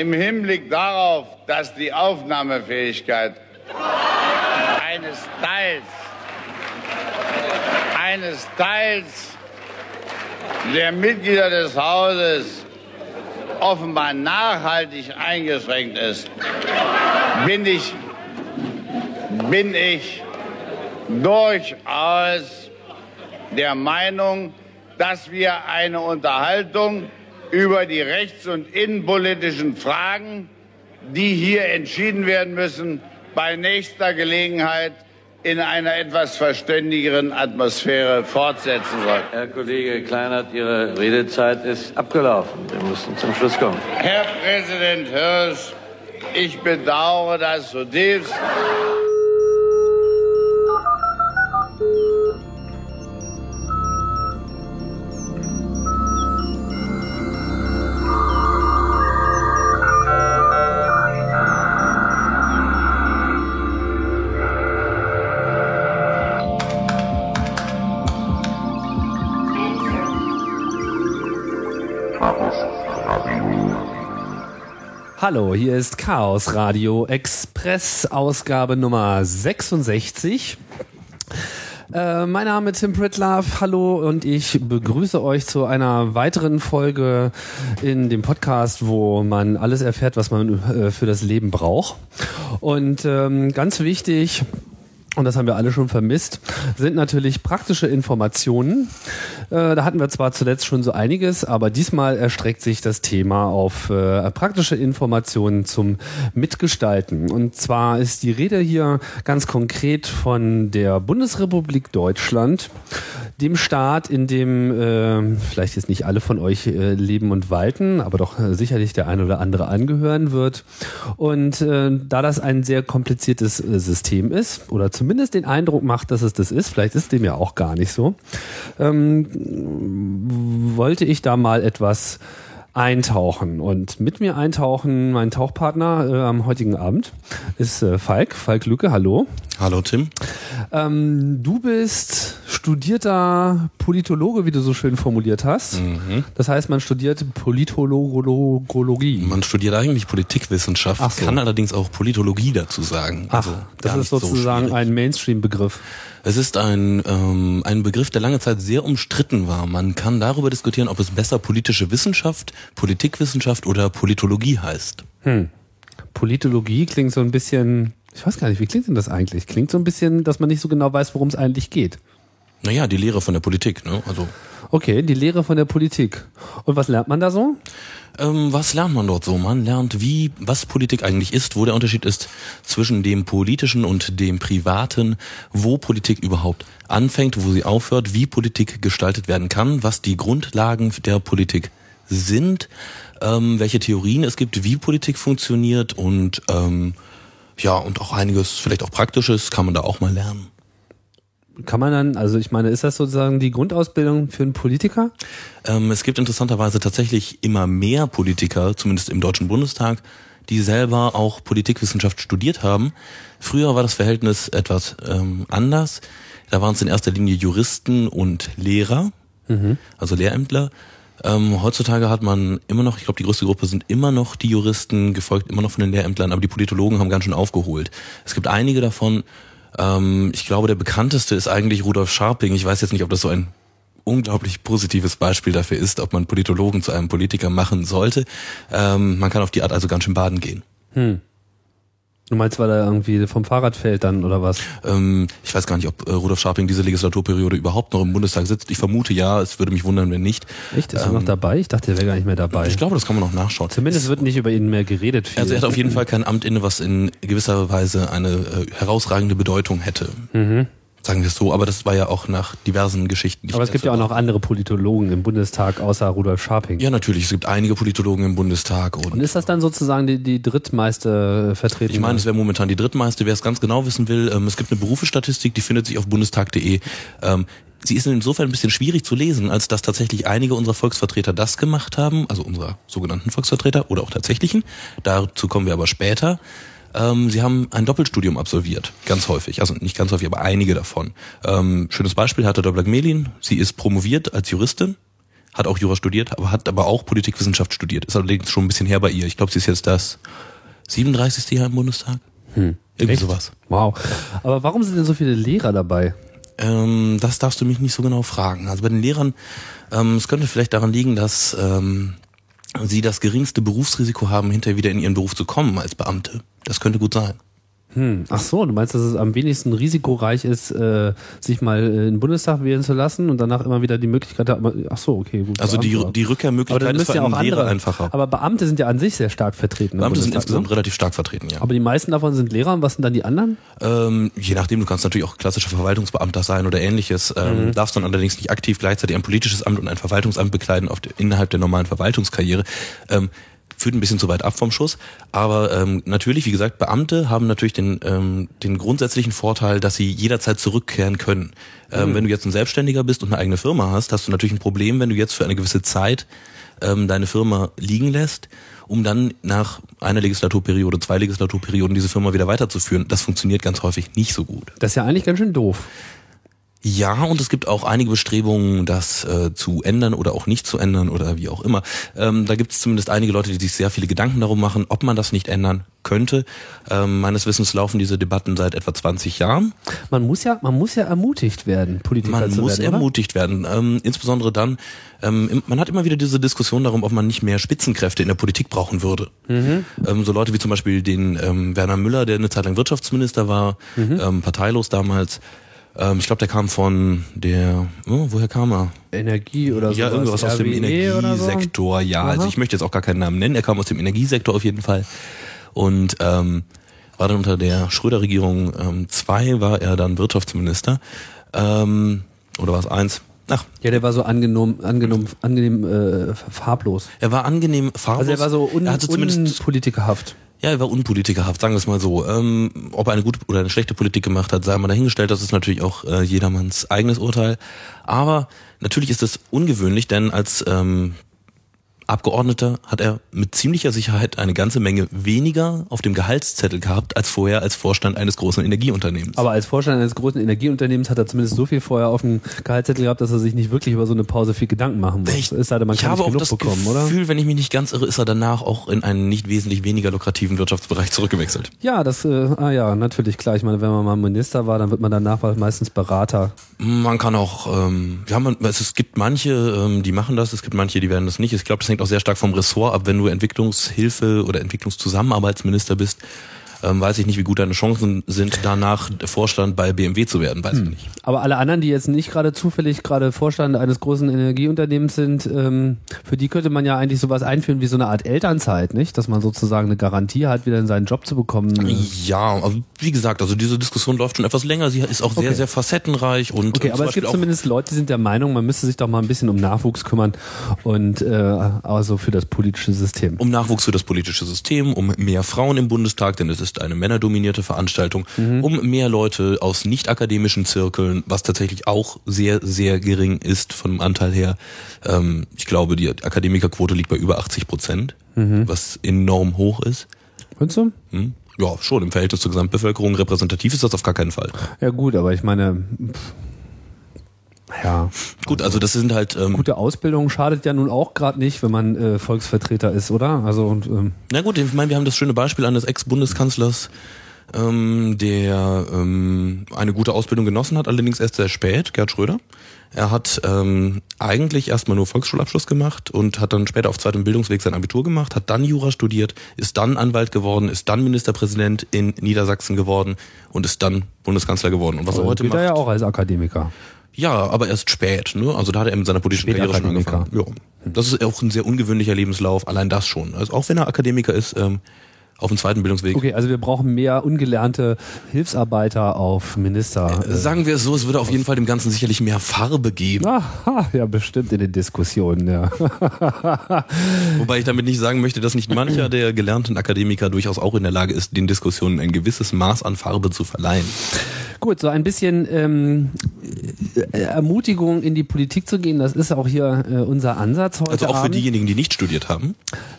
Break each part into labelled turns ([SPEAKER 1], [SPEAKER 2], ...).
[SPEAKER 1] im Hinblick darauf, dass die Aufnahmefähigkeit eines Teils, eines Teils der Mitglieder des Hauses offenbar nachhaltig eingeschränkt ist, bin ich, bin ich durchaus der Meinung, dass wir eine Unterhaltung über die rechts- und innenpolitischen Fragen, die hier entschieden werden müssen, bei nächster Gelegenheit in einer etwas verständigeren Atmosphäre fortsetzen soll.
[SPEAKER 2] Herr Kollege Kleinert, Ihre Redezeit ist abgelaufen. Wir müssen zum Schluss kommen.
[SPEAKER 1] Herr Präsident Hirsch, ich bedauere das zutiefst.
[SPEAKER 3] Hallo, hier ist Chaos Radio Express, Ausgabe Nummer 66. Äh, mein Name ist Tim Pritlove, hallo und ich begrüße euch zu einer weiteren Folge in dem Podcast, wo man alles erfährt, was man äh, für das Leben braucht. Und ähm, ganz wichtig, und das haben wir alle schon vermisst, sind natürlich praktische Informationen. Äh, da hatten wir zwar zuletzt schon so einiges, aber diesmal erstreckt sich das Thema auf äh, praktische Informationen zum Mitgestalten. Und zwar ist die Rede hier ganz konkret von der Bundesrepublik Deutschland, dem Staat, in dem äh, vielleicht jetzt nicht alle von euch äh, leben und walten, aber doch äh, sicherlich der ein oder andere angehören wird. Und äh, da das ein sehr kompliziertes System ist, oder zumindest den Eindruck macht, dass es das ist, vielleicht ist dem ja auch gar nicht so, ähm, wollte ich da mal etwas eintauchen und mit mir eintauchen mein Tauchpartner äh, am heutigen Abend ist äh, Falk, Falk Lücke, hallo.
[SPEAKER 4] Hallo Tim.
[SPEAKER 3] Ähm, du bist studierter Politologe, wie du so schön formuliert hast.
[SPEAKER 4] Mhm.
[SPEAKER 3] Das heißt, man studiert Politologie.
[SPEAKER 4] Man studiert eigentlich Politikwissenschaft,
[SPEAKER 3] so.
[SPEAKER 4] kann allerdings auch Politologie dazu sagen.
[SPEAKER 3] Ach,
[SPEAKER 4] Also
[SPEAKER 3] das ist
[SPEAKER 4] so
[SPEAKER 3] sozusagen
[SPEAKER 4] schwierig.
[SPEAKER 3] ein Mainstream-Begriff.
[SPEAKER 4] Es ist ein, ähm, ein Begriff, der lange Zeit sehr umstritten war. Man kann darüber diskutieren, ob es besser politische Wissenschaft, Politikwissenschaft oder Politologie heißt.
[SPEAKER 3] Politologie klingt so ein bisschen, ich weiß gar nicht, wie klingt denn das eigentlich? Klingt so ein bisschen, dass man nicht so genau weiß, worum es eigentlich geht.
[SPEAKER 4] Naja, die Lehre von der Politik. Ne? Also
[SPEAKER 3] Okay, die Lehre von der Politik. Und was lernt man da so?
[SPEAKER 4] Ähm, was lernt man dort so? Man lernt, wie, was Politik eigentlich ist, wo der Unterschied ist zwischen dem politischen und dem privaten, wo Politik überhaupt anfängt, wo sie aufhört, wie Politik gestaltet werden kann, was die Grundlagen der Politik sind, ähm, welche Theorien es gibt, wie Politik funktioniert und ähm, ja, und auch einiges, vielleicht auch Praktisches, kann man da auch mal lernen.
[SPEAKER 3] Kann man dann, also ich meine, ist das sozusagen die Grundausbildung für einen Politiker?
[SPEAKER 4] Ähm, es gibt interessanterweise tatsächlich immer mehr Politiker, zumindest im Deutschen Bundestag, die selber auch Politikwissenschaft studiert haben. Früher war das Verhältnis etwas ähm, anders. Da waren es in erster Linie Juristen und Lehrer, also Lehrämtler. Ähm, heutzutage hat man immer noch, ich glaube, die größte Gruppe sind immer noch die Juristen, gefolgt immer noch von den Lehrämtlern, aber die Politologen haben ganz schön aufgeholt. Es gibt einige davon, ähm, ich glaube, der bekannteste ist eigentlich Rudolf Scharping. Ich weiß jetzt nicht, ob das so ein unglaublich positives Beispiel dafür ist, ob man Politologen zu einem Politiker machen sollte. Ähm, man kann auf die Art also ganz schön baden gehen.
[SPEAKER 3] Du meinst, weil er irgendwie vom Fahrrad fällt dann oder was?
[SPEAKER 4] Ähm, ich weiß gar nicht, ob äh, Rudolf Scharping diese Legislaturperiode überhaupt noch im Bundestag sitzt. Ich vermute ja, es würde mich wundern, wenn nicht.
[SPEAKER 3] Echt? Ist er noch dabei? Ich dachte, er wäre gar nicht mehr dabei.
[SPEAKER 4] Ich glaube, das kann man noch nachschauen.
[SPEAKER 3] Zumindest wird nicht über ihn mehr geredet. Viel.
[SPEAKER 4] Also er hat auf jeden Fall kein Amt inne, was in gewisser Weise eine äh, herausragende Bedeutung hätte. Sagen wir es so, aber das war ja auch nach diversen Geschichten.
[SPEAKER 3] Aber es gibt ja auch noch andere Politologen im Bundestag außer Rudolf Scharping.
[SPEAKER 4] Ja, natürlich. Es gibt einige Politologen im Bundestag und,
[SPEAKER 3] Und ist das dann sozusagen die, die drittmeiste Vertretung?
[SPEAKER 4] Ich meine, es wäre momentan die drittmeiste. Wer es ganz genau wissen will, ähm, es gibt eine Berufsstatistik, die findet sich auf bundestag.de. Ähm, sie ist insofern ein bisschen schwierig zu lesen, als dass tatsächlich einige unserer Volksvertreter das gemacht haben, also unserer sogenannten Volksvertreter oder auch tatsächlichen. Dazu kommen wir aber später. Ähm, sie haben ein Doppelstudium absolviert, ganz häufig. Also nicht ganz häufig, aber einige davon. Ähm, schönes Beispiel hatte Doblag Melin. Sie ist promoviert als Juristin, hat auch Jura studiert, aber hat aber auch Politikwissenschaft studiert. Ist allerdings schon ein bisschen her bei ihr. Ich glaube, sie ist jetzt das 37. Jahr im Bundestag. Hm. Irgendwie
[SPEAKER 3] Echt?
[SPEAKER 4] sowas.
[SPEAKER 3] Wow. Aber warum sind denn so viele Lehrer dabei?
[SPEAKER 4] Ähm, das darfst du mich nicht so genau fragen. Also bei den Lehrern, ähm, es könnte vielleicht daran liegen, dass ähm, sie das geringste Berufsrisiko haben, hinterher wieder in ihren Beruf zu kommen als Beamte. Das könnte gut sein.
[SPEAKER 3] Hm. Ach so, du meinst, dass es am wenigsten risikoreich ist, äh, sich mal in den Bundestag wählen zu lassen und danach immer wieder die Möglichkeit hat. Ach so, okay, gut.
[SPEAKER 4] Also die,
[SPEAKER 3] Beamte.
[SPEAKER 4] die Rückkehrmöglichkeit ist für
[SPEAKER 3] ja auch
[SPEAKER 4] Lehrer
[SPEAKER 3] andere.
[SPEAKER 4] einfacher.
[SPEAKER 3] Aber Beamte sind ja an sich sehr stark vertreten.
[SPEAKER 4] Beamte sind
[SPEAKER 3] Bundestag,
[SPEAKER 4] insgesamt
[SPEAKER 3] ne?
[SPEAKER 4] relativ stark vertreten, ja.
[SPEAKER 3] Aber die meisten davon sind Lehrer und was sind dann die anderen?
[SPEAKER 4] Ähm, je nachdem, du kannst natürlich auch klassischer Verwaltungsbeamter sein oder ähnliches, ähm,
[SPEAKER 3] Mhm.
[SPEAKER 4] darfst dann allerdings nicht aktiv gleichzeitig ein politisches Amt und ein Verwaltungsamt bekleiden auf der, innerhalb der normalen Verwaltungskarriere. Ähm, führt ein bisschen zu weit ab vom Schuss. Aber ähm, natürlich, wie gesagt, Beamte haben natürlich den, ähm, den grundsätzlichen Vorteil, dass sie jederzeit zurückkehren können. Ähm, Wenn du jetzt ein Selbstständiger bist und eine eigene Firma hast, hast du natürlich ein Problem, wenn du jetzt für eine gewisse Zeit ähm, deine Firma liegen lässt, um dann nach einer Legislaturperiode, zwei Legislaturperioden diese Firma wieder weiterzuführen. Das funktioniert ganz häufig nicht so gut.
[SPEAKER 3] Das ist ja eigentlich ganz schön doof.
[SPEAKER 4] Ja, und es gibt auch einige Bestrebungen, das äh, zu ändern oder auch nicht zu ändern oder wie auch immer. Ähm, da gibt es zumindest einige Leute, die sich sehr viele Gedanken darum machen, ob man das nicht ändern könnte. Ähm, meines Wissens laufen diese Debatten seit etwa 20 Jahren.
[SPEAKER 3] Man muss ja, man muss ja ermutigt werden, Politiker
[SPEAKER 4] Man
[SPEAKER 3] zu
[SPEAKER 4] muss
[SPEAKER 3] werden, oder?
[SPEAKER 4] ermutigt werden, ähm, insbesondere dann. Ähm, man hat immer wieder diese Diskussion darum, ob man nicht mehr Spitzenkräfte in der Politik brauchen würde.
[SPEAKER 3] Mhm.
[SPEAKER 4] Ähm, so Leute wie zum Beispiel den ähm, Werner Müller, der eine Zeit lang Wirtschaftsminister war,
[SPEAKER 3] Mhm.
[SPEAKER 4] ähm, parteilos damals. Ähm, ich glaube, der kam von der, oh, woher kam er?
[SPEAKER 3] Energie oder so.
[SPEAKER 4] ja, irgendwas aus dem
[SPEAKER 3] RWE oder so?
[SPEAKER 4] Energiesektor. Ja, also
[SPEAKER 3] Aha.
[SPEAKER 4] ich möchte jetzt auch gar keinen Namen nennen. Er kam aus dem Energiesektor auf jeden Fall und ähm, war dann unter der Schröder-Regierung ähm, zwei war er dann Wirtschaftsminister ähm, oder war es eins? Ach,
[SPEAKER 3] Ja, der war so angenommen, angenommen, angenehm äh, farblos.
[SPEAKER 4] er war angenehm farblos.
[SPEAKER 3] Also er war so un,
[SPEAKER 4] er hatte zumindest
[SPEAKER 3] unpolitikerhaft.
[SPEAKER 4] Ja, er war unpolitikerhaft, sagen wir es mal so. Ähm, ob er eine gute oder eine schlechte Politik gemacht hat, sei mal dahingestellt. Das ist natürlich auch äh, jedermanns eigenes Urteil. Aber natürlich ist es ungewöhnlich, denn als ähm, Abgeordneter hat er mit ziemlicher Sicherheit eine ganze Menge weniger auf dem Gehaltszettel gehabt als vorher als Vorstand eines großen Energieunternehmens.
[SPEAKER 3] Aber als Vorstand eines großen Energieunternehmens hat er zumindest so viel vorher auf dem Gehaltszettel gehabt, dass er sich nicht wirklich über so eine Pause viel Gedanken machen muss.
[SPEAKER 4] Ich,
[SPEAKER 3] sei denn, man
[SPEAKER 4] ich
[SPEAKER 3] kann
[SPEAKER 4] habe auch das
[SPEAKER 3] bekommen, oder?
[SPEAKER 4] Gefühl, wenn ich mich nicht ganz irre, ist er danach auch in einen nicht wesentlich weniger lukrativen Wirtschaftsbereich zurückgewechselt.
[SPEAKER 3] Ja, das, äh, ah ja, natürlich, klar. Ich meine, wenn man mal Minister war, dann wird man danach meistens Berater.
[SPEAKER 4] Man kann auch, ähm, ja, man, es, es gibt manche, ähm, die machen das, es gibt manche, die werden das nicht. Ich glaube, das hängt auch sehr stark vom Ressort ab. Wenn du Entwicklungshilfe oder Entwicklungszusammenarbeitsminister bist, ähm, weiß ich nicht, wie gut deine Chancen sind, danach Vorstand bei BMW zu werden, weiß ich nicht.
[SPEAKER 3] Aber alle anderen, die jetzt nicht gerade zufällig gerade Vorstand eines großen Energieunternehmens sind, ähm, für die könnte man ja eigentlich sowas einführen wie so eine Art Elternzeit, nicht? Dass man sozusagen eine Garantie hat, wieder in seinen Job zu bekommen.
[SPEAKER 4] Ja, also wie gesagt, also diese Diskussion läuft schon etwas länger. Sie ist auch sehr,
[SPEAKER 3] Okay.
[SPEAKER 4] sehr facettenreich und
[SPEAKER 3] Okay,
[SPEAKER 4] äh,
[SPEAKER 3] aber
[SPEAKER 4] zum
[SPEAKER 3] es gibt zumindest Leute, die sind der Meinung, man müsste sich doch mal ein bisschen um Nachwuchs kümmern und äh, also für das politische System.
[SPEAKER 4] um Nachwuchs für das politische System, um mehr Frauen im Bundestag, denn es ist eine männerdominierte Veranstaltung,
[SPEAKER 3] Mhm.
[SPEAKER 4] um mehr Leute aus nicht-akademischen Zirkeln, was tatsächlich auch sehr, sehr gering ist vom Anteil her. Ähm, ich glaube, die Akademikerquote liegt bei über 80 Prozent,
[SPEAKER 3] Mhm.
[SPEAKER 4] was enorm hoch ist.
[SPEAKER 3] Findest du?
[SPEAKER 4] Hm? Ja, schon im Verhältnis zur Gesamtbevölkerung repräsentativ ist das auf gar keinen Fall.
[SPEAKER 3] Ja gut, aber ich meine, pff, ja,
[SPEAKER 4] Gut, also das sind halt ähm,
[SPEAKER 3] gute Ausbildung schadet ja nun auch gerade nicht, wenn man äh, Volksvertreter ist, oder? Also und, ähm,
[SPEAKER 4] Na gut, ich meine, wir haben das schöne Beispiel eines Ex-Bundeskanzlers, ähm, der ähm, eine gute Ausbildung genossen hat, allerdings erst sehr spät, Gerd Schröder. Er hat ähm, eigentlich erstmal nur Volksschulabschluss gemacht und hat dann später auf zweitem Bildungsweg sein Abitur gemacht, hat dann Jura studiert, ist dann Anwalt geworden, ist dann Ministerpräsident in Niedersachsen geworden und ist dann Bundeskanzler geworden. Und was er heute
[SPEAKER 3] gilt
[SPEAKER 4] macht,
[SPEAKER 3] ja auch als Akademiker.
[SPEAKER 4] Ja, aber erst spät, ne? Also da hat er mit seiner politischen Karriere schon angefangen. Ja. Das ist auch ein sehr ungewöhnlicher Lebenslauf, allein das schon. Also auch wenn er Akademiker ist, ähm, auf dem zweiten Bildungsweg.
[SPEAKER 3] Okay, also wir brauchen mehr ungelernte Hilfsarbeiter auf Minister.
[SPEAKER 4] Äh, Sagen wir es so, es würde auf jeden Fall dem Ganzen sicherlich mehr Farbe geben.
[SPEAKER 3] Aha, ja, bestimmt in den Diskussionen, ja.
[SPEAKER 4] Wobei ich damit nicht sagen möchte, dass nicht mancher der gelernten Akademiker durchaus auch in der Lage ist, den Diskussionen ein gewisses Maß an Farbe zu verleihen.
[SPEAKER 3] Gut, so ein bisschen ähm, äh, Ermutigung in die Politik zu gehen, das ist auch hier äh, unser Ansatz heute
[SPEAKER 4] Also auch für
[SPEAKER 3] Abend.
[SPEAKER 4] diejenigen, die nicht studiert haben.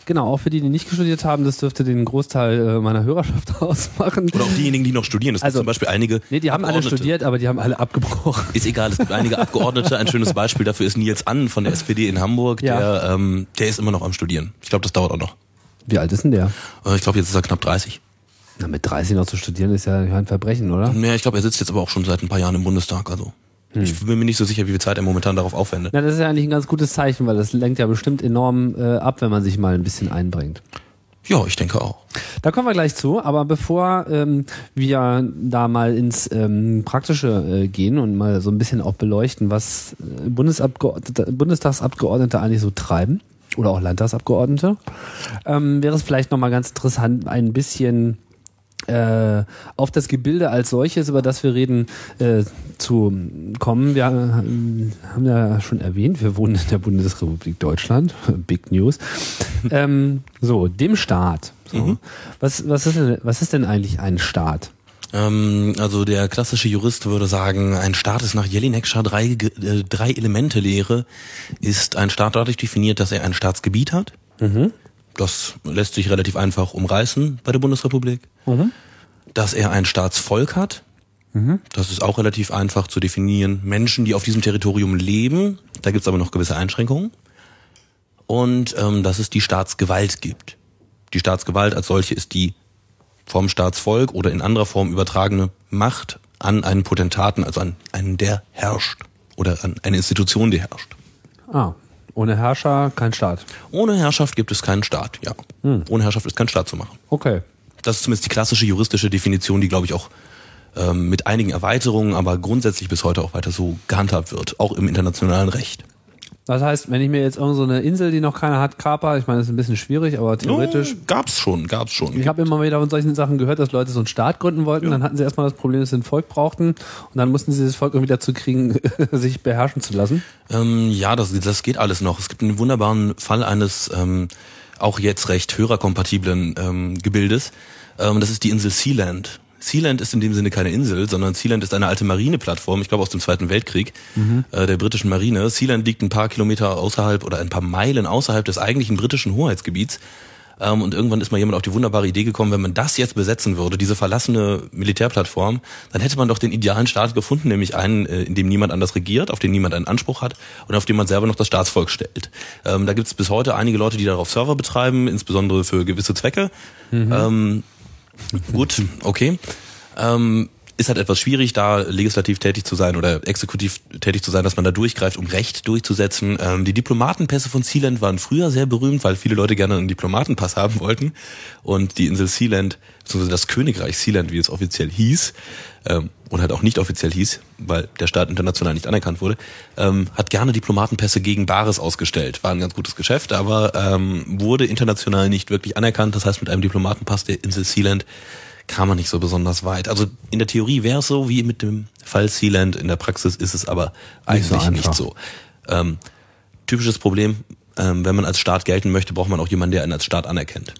[SPEAKER 3] Genau, auch für die, die nicht studiert haben, das dürfte den Großteil Großteil äh, meiner Hörerschaft ausmachen.
[SPEAKER 4] Oder auch diejenigen, die noch studieren. Es
[SPEAKER 3] Also-
[SPEAKER 4] zum Beispiel einige.
[SPEAKER 3] Nee, die haben alle studiert, aber die haben alle abgebrochen.
[SPEAKER 4] Ist egal, es gibt einige Abgeordnete. Ein schönes Beispiel dafür ist Nils An von der SPD in Hamburg.
[SPEAKER 3] Ja.
[SPEAKER 4] Der, ähm, der ist immer noch am Studieren. Ich glaube, das dauert auch noch.
[SPEAKER 3] Wie alt ist denn der?
[SPEAKER 4] Äh, Ich glaube, jetzt ist er knapp 30.
[SPEAKER 3] Na, mit 30 noch zu studieren ist ja ein Verbrechen, oder?
[SPEAKER 4] Ja, ich glaube, er sitzt jetzt aber auch schon seit ein paar Jahren im Bundestag. Also
[SPEAKER 3] Hm.
[SPEAKER 4] ich bin mir nicht so sicher, wie viel Zeit er momentan darauf aufwendet.
[SPEAKER 3] Na, das ist ja eigentlich ein ganz gutes Zeichen, weil das lenkt ja bestimmt enorm äh, ab, wenn man sich mal ein bisschen einbringt.
[SPEAKER 4] Ja, ich denke auch.
[SPEAKER 3] Da kommen wir gleich zu, aber bevor ähm, wir da mal ins ähm, Praktische äh, gehen und mal so ein bisschen auch beleuchten, was äh, Bundesabgeordnete, Bundestagsabgeordnete eigentlich so treiben oder auch Landtagsabgeordnete, ähm, wäre es vielleicht nochmal ganz interessant, ein bisschen äh, auf das Gebilde als solches, über das wir reden, äh, zu kommen. Wir äh, haben ja schon erwähnt, wir wohnen in der Bundesrepublik Deutschland. Big News. ähm, so, dem Staat. So. Was, was, ist denn, was ist denn eigentlich ein Staat?
[SPEAKER 4] Ähm, also der klassische Jurist würde sagen, ein Staat ist nach Jelinek-Schar drei, äh, drei Elemente Lehre, ist ein Staat dadurch definiert, dass er ein Staatsgebiet hat. Das lässt sich relativ einfach umreißen bei der Bundesrepublik. Dass er ein Staatsvolk hat. Das ist auch relativ einfach zu definieren. Menschen, die auf diesem Territorium leben, da gibt's aber noch gewisse Einschränkungen. Und ähm, dass es die Staatsgewalt gibt. Die Staatsgewalt als solche ist die vom Staatsvolk oder in anderer Form übertragene Macht an einen Potentaten, also an einen, der herrscht. Oder an eine Institution, die herrscht.
[SPEAKER 3] Ah, ohne Herrscher kein Staat.
[SPEAKER 4] Ohne Herrschaft gibt es keinen Staat, ja. Ohne Herrschaft ist kein Staat zu machen.
[SPEAKER 3] Okay.
[SPEAKER 4] Das ist zumindest die klassische juristische Definition, die, glaube ich, auch ähm, mit einigen Erweiterungen, aber grundsätzlich bis heute auch weiter so gehandhabt wird, auch im internationalen Recht.
[SPEAKER 3] Das heißt, wenn ich mir jetzt irgend so eine Insel, die noch keiner hat, kaper, ich meine, das ist ein bisschen schwierig, aber theoretisch.
[SPEAKER 4] Oh, gab's schon, gab's schon.
[SPEAKER 3] Ich habe immer wieder von solchen Sachen gehört, dass Leute so einen Staat gründen wollten. Dann hatten sie erstmal das Problem, dass sie ein Volk brauchten. Und dann mussten sie das Volk irgendwie dazu kriegen, sich beherrschen zu lassen.
[SPEAKER 4] Ähm, ja, das, das geht alles noch. Es gibt einen wunderbaren Fall eines ähm, auch jetzt recht hörerkompatiblen ähm, Gebildes. Ähm, das ist die Insel Sealand. Sealand ist in dem Sinne keine Insel, sondern Sealand ist eine alte Marineplattform, ich glaube aus dem Zweiten Weltkrieg, äh, der britischen Marine. Sealand liegt ein paar Kilometer außerhalb oder ein paar Meilen außerhalb des eigentlichen britischen Hoheitsgebiets. Ähm, und irgendwann ist mal jemand auf die wunderbare Idee gekommen, wenn man das jetzt besetzen würde, diese verlassene Militärplattform, dann hätte man doch den idealen Staat gefunden, nämlich einen, äh, in dem niemand anders regiert, auf den niemand einen Anspruch hat und auf dem man selber noch das Staatsvolk stellt. Ähm, da gibt es bis heute einige Leute, die darauf Server betreiben, insbesondere für gewisse Zwecke. Ähm, gut, okay. Ähm, ist halt etwas schwierig, da legislativ tätig zu sein oder exekutiv tätig zu sein, dass man da durchgreift, um Recht durchzusetzen. Ähm, die Diplomatenpässe von Sealand waren früher sehr berühmt, weil viele Leute gerne einen Diplomatenpass haben wollten. Und die Insel Sealand, beziehungsweise das Königreich Sealand, wie es offiziell hieß, ähm, und halt auch nicht offiziell hieß, weil der Staat international nicht anerkannt wurde, ähm, hat gerne Diplomatenpässe gegen Bares ausgestellt. War ein ganz gutes Geschäft, aber ähm, wurde international nicht wirklich anerkannt. Das heißt, mit einem Diplomatenpass der Insel Sealand kam man nicht so besonders weit. Also in der Theorie wäre es so wie mit dem Fall Sealand, in der Praxis ist es aber
[SPEAKER 3] Nicht so
[SPEAKER 4] eigentlich nicht so. Ähm, typisches Problem, ähm, wenn man als Staat gelten möchte, braucht man auch jemanden, der einen als Staat anerkennt.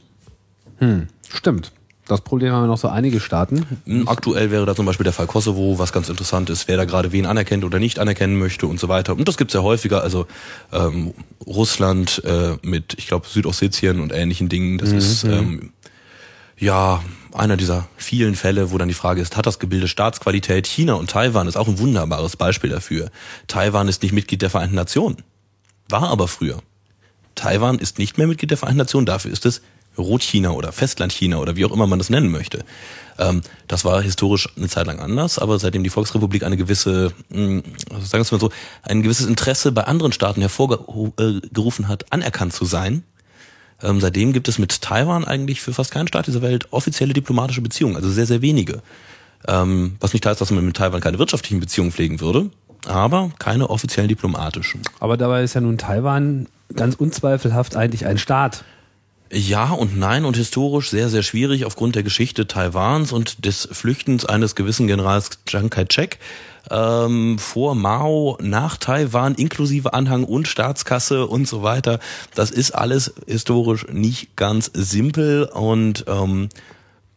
[SPEAKER 3] Stimmt. Das Problem haben wir noch so einige Staaten.
[SPEAKER 4] Hm, Aktuell wäre da zum Beispiel der Fall Kosovo, was ganz interessant ist, wer da gerade wen anerkennt oder nicht anerkennen möchte und so weiter. Und das gibt's ja häufiger, also ähm, Russland äh, mit, ich glaube, Südossetien und ähnlichen Dingen. Das ist ähm, ja einer dieser vielen Fälle, wo dann die Frage ist, hat das Gebilde Staatsqualität? China und Taiwan ist auch ein wunderbares Beispiel dafür. Taiwan ist nicht Mitglied der Vereinten Nationen, war aber früher. Taiwan ist nicht mehr Mitglied der Vereinten Nationen, dafür ist es Rotchina oder Festlandchina oder wie auch immer man das nennen möchte. Ähm, das war historisch eine Zeit lang anders, aber seitdem die Volksrepublik eine gewisse, mh, also sagen wir es mal so, ein gewisses Interesse bei anderen Staaten hervorgerufen hat, anerkannt zu sein, ähm, seitdem gibt es mit Taiwan eigentlich für fast keinen Staat dieser Welt offizielle diplomatische Beziehungen, also sehr, sehr wenige. Ähm, was nicht heißt, dass man mit Taiwan keine wirtschaftlichen Beziehungen pflegen würde, aber keine offiziellen diplomatischen.
[SPEAKER 3] Aber dabei ist ja nun Taiwan ganz unzweifelhaft eigentlich ein Staat.
[SPEAKER 4] Ja und nein und historisch sehr, sehr schwierig aufgrund der Geschichte Taiwans und des Flüchtens eines gewissen Generals Chiang Kai-shek ähm, vor Mao nach Taiwan inklusive Anhang und Staatskasse und so weiter. Das ist alles historisch nicht ganz simpel und ähm,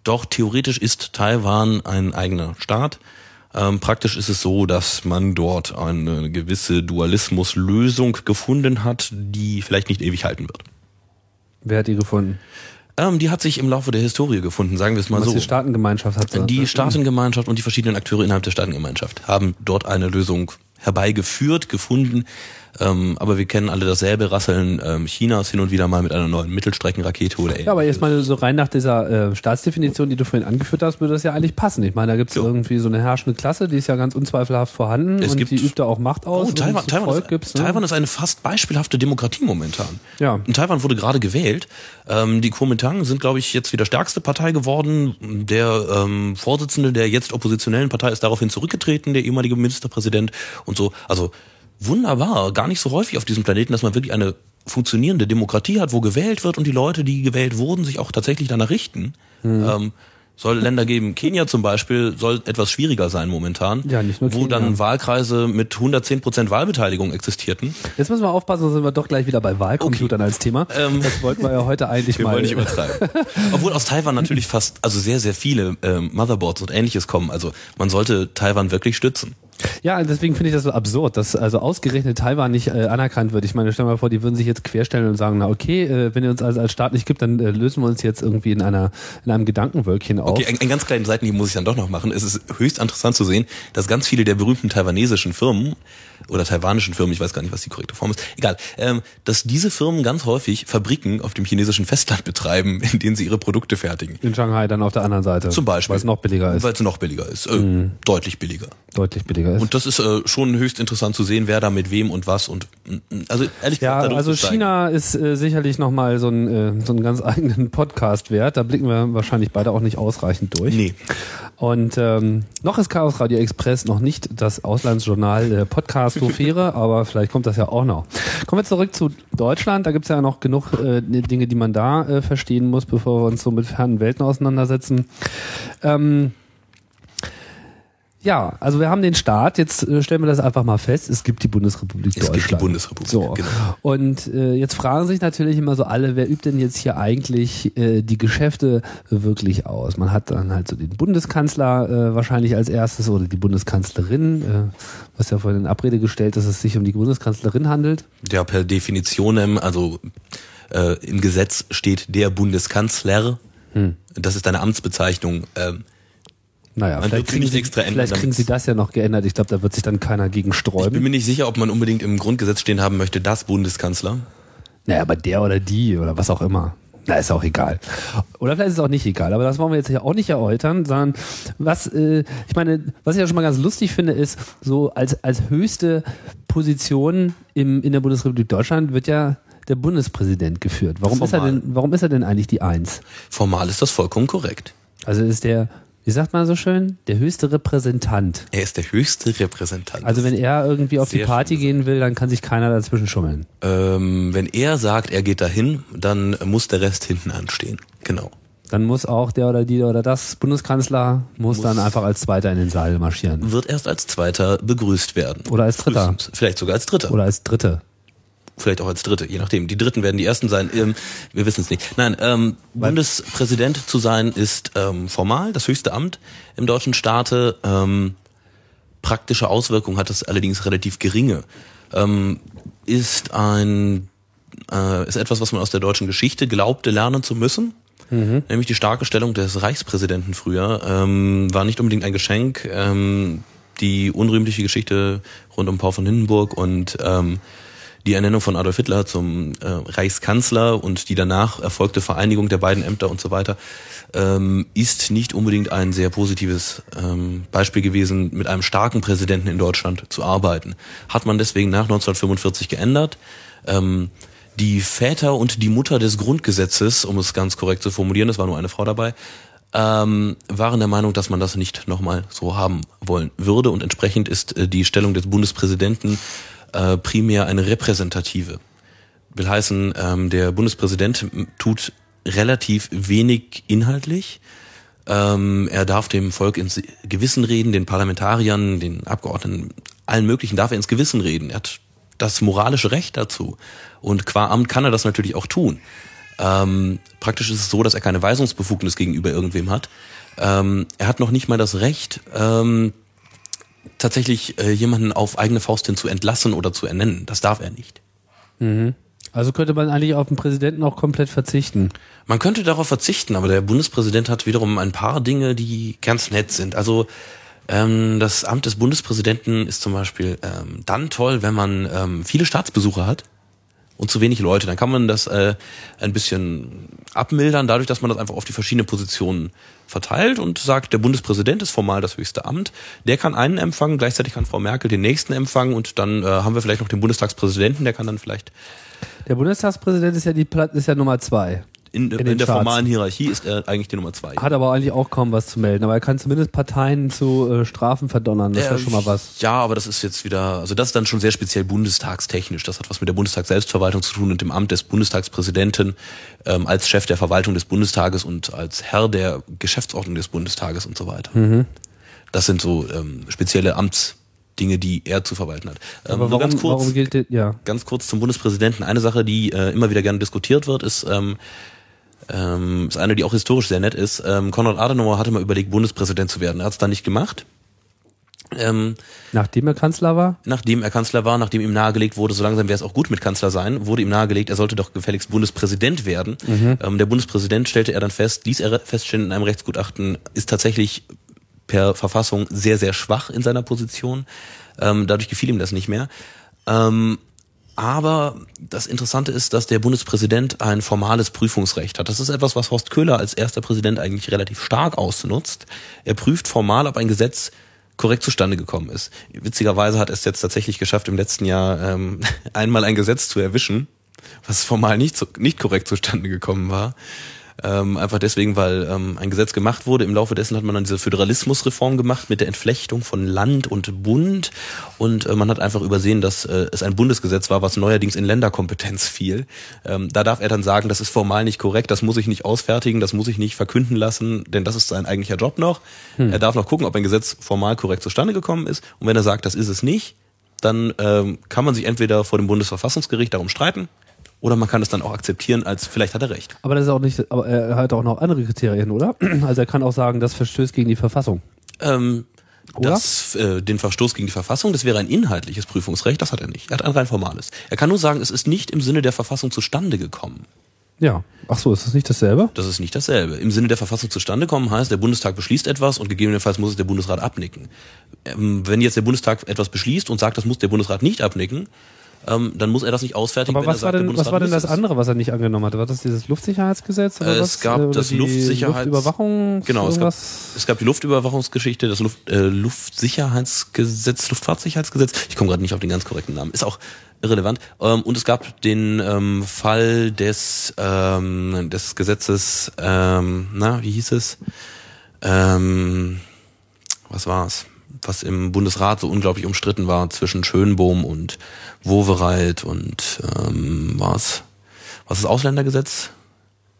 [SPEAKER 4] doch theoretisch ist Taiwan ein eigener Staat. Ähm, praktisch ist es so, dass man dort eine gewisse Dualismuslösung gefunden hat, die vielleicht nicht ewig halten wird.
[SPEAKER 3] Wer hat die gefunden?
[SPEAKER 4] Ähm, die hat sich im Laufe der Historie gefunden, sagen wir es mal so.
[SPEAKER 3] die Staatengemeinschaft hat. so-
[SPEAKER 4] Die Staatengemeinschaft und die verschiedenen Akteure innerhalb der Staatengemeinschaft haben dort eine Lösung herbeigeführt, gefunden. Ähm, aber wir kennen alle dasselbe Rasseln ähm, Chinas hin und wieder mal mit einer neuen Mittelstreckenrakete oder
[SPEAKER 3] Ja, aber jetzt mal so rein nach dieser äh, Staatsdefinition, die du vorhin angeführt hast, würde das ja eigentlich passen. Ich meine, da gibt es
[SPEAKER 4] Ja.
[SPEAKER 3] irgendwie so eine herrschende Klasse, die ist ja ganz unzweifelhaft vorhanden
[SPEAKER 4] Es
[SPEAKER 3] und
[SPEAKER 4] gibt-
[SPEAKER 3] die übt da auch Macht aus.
[SPEAKER 4] Oh, Taiwan,
[SPEAKER 3] und
[SPEAKER 4] Taiwan, ist,
[SPEAKER 3] ne?
[SPEAKER 4] Taiwan ist eine fast beispielhafte Demokratie momentan.
[SPEAKER 3] Ja.
[SPEAKER 4] In Taiwan wurde gerade gewählt. Ähm, die Kuomintang sind, glaube ich, jetzt wieder stärkste Partei geworden. Der ähm, Vorsitzende der jetzt oppositionellen Partei ist daraufhin zurückgetreten, der ehemalige Ministerpräsident und so. Also wunderbar, gar nicht so häufig auf diesem Planeten, dass man wirklich eine funktionierende Demokratie hat, wo gewählt wird und die Leute, die gewählt wurden, sich auch tatsächlich danach richten.
[SPEAKER 3] Hm.
[SPEAKER 4] Ähm, soll Länder geben. Kenia zum Beispiel soll etwas schwieriger sein momentan,
[SPEAKER 3] Ja, nicht nur
[SPEAKER 4] wo
[SPEAKER 3] Kenia.
[SPEAKER 4] dann Wahlkreise mit 110 Prozent Wahlbeteiligung existierten.
[SPEAKER 3] Jetzt müssen wir aufpassen, sonst sind wir doch gleich wieder bei Wahlcomputern als Thema.
[SPEAKER 4] Ähm,
[SPEAKER 3] das wollten wir ja heute eigentlich
[SPEAKER 4] Wir
[SPEAKER 3] mal.
[SPEAKER 4] wollen nicht übertreiben. Obwohl aus Taiwan natürlich fast, also sehr, sehr viele ähm, Motherboards und ähnliches kommen. Also man sollte Taiwan wirklich stützen.
[SPEAKER 3] Ja, deswegen finde ich das so absurd, dass also ausgerechnet Taiwan nicht äh, anerkannt wird. Ich meine, stell mal vor, die würden sich jetzt querstellen und sagen, na okay, äh, wenn ihr uns also als Staat nicht gibt, dann äh, lösen wir uns jetzt irgendwie in einer in einem Gedankenwölkchen auf.
[SPEAKER 4] Okay, ein ganz kleinen Seitenhieb muss ich dann doch noch machen. Es ist höchst interessant zu sehen, dass ganz viele der berühmten taiwanesischen Firmen oder taiwanischen Firmen, ich weiß gar nicht, was die korrekte Form ist, egal, ähm, dass diese Firmen ganz häufig Fabriken auf dem chinesischen Festland betreiben, in denen sie ihre Produkte fertigen.
[SPEAKER 3] In Shanghai dann auf der anderen Seite.
[SPEAKER 4] Zum Beispiel.
[SPEAKER 3] Weil es noch billiger ist.
[SPEAKER 4] Weil es noch billiger ist. Äh, Deutlich billiger.
[SPEAKER 3] Deutlich billiger ist.
[SPEAKER 4] Und das ist äh, schon höchst interessant zu sehen, wer da mit wem und was und also ehrlich
[SPEAKER 3] ja,
[SPEAKER 4] gesagt, da
[SPEAKER 3] also. China ist äh, sicherlich nochmal so, ein, äh, so einen ganz eigenen Podcast wert. Da blicken wir wahrscheinlich beide auch nicht ausreichend durch.
[SPEAKER 4] Nee.
[SPEAKER 3] Und ähm, noch ist Chaos Radio Express noch nicht das Auslandsjournal der Podcast-Sphäre, aber vielleicht kommt das ja auch noch. Kommen wir zurück zu Deutschland. Da gibt's ja noch genug äh, Dinge, die man da äh, verstehen muss, bevor wir uns so mit fernen Welten auseinandersetzen. Ähm, ja, also wir haben den Staat, jetzt äh, stellen wir das einfach mal fest, es gibt die Bundesrepublik
[SPEAKER 4] Es gibt
[SPEAKER 3] Deutschland.
[SPEAKER 4] die Bundesrepublik,
[SPEAKER 3] So.
[SPEAKER 4] genau.
[SPEAKER 3] Und äh, jetzt fragen sich natürlich immer so alle, wer übt denn jetzt hier eigentlich äh, die Geschäfte wirklich aus? Man hat dann halt so den Bundeskanzler äh, wahrscheinlich als erstes oder die Bundeskanzlerin, äh, was ja vorhin in Abrede gestellt, dass es sich um die Bundeskanzlerin handelt.
[SPEAKER 4] Ja, per Definitionem, also äh, im Gesetz steht der Bundeskanzler.
[SPEAKER 3] Hm.
[SPEAKER 4] Das ist eine Amtsbezeichnung. Ähm,
[SPEAKER 3] Naja,
[SPEAKER 4] Man
[SPEAKER 3] vielleicht, kriegen sie,
[SPEAKER 4] extra ändern,
[SPEAKER 3] vielleicht kriegen sie das ja noch geändert. Ich glaube, da wird sich dann keiner gegen
[SPEAKER 4] ich bin
[SPEAKER 3] sträuben.
[SPEAKER 4] mir nicht sicher, ob man unbedingt im Grundgesetz stehen haben möchte, das Bundeskanzler.
[SPEAKER 3] Naja, aber der oder die oder was auch immer. Na, ist auch egal. Oder vielleicht ist es auch nicht egal, aber das wollen wir jetzt ja auch nicht erläutern, sondern was, äh, ich meine, was ich ja schon mal ganz lustig finde, ist, so als, als höchste Position im, in der Bundesrepublik Deutschland wird ja der Bundespräsident geführt. Warum ist er denn, warum ist er denn eigentlich die Eins?
[SPEAKER 4] Formal ist das vollkommen korrekt.
[SPEAKER 3] Also ist der, wie sagt man so schön, der höchste Repräsentant.
[SPEAKER 4] Er ist der höchste Repräsentant.
[SPEAKER 3] Also wenn er irgendwie auf die Party gehen will, dann kann sich keiner dazwischen schummeln.
[SPEAKER 4] ähm, wenn er sagt, er geht dahin, dann muss der Rest hinten anstehen. Genau.
[SPEAKER 3] Dann muss auch der oder die oder das Bundeskanzler muss, dann einfach als Zweiter in den Saal marschieren.
[SPEAKER 4] Wird erst als Zweiter begrüßt werden.
[SPEAKER 3] Oder als Dritter.
[SPEAKER 4] Vielleicht sogar als Dritter.
[SPEAKER 3] Oder als Dritte.
[SPEAKER 4] Vielleicht auch als Dritte, je nachdem. Die Dritten werden die Ersten sein. Ähm, wir wissen es nicht. Nein, ähm, Bundespräsident zu sein ist ähm, formal das höchste Amt im deutschen Staate. Ähm, praktische Auswirkungen hat es allerdings relativ geringe. Ähm, ist ein äh, ist etwas, was man aus der deutschen Geschichte glaubte lernen zu müssen. Nämlich die starke Stellung des Reichspräsidenten früher ähm, war nicht unbedingt ein Geschenk. Ähm, die unrühmliche Geschichte rund um Paul von Hindenburg und ähm, die Ernennung von Adolf Hitler zum äh, Reichskanzler und die danach erfolgte Vereinigung der beiden Ämter und so weiter ähm, ist nicht unbedingt ein sehr positives ähm, Beispiel gewesen, mit einem starken Präsidenten in Deutschland zu arbeiten. Hat man deswegen nach 1945 geändert. Ähm, die Väter und die Mutter des Grundgesetzes, um es ganz korrekt zu formulieren, es war nur eine Frau dabei, ähm, waren der Meinung, dass man das nicht nochmal so haben wollen würde und entsprechend ist äh, die Stellung des Bundespräsidenten äh, primär eine repräsentative. Will heißen, ähm, der Bundespräsident tut relativ wenig inhaltlich. Ähm, er darf dem Volk ins Gewissen reden, den Parlamentariern, den Abgeordneten, allen möglichen darf er ins Gewissen reden. Er hat das moralische Recht dazu. Und qua Amt kann er das natürlich auch tun. Ähm, praktisch ist es so, dass er keine Weisungsbefugnis gegenüber irgendwem hat. Ähm, er hat noch nicht mal das Recht, ähm, tatsächlich äh, jemanden auf eigene Faust hin zu entlassen oder zu ernennen. Das darf er nicht.
[SPEAKER 3] Also könnte man eigentlich auf den Präsidenten auch komplett verzichten.
[SPEAKER 4] Man könnte darauf verzichten, aber der Bundespräsident hat wiederum ein paar Dinge, die ganz nett sind. Also ähm, das Amt des Bundespräsidenten ist zum Beispiel ähm, dann toll, wenn man ähm, viele Staatsbesucher hat und zu wenig Leute. Dann kann man das äh, ein bisschen abmildern, dadurch, dass man das einfach auf die verschiedenen Positionen verteilt und sagt, der Bundespräsident ist formal das höchste Amt. Der kann einen empfangen, gleichzeitig kann Frau Merkel den nächsten empfangen und dann äh, haben wir vielleicht noch den Bundestagspräsidenten, der kann dann vielleicht
[SPEAKER 3] Der Bundestagspräsident ist ja die Pla ist ja Nummer zwei.
[SPEAKER 4] In, in,
[SPEAKER 3] den
[SPEAKER 4] der
[SPEAKER 3] Charts.
[SPEAKER 4] formalen Hierarchie ist er eigentlich die Nummer zwei.
[SPEAKER 3] Hat aber eigentlich auch kaum was zu melden. Aber er kann zumindest Parteien zu äh, Strafen verdonnern. Das ist ja
[SPEAKER 4] Äh,
[SPEAKER 3] schon mal was.
[SPEAKER 4] Ja, aber das ist jetzt wieder, also das ist dann schon sehr speziell bundestagstechnisch. Das hat was mit der Bundestagsselbstverwaltung zu tun und dem Amt des Bundestagspräsidenten ähm, als Chef der Verwaltung des Bundestages und als Herr der Geschäftsordnung des Bundestages und so weiter.
[SPEAKER 3] Mhm.
[SPEAKER 4] Das sind so ähm, spezielle Amtsdinge, die er zu verwalten hat. Ähm,
[SPEAKER 3] warum,
[SPEAKER 4] ganz kurz,
[SPEAKER 3] warum gilt ja.
[SPEAKER 4] ganz kurz zum Bundespräsidenten. Eine Sache, die äh, immer wieder gerne diskutiert wird, ist, ähm, ähm, ist eine, die auch historisch sehr nett ist. Ähm, Konrad Adenauer hatte mal überlegt, Bundespräsident zu werden. Er hat es dann nicht gemacht. Ähm,
[SPEAKER 3] Nachdem er Kanzler war?
[SPEAKER 4] nachdem er Kanzler war, nachdem ihm nahegelegt wurde, so langsam wäre es auch gut mit Kanzler sein, wurde ihm nahegelegt, er sollte doch gefälligst Bundespräsident werden. Ähm, der Bundespräsident stellte er dann fest, ließ er feststellen in einem Rechtsgutachten, ist tatsächlich per Verfassung sehr, sehr schwach in seiner Position. Ähm, dadurch gefiel ihm das nicht mehr. Ähm, aber das Interessante ist, dass der Bundespräsident ein formales Prüfungsrecht hat. Das ist etwas, was Horst Köhler als erster Präsident eigentlich relativ stark ausnutzt. Er prüft formal, ob ein Gesetz korrekt zustande gekommen ist. Witzigerweise hat er es jetzt tatsächlich geschafft, im letzten Jahr ähm, einmal ein Gesetz zu erwischen, was formal nicht, nicht korrekt zustande gekommen war. Ähm, einfach deswegen, weil ähm, ein Gesetz gemacht wurde. Im Laufe dessen hat man dann diese Föderalismusreform gemacht mit der Entflechtung von Land und Bund. Und äh, man hat einfach übersehen, dass äh, es ein Bundesgesetz war, was neuerdings in Länderkompetenz fiel. Ähm, da darf er dann sagen, das ist formal nicht korrekt, das muss ich nicht ausfertigen, das muss ich nicht verkünden lassen, denn das ist sein eigentlicher Job noch. Er darf noch gucken, ob ein Gesetz formal korrekt zustande gekommen ist. Und wenn er sagt, das ist es nicht, dann ähm, kann man sich entweder vor dem Bundesverfassungsgericht darum streiten oder man kann es dann auch akzeptieren, als vielleicht hat er recht.
[SPEAKER 3] Aber das ist auch nicht, aber er hat auch noch andere Kriterien, oder? Also er kann auch sagen, das verstößt gegen die Verfassung.
[SPEAKER 4] Ähm, das, äh, den Verstoß gegen die Verfassung, das wäre ein inhaltliches Prüfungsrecht, das hat er nicht. Er hat ein rein formales. Er kann nur sagen, es ist nicht im Sinne der Verfassung zustande gekommen.
[SPEAKER 3] Ja. Ach so, ist das nicht dasselbe?
[SPEAKER 4] Das ist nicht dasselbe. Im Sinne der Verfassung zustande kommen heißt, der Bundestag beschließt etwas und gegebenenfalls muss es der Bundesrat abnicken. Ähm, wenn jetzt der Bundestag etwas beschließt und sagt, das muss der Bundesrat nicht abnicken, ähm, dann muss er das nicht ausfertigen.
[SPEAKER 3] Aber was war
[SPEAKER 4] sagt,
[SPEAKER 3] denn, was war denn das andere, was er nicht angenommen hat? War das dieses Luftsicherheitsgesetz? Oder
[SPEAKER 4] Äh,
[SPEAKER 3] was?
[SPEAKER 4] es gab
[SPEAKER 3] Oder
[SPEAKER 4] das
[SPEAKER 3] die
[SPEAKER 4] Luftsicherheits-
[SPEAKER 3] Luftüberwachung.
[SPEAKER 4] Genau, es gab, es gab die Luftüberwachungsgeschichte, das Luft, äh, Luftsicherheitsgesetz, Luftfahrtsicherheitsgesetz. Ich komme gerade nicht auf den ganz korrekten Namen. Ist auch irrelevant. Ähm, und es gab den ähm, Fall des, ähm, des Gesetzes, ähm, na, wie hieß es? Ähm, was war's? Was im Bundesrat so unglaublich umstritten war zwischen Schönbohm und Wowereit und ähm, was? Was das Ausländergesetz?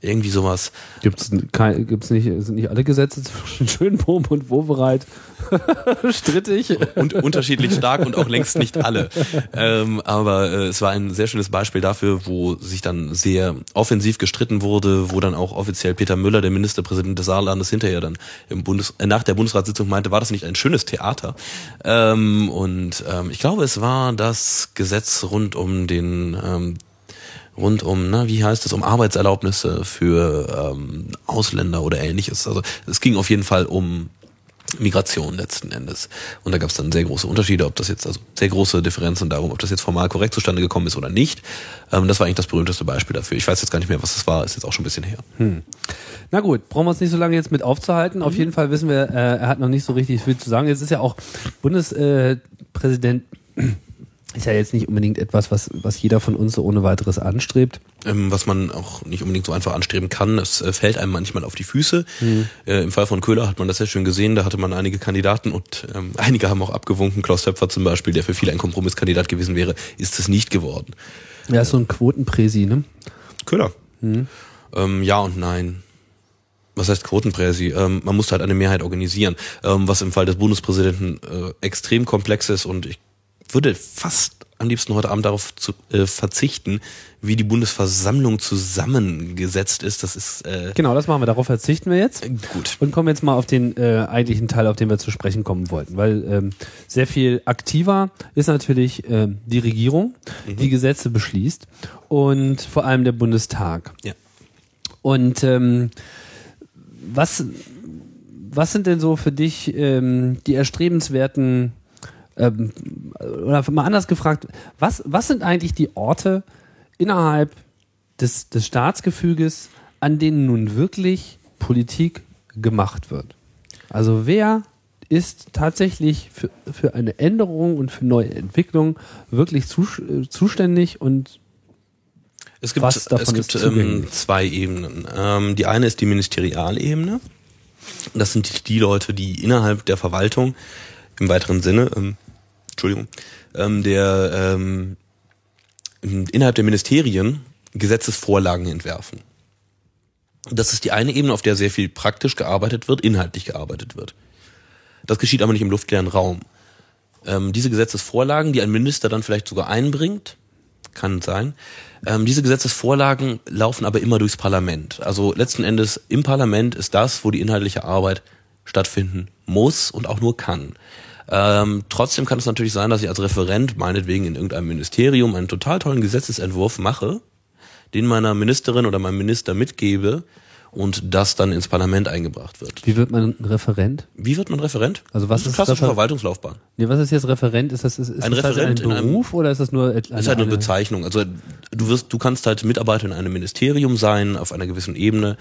[SPEAKER 4] Irgendwie sowas.
[SPEAKER 3] Gibt's, kein, gibt's nicht, sind nicht alle Gesetze zwischen Schönbohm und Wovereit strittig?
[SPEAKER 4] und unterschiedlich stark und auch längst nicht alle. Ähm, aber äh, es war ein sehr schönes Beispiel dafür, wo sich dann sehr offensiv gestritten wurde, wo dann auch offiziell Peter Müller, der Ministerpräsident des Saarlandes, hinterher dann im Bundes äh, nach der Bundesratssitzung meinte, war das nicht ein schönes Theater? Ähm, und ähm, ich glaube, es war das Gesetz rund um den ähm, rund um, na, wie heißt es, um Arbeitserlaubnisse für ähm, Ausländer oder ähnliches. Also es ging auf jeden Fall um Migration letzten Endes. Und da gab es dann sehr große Unterschiede, ob das jetzt, also sehr große Differenzen darum, ob das jetzt formal korrekt zustande gekommen ist oder nicht. Ähm, das war eigentlich das berühmteste Beispiel dafür. Ich weiß jetzt gar nicht mehr, was das war, ist jetzt auch schon ein bisschen her.
[SPEAKER 3] Na gut, brauchen wir uns nicht so lange jetzt mit aufzuhalten. Auf jeden Fall wissen wir, äh, er hat noch nicht so richtig viel zu sagen. Jetzt ist ja auch Bundespräsident, äh, ist ja jetzt nicht unbedingt etwas, was, was jeder von uns so ohne weiteres anstrebt.
[SPEAKER 4] Ähm, was man auch nicht unbedingt so einfach anstreben kann, es äh, fällt einem manchmal auf die Füße. Äh, Im Fall von Köhler hat man das sehr schön gesehen, da hatte man einige Kandidaten und ähm, einige haben auch abgewunken. Klaus Töpfer zum Beispiel, der für viele ein Kompromisskandidat gewesen wäre, ist es nicht geworden.
[SPEAKER 3] Er ist so ein Quotenpräsi, ne?
[SPEAKER 4] Köhler. Ähm, ja und nein. Was heißt Quotenpräsi? Ähm, man muss halt eine Mehrheit organisieren, ähm, was im Fall des Bundespräsidenten äh, extrem komplex ist und ich würde fast am liebsten heute Abend darauf zu äh, verzichten, wie die Bundesversammlung zusammengesetzt ist. Das ist äh,
[SPEAKER 3] Genau, das machen wir. Darauf verzichten wir jetzt.
[SPEAKER 4] gut.
[SPEAKER 3] Und kommen jetzt mal auf den äh, eigentlichen Teil, auf den wir zu sprechen kommen wollten. Weil ähm, sehr viel aktiver ist natürlich ähm, die Regierung, die Gesetze beschließt und vor allem der Bundestag.
[SPEAKER 4] Ja.
[SPEAKER 3] Und ähm, was, was sind denn so für dich ähm, die erstrebenswerten, ähm, oder mal anders gefragt, was, was sind eigentlich die Orte innerhalb des, des Staatsgefüges, an denen nun wirklich Politik gemacht wird? Also wer ist tatsächlich für, für eine Änderung und für neue Entwicklung wirklich zu, äh, zuständig und
[SPEAKER 4] Es gibt,
[SPEAKER 3] Was davon
[SPEAKER 4] es gibt ähm, zwei Ebenen. Ähm, die eine ist die Ministerialebene. Das sind die Leute, die innerhalb der Verwaltung im weiteren Sinne, ähm, Entschuldigung, ähm, der ähm, innerhalb der Ministerien Gesetzesvorlagen entwerfen. Das ist die eine Ebene, auf der sehr viel praktisch gearbeitet wird, inhaltlich gearbeitet wird. Das geschieht aber nicht im luftleeren Raum. Ähm, diese Gesetzesvorlagen, die ein Minister dann vielleicht sogar einbringt, kann sein. Ähm, diese Gesetzesvorlagen laufen aber immer durchs Parlament. Also letzten Endes im Parlament ist das, wo die inhaltliche Arbeit stattfinden muss und auch nur kann. Ähm, trotzdem kann es natürlich sein, dass ich als Referent meinetwegen in irgendeinem Ministerium einen total tollen Gesetzesentwurf mache, den meiner Ministerin oder meinem Minister mitgebe und das dann ins Parlament eingebracht wird.
[SPEAKER 3] wie wird man ein Referent?
[SPEAKER 4] Wie wird man Referent?
[SPEAKER 3] Also was
[SPEAKER 4] Das
[SPEAKER 3] ist
[SPEAKER 4] klassische
[SPEAKER 3] Refer-
[SPEAKER 4] Verwaltungslaufbahn?
[SPEAKER 3] Nee, was ist jetzt Referent? Ist das, ist, ist
[SPEAKER 4] Ein
[SPEAKER 3] das
[SPEAKER 4] Referent
[SPEAKER 3] halt
[SPEAKER 4] in
[SPEAKER 3] ein
[SPEAKER 4] einem-
[SPEAKER 3] Beruf oder ist das nur eine,
[SPEAKER 4] ist halt eine Bezeichnung. Also du wirst, du kannst halt Mitarbeiter in einem Ministerium sein, auf einer gewissen Ebene.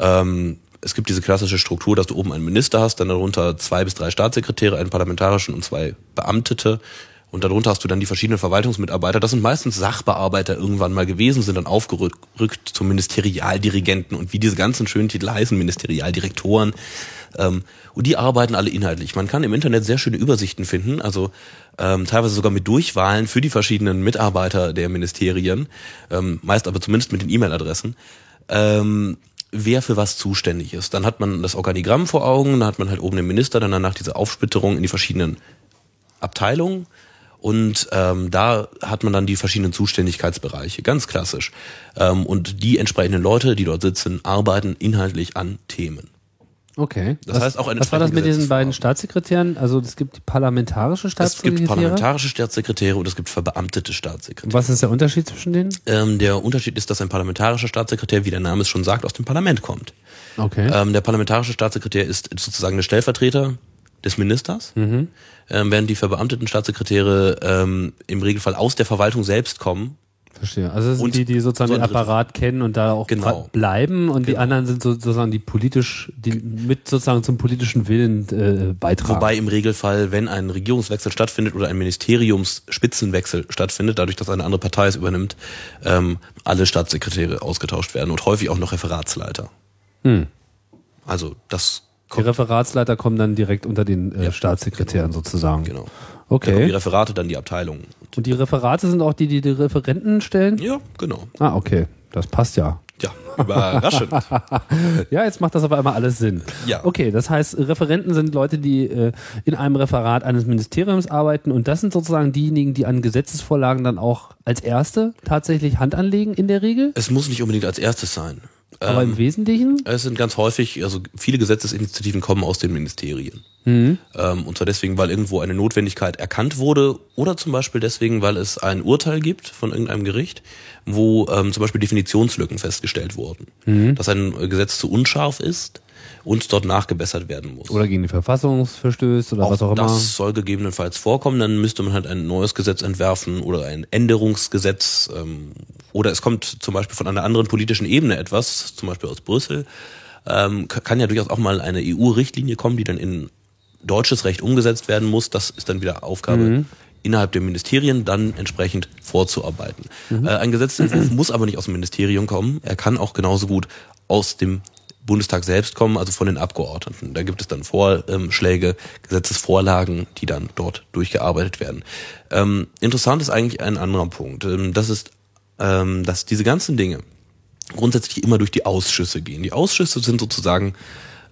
[SPEAKER 4] Ähm, es gibt diese klassische Struktur, dass du oben einen Minister hast, dann darunter zwei bis drei Staatssekretäre, einen parlamentarischen und zwei Beamtete. Und darunter hast du dann die verschiedenen Verwaltungsmitarbeiter. Das sind meistens Sachbearbeiter irgendwann mal gewesen, sind dann aufgerückt zum Ministerialdirigenten und wie diese ganzen schönen Titel heißen, Ministerialdirektoren. Ähm, und die arbeiten alle inhaltlich. Man kann im Internet sehr schöne Übersichten finden, also ähm, teilweise sogar mit Durchwahlen für die verschiedenen Mitarbeiter der Ministerien, ähm, meist aber zumindest mit den E-Mail-Adressen. Wer für was zuständig ist. Dann hat man das Organigramm vor Augen, dann hat man halt oben den Minister, dann danach diese Aufsplitterung in die verschiedenen Abteilungen und ähm, da hat man dann die verschiedenen Zuständigkeitsbereiche, ganz klassisch. Ähm, und die entsprechenden Leute, die dort sitzen, arbeiten inhaltlich an Themen.
[SPEAKER 3] Okay.
[SPEAKER 4] Das
[SPEAKER 3] was,
[SPEAKER 4] heißt auch eine
[SPEAKER 3] Was war das mit diesen beiden. Staatssekretären? Also es gibt die parlamentarische
[SPEAKER 4] Es gibt
[SPEAKER 3] Staatssekretäre.
[SPEAKER 4] parlamentarische Staatssekretäre und es gibt verbeamtete Staatssekretäre.
[SPEAKER 3] Was ist der Unterschied zwischen denen?
[SPEAKER 4] Ähm, der Unterschied ist, dass ein parlamentarisher Staatssekretär, wie der Name es schon sagt, aus dem Parlament kommt.
[SPEAKER 3] Okay.
[SPEAKER 4] Ähm, der parlamentarische Staatssekretär ist sozusagen der Stellvertreter des Ministers, ähm, während die verbeamteten Staatssekretäre ähm, im Regelfall aus der Verwaltung selbst kommen.
[SPEAKER 3] Verstehe. Also das sind
[SPEAKER 4] und
[SPEAKER 3] die, die sozusagen
[SPEAKER 4] so
[SPEAKER 3] den. Apparat kennen und da auch
[SPEAKER 4] Genau.
[SPEAKER 3] bleiben und die
[SPEAKER 4] Genau.
[SPEAKER 3] anderen sind so- sozusagen die politisch, die mit sozusagen zum politischen Willen äh, beitragen.
[SPEAKER 4] Wobei im Regelfall, wenn ein Regierungswechsel stattfindet oder ein Ministeriumsspitzenwechsel stattfindet, dadurch, dass eine andere Partei es übernimmt, ähm, alle Staatssekretäre ausgetauscht werden und häufig auch noch Referatsleiter. Also das
[SPEAKER 3] die
[SPEAKER 4] kommt
[SPEAKER 3] Referatsleiter kommen dann direkt unter den äh,
[SPEAKER 4] Ja,
[SPEAKER 3] Staatssekretären sozusagen.
[SPEAKER 4] genau.
[SPEAKER 3] Okay.
[SPEAKER 4] die Referate, dann die Abteilungen.
[SPEAKER 3] Und die Referate sind auch die, die die Referenten stellen?
[SPEAKER 4] Ja, genau.
[SPEAKER 3] Ah, okay. Das passt ja.
[SPEAKER 4] Ja, überraschend.
[SPEAKER 3] Ja, jetzt macht das aber immer alles Sinn.
[SPEAKER 4] Ja.
[SPEAKER 3] Okay, das heißt, Referenten sind Leute, die äh, in einem Referat eines Ministeriums arbeiten und das sind sozusagen diejenigen, die an Gesetzesvorlagen dann auch als Erste tatsächlich Hand anlegen in der Regel.
[SPEAKER 4] es muss nicht unbedingt als erstes sein.
[SPEAKER 3] Aber
[SPEAKER 4] Ähm,
[SPEAKER 3] im Wesentlichen?
[SPEAKER 4] Es sind ganz häufig, also viele Gesetzesinitiativen kommen aus den Ministerien.
[SPEAKER 3] Mhm.
[SPEAKER 4] Ähm, und zwar deswegen, weil irgendwo eine Notwendigkeit erkannt wurde oder zum Beispiel deswegen, weil es ein Urteil gibt von irgendeinem Gericht, wo ähm, zum Beispiel Definitionslücken festgestellt wurden.
[SPEAKER 3] Mhm.
[SPEAKER 4] Dass ein Gesetz zu unscharf ist und dort nachgebessert werden muss.
[SPEAKER 3] Oder gegen die Verfassung verstößt oder was auch immer.
[SPEAKER 4] Das soll gegebenenfalls vorkommen, dann müsste man halt ein neues Gesetz entwerfen oder ein Änderungsgesetz. Ähm, oder es kommt zum Beispiel von einer anderen politischen Ebene etwas, zum Beispiel aus Brüssel. Ähm, ka- kann ja durchaus auch mal eine EU-Richtlinie kommen, die dann in deutsches Recht umgesetzt werden muss. Das ist dann wieder Aufgabe innerhalb der Ministerien, dann entsprechend vorzuarbeiten. Äh, ein Gesetzentwurf muss aber nicht aus dem Ministerium kommen. Er kann auch genauso gut aus dem Bundestag selbst kommen, also von den Abgeordneten. Da gibt es dann Vorschläge, Gesetzesvorlagen, die dann dort durchgearbeitet werden. Ähm, interessant ist eigentlich ein anderer Punkt. Ähm, das ist, ähm, dass diese ganzen Dinge grundsätzlich immer durch die Ausschüsse gehen. Die Ausschüsse sind sozusagen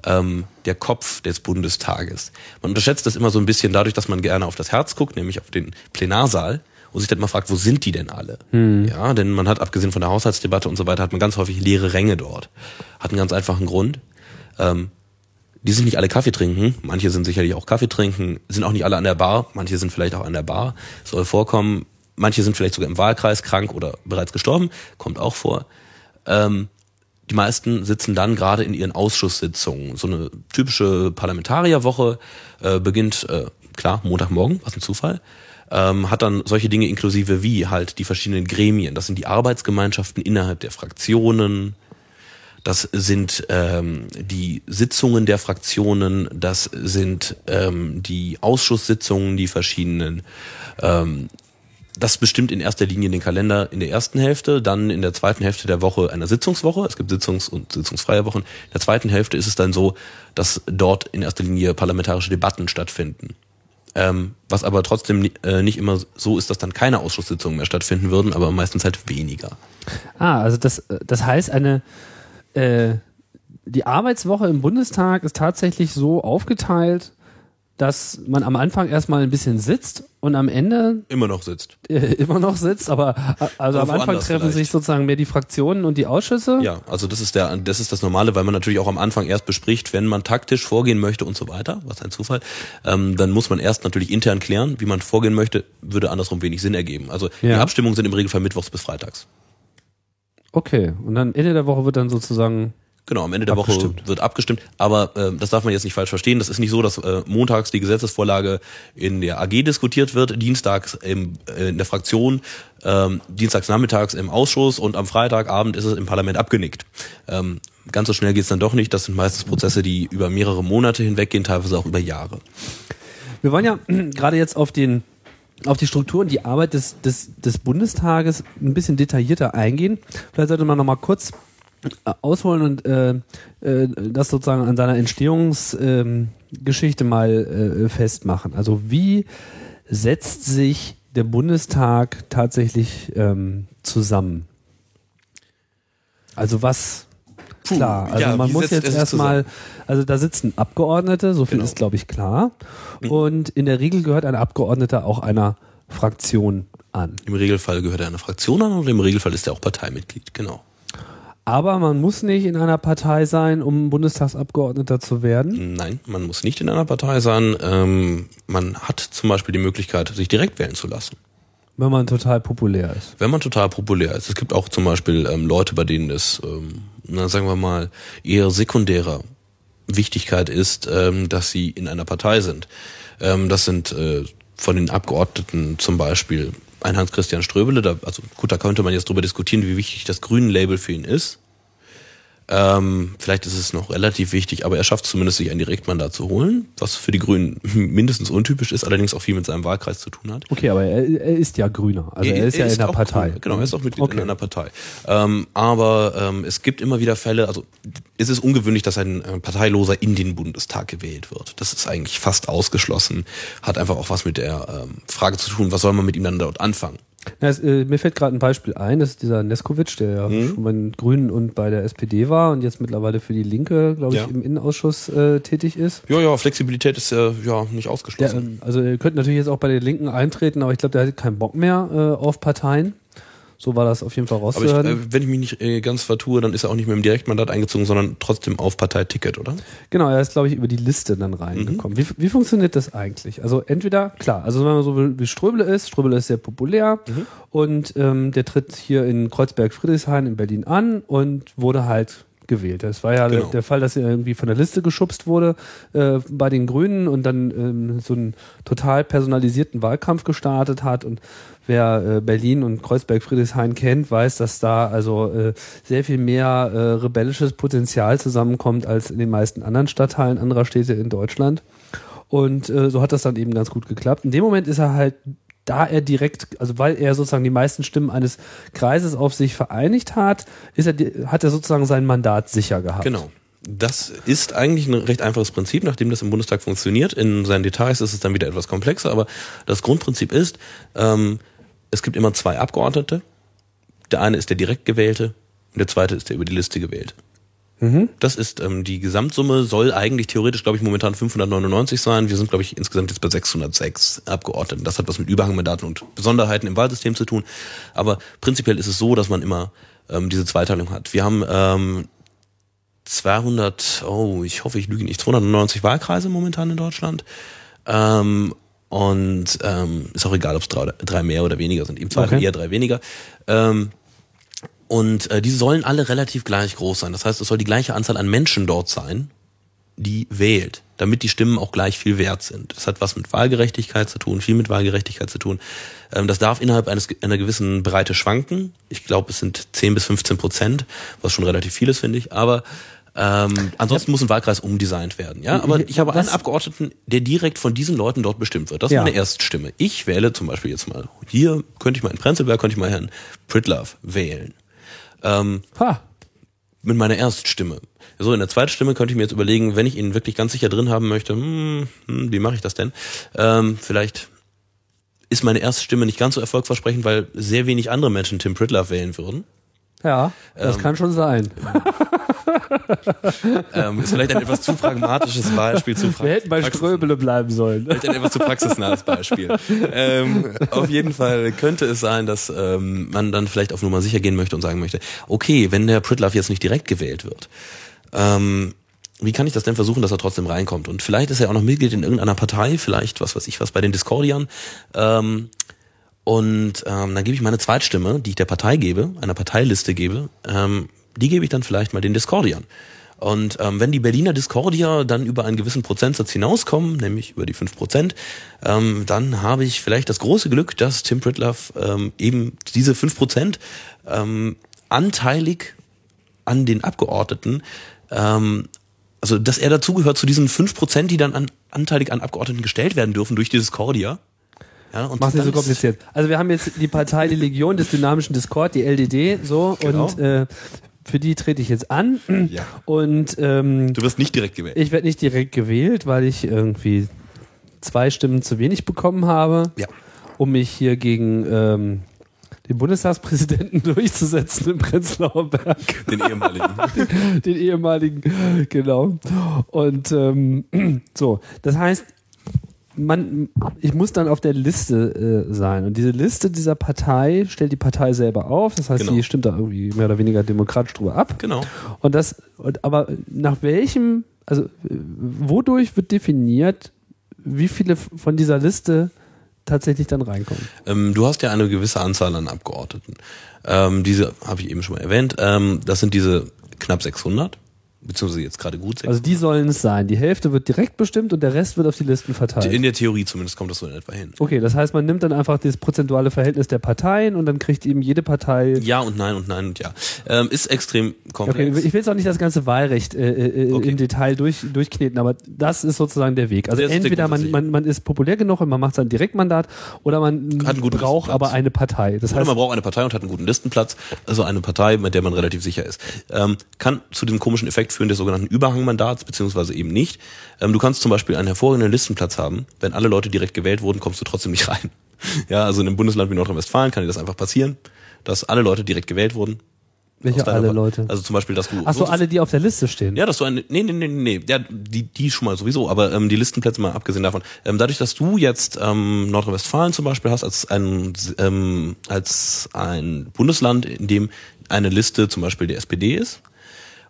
[SPEAKER 4] ähm, der Kopf des Bundestages. Man unterschätzt das immer so ein bisschen dadurch, dass man gerne auf das Herz guckt, nämlich auf den Plenarsaal und sich dann mal fragt, wo sind die denn alle? Hm. Ja, denn man hat abgesehen von der Haushaltsdebatte und so weiter, hat man ganz häufig leere Ränge dort. Hat einen ganz einfachen Grund. Ähm, die sind nicht alle Kaffee trinken, manche sind sicherlich auch Kaffee trinken, sind auch nicht alle an der Bar, manche sind vielleicht auch an der Bar, soll vorkommen, manche sind vielleicht sogar im Wahlkreis krank oder bereits gestorben, kommt auch vor. Ähm, die meisten sitzen dann gerade in ihren Ausschusssitzungen. So eine typische Parlamentarierwoche äh, beginnt, äh, klar, Montagmorgen, was ein Zufall, ähm, hat dann solche Dinge inklusive wie halt die verschiedenen Gremien. Das sind die Arbeitsgemeinschaften innerhalb der Fraktionen, das sind ähm, die Sitzungen der Fraktionen, das sind ähm, die Ausschusssitzungen, die verschiedenen. Ähm, das bestimmt in erster Linie den Kalender in der ersten Hälfte, dann in der zweiten Hälfte der Woche eine Sitzungswoche. Es gibt Sitzungs- und sitzungsfreie Wochen. In der zweiten Hälfte ist es dann so, dass dort in erster Linie parlamentarische Debatten stattfinden. Ähm, was aber trotzdem äh, nicht immer so ist, dass dann keine Ausschusssitzungen mehr stattfinden würden, aber meistens halt weniger.
[SPEAKER 3] Ah, also das, das heißt, eine äh, die Arbeitswoche im Bundestag ist tatsächlich so aufgeteilt, dass man am Anfang erstmal ein bisschen sitzt und am Ende
[SPEAKER 4] immer noch sitzt.
[SPEAKER 3] Äh, immer noch sitzt, aber äh, also aber am Anfang treffen vielleicht. sich sozusagen mehr die Fraktionen und die Ausschüsse.
[SPEAKER 4] Ja, also das ist der das ist das normale, weil man natürlich auch am Anfang erst bespricht, wenn man taktisch vorgehen möchte und so weiter, was ein Zufall. Ähm, dann muss man erst natürlich intern klären, wie man vorgehen möchte, würde andersrum wenig Sinn ergeben. Also ja. die Abstimmungen sind im Regelfall mittwochs bis freitags.
[SPEAKER 3] Okay, und dann Ende der Woche wird dann sozusagen
[SPEAKER 4] Genau, am Ende der Woche wird abgestimmt. Aber äh, das darf man jetzt nicht falsch verstehen. Das ist nicht so, dass äh, montags die Gesetzesvorlage in der AG diskutiert wird, dienstags im, äh, in der Fraktion, ähm, dienstags nachmittags im Ausschuss und am Freitagabend ist es im Parlament abgenickt. Ähm, ganz so schnell geht's dann doch nicht. Das sind meistens Prozesse, die über mehrere Monate hinweggehen, teilweise auch über Jahre.
[SPEAKER 3] Wir wollen ja gerade jetzt auf den auf die Struktur und die Arbeit des, des, des Bundestages ein bisschen detaillierter eingehen. Vielleicht sollte man noch mal kurz ausholen und äh, äh, das sozusagen an seiner Entstehungsgeschichte ähm, mal äh, festmachen. Also wie setzt sich der Bundestag tatsächlich ähm, zusammen? Also was Puh, klar, also ja, man muss jetzt erstmal, also da sitzen Abgeordnete, so viel genau. ist glaube ich klar. Mhm. Und in der Regel gehört ein Abgeordneter auch einer Fraktion an.
[SPEAKER 4] Im Regelfall gehört er einer Fraktion an und im Regelfall ist er auch Parteimitglied, genau.
[SPEAKER 3] Aber man muss nicht in einer Partei sein, um Bundestagsabgeordneter zu werden?
[SPEAKER 4] Nein, man muss nicht in einer Partei sein. Ähm, man hat zum Beispiel die Möglichkeit, sich direkt wählen zu lassen.
[SPEAKER 3] Wenn man total populär ist.
[SPEAKER 4] Wenn man total populär ist. Es gibt auch zum Beispiel ähm, Leute, bei denen es, ähm, na, sagen wir mal, eher sekundärer Wichtigkeit ist, ähm, dass sie in einer Partei sind. Ähm, das sind äh, von den Abgeordneten zum Beispiel ein Hans-Christian Ströbele, da, also gut, da könnte man jetzt drüber diskutieren, wie wichtig das Grünen-Label für ihn ist. Ähm, vielleicht ist es noch relativ wichtig, aber er schafft zumindest, sich ein Direktmandat zu holen, was für die Grünen mindestens untypisch ist, allerdings auch viel mit seinem Wahlkreis zu tun hat.
[SPEAKER 3] Okay, aber er, er ist ja Grüner, also er, er ist er ja ist in der Partei.
[SPEAKER 4] Grüner, genau, er ist auch Mitglied okay. in einer Partei. Ähm, aber ähm, es gibt immer wieder Fälle, also es ist ungewöhnlich, dass ein äh, Parteiloser in den Bundestag gewählt wird. Das ist eigentlich fast ausgeschlossen, hat einfach auch was mit der ähm, Frage zu tun, was soll man mit ihm dann dort anfangen.
[SPEAKER 3] Ja, es, äh, mir fällt gerade ein Beispiel ein, das ist dieser Neskovic, der ja mhm. schon bei den Grünen und bei der SPD war und jetzt mittlerweile für die Linke, glaube ich, ja. im Innenausschuss äh, tätig ist.
[SPEAKER 4] Ja, ja, Flexibilität ist äh, ja nicht ausgeschlossen.
[SPEAKER 3] Der, also er könnte natürlich jetzt auch bei den Linken eintreten, aber ich glaube, der hat keinen Bock mehr äh, auf Parteien. So war das auf jeden Fall rauszuhören.
[SPEAKER 4] Aber ich, äh, wenn ich mich nicht äh, ganz vertue, dann ist er auch nicht mehr im Direktmandat eingezogen, sondern trotzdem auf Parteiticket, oder?
[SPEAKER 3] Genau, er ist, glaube ich, über die Liste dann reingekommen. Mhm. Wie, wie funktioniert das eigentlich? Also entweder, klar, also wenn man so will, wie Ströbele ist, Ströbele ist sehr populär mhm. und ähm, der tritt hier in Kreuzberg-Friedrichshain in Berlin an und wurde halt gewählt. Das war ja genau. der, der, Fall, dass er irgendwie von der Liste geschubst wurde äh, bei den Grünen und dann ähm, so einen total personalisierten Wahlkampf gestartet hat und wer äh, Berlin und Kreuzberg-Friedrichshain kennt, weiß, dass da also äh, sehr viel mehr äh, rebellisches Potenzial zusammenkommt als in den meisten anderen Stadtteilen anderer Städte in Deutschland. Und äh, so hat das dann eben ganz gut geklappt. In dem Moment ist er halt da er direkt, also weil er sozusagen die meisten Stimmen eines Kreises auf sich vereinigt hat, ist er, hat er sozusagen sein Mandat sicher gehabt.
[SPEAKER 4] Genau. Das ist eigentlich ein recht einfaches Prinzip, nachdem das im Bundestag funktioniert. In seinen Details ist es dann wieder etwas komplexer, aber das Grundprinzip ist, ähm, es gibt immer zwei Abgeordnete. Der eine ist der direkt gewählte und der zweite ist der über die Liste gewählte. Das ist ähm, die Gesamtsumme, soll eigentlich theoretisch, glaube ich, momentan 599 sein. Wir sind, glaube ich, insgesamt jetzt bei 606 Abgeordneten. Das hat was mit Überhangmandaten und Besonderheiten im Wahlsystem zu tun. Aber prinzipiell ist es so, dass man immer ähm, diese Zweiteilung hat. Wir haben ähm, 200, oh, ich hoffe, ich lüge nicht, 290 Wahlkreise momentan in Deutschland. Ähm, und ähm, ist auch egal, ob es drei, drei mehr oder weniger sind. Im Zweifel
[SPEAKER 3] Okay.
[SPEAKER 4] eher drei weniger. Ähm, und äh, die sollen alle relativ gleich groß sein. Das heißt, es soll die gleiche Anzahl an Menschen dort sein, die wählt, damit die Stimmen auch gleich viel wert sind. Das hat was mit Wahlgerechtigkeit zu tun, viel mit Wahlgerechtigkeit zu tun. Ähm, das darf innerhalb eines, einer gewissen Breite schwanken. Ich glaube, es sind 10 bis 15 Prozent, was schon relativ viel ist, finde ich. Aber ähm, ansonsten muss ein Wahlkreis umdesignt werden. Ja, aber ich habe einen
[SPEAKER 3] Was-
[SPEAKER 4] Abgeordneten, der direkt von diesen Leuten dort bestimmt wird. Das ist
[SPEAKER 3] Ja.
[SPEAKER 4] meine Erststimme. Ich wähle zum Beispiel jetzt mal hier könnte ich mal in Prenzlberg könnte ich mal Herrn Pritlove wählen Ähm,
[SPEAKER 3] Ha.
[SPEAKER 4] mit meiner Erststimme. So, in der Zweitstimme könnte ich mir jetzt überlegen, wenn ich ihn wirklich ganz sicher drin haben möchte, hm, hm, wie mache ich das denn? Ähm, vielleicht ist meine Erststimme nicht ganz so erfolgversprechend, weil sehr wenig andere Menschen Tim Pritlove wählen würden.
[SPEAKER 3] Ja, das
[SPEAKER 4] Ähm.
[SPEAKER 3] kann schon sein.
[SPEAKER 4] Ähm, ist vielleicht ein etwas zu pragmatisches Beispiel, zu
[SPEAKER 3] Wir hätten bei
[SPEAKER 4] praxis-
[SPEAKER 3] Ströbele bleiben sollen.
[SPEAKER 4] Vielleicht ein etwas zu praxisnahes Beispiel. ähm, auf jeden Fall könnte es sein, dass ähm, man dann vielleicht auf Nummer sicher gehen möchte und sagen möchte, okay, wenn der Pritlove jetzt nicht direkt gewählt wird, ähm, wie kann ich das denn versuchen, dass er trotzdem reinkommt? Und vielleicht ist er auch noch Mitglied in irgendeiner Partei, vielleicht was weiß ich was bei den Discordiern. Ähm, und ähm, dann gebe ich meine Zweitstimme, die ich der Partei gebe, einer Parteiliste gebe, ähm, die gebe ich dann vielleicht mal den Discordiern. Und ähm, wenn die Berliner Discordier dann über einen gewissen Prozentsatz hinauskommen, nämlich über die 5 Prozent, ähm, dann habe ich vielleicht das große Glück, dass Tim Pritlove ähm, eben diese 5 Prozent ähm, anteilig an den Abgeordneten, ähm, also dass er dazugehört zu diesen 5 Prozent, die dann an, anteilig an Abgeordneten gestellt werden dürfen durch die Discordier. Ja, und
[SPEAKER 3] Mach's nicht so kompliziert. Also wir haben jetzt die Partei, die Legion des dynamischen Discord, die LDD, so
[SPEAKER 4] Genau.
[SPEAKER 3] und äh, für die trete ich jetzt an
[SPEAKER 4] Ja.
[SPEAKER 3] und ähm,
[SPEAKER 4] Du wirst nicht direkt gewählt.
[SPEAKER 3] ich werde nicht direkt gewählt, weil ich irgendwie zwei Stimmen zu wenig bekommen habe,
[SPEAKER 4] Ja.
[SPEAKER 3] um mich hier gegen ähm, den Bundestagspräsidenten durchzusetzen im Prenzlauer Berg.
[SPEAKER 4] Den ehemaligen.
[SPEAKER 3] den ehemaligen, genau. Und ähm, so, das heißt, man, ich muss dann auf der Liste äh, sein. Und diese Liste dieser Partei stellt die Partei selber auf. Das heißt,
[SPEAKER 4] Genau.
[SPEAKER 3] die stimmt da irgendwie mehr oder weniger demokratisch drüber ab.
[SPEAKER 4] genau.
[SPEAKER 3] Und das, und, aber nach welchem, also äh, wodurch wird definiert, wie viele von dieser Liste tatsächlich dann reinkommen?
[SPEAKER 4] Ähm, du hast ja eine gewisse Anzahl an Abgeordneten. Ähm, diese habe ich eben schon mal erwähnt. Ähm, das sind diese knapp 600, beziehungsweise jetzt gerade gut 600.
[SPEAKER 3] Also die sollen es sein. Die Hälfte wird direkt bestimmt und der Rest wird auf die Listen verteilt.
[SPEAKER 4] in der Theorie zumindest kommt das so in etwa hin.
[SPEAKER 3] Okay, das heißt, man nimmt dann einfach das prozentuale Verhältnis der Parteien und dann kriegt eben jede Partei.
[SPEAKER 4] Ja und nein und nein und ja. Ähm, ist extrem
[SPEAKER 3] Okay,
[SPEAKER 4] komplex.
[SPEAKER 3] ich will jetzt auch nicht das ganze Wahlrecht äh, äh,
[SPEAKER 4] Okay.
[SPEAKER 3] im Detail durch, durchkneten, aber das ist sozusagen der Weg. Also
[SPEAKER 4] Der
[SPEAKER 3] entweder man, man, man ist populär genug und man macht sein Direktmandat oder man braucht aber eine Partei. Das
[SPEAKER 4] Oder
[SPEAKER 3] heißt,
[SPEAKER 4] man braucht eine Partei und hat einen guten Listenplatz, also eine Partei, mit der man relativ sicher ist. Ähm, kann zu diesem komischen Effekt führen des sogenannten Überhangmandats, beziehungsweise eben nicht. Ähm, du kannst zum Beispiel einen hervorragenden Listenplatz haben. Wenn alle Leute direkt gewählt wurden, kommst du trotzdem nicht rein. Ja, also in einem Bundesland wie Nordrhein-Westfalen kann dir das einfach passieren, dass alle Leute direkt gewählt wurden.
[SPEAKER 3] welche alle Leute?
[SPEAKER 4] Also zum Beispiel, dass du.
[SPEAKER 3] Ach so, alle, die auf der Liste stehen.
[SPEAKER 4] Ja, dass du eine, nee, nee, nee, nee, ja, die, die schon mal sowieso, aber ähm, die Listenplätze mal abgesehen davon. Ähm, dadurch, dass du jetzt ähm, Nordrhein-Westfalen zum Beispiel hast als ein, ähm, als ein Bundesland, in dem eine Liste zum Beispiel der SPD ist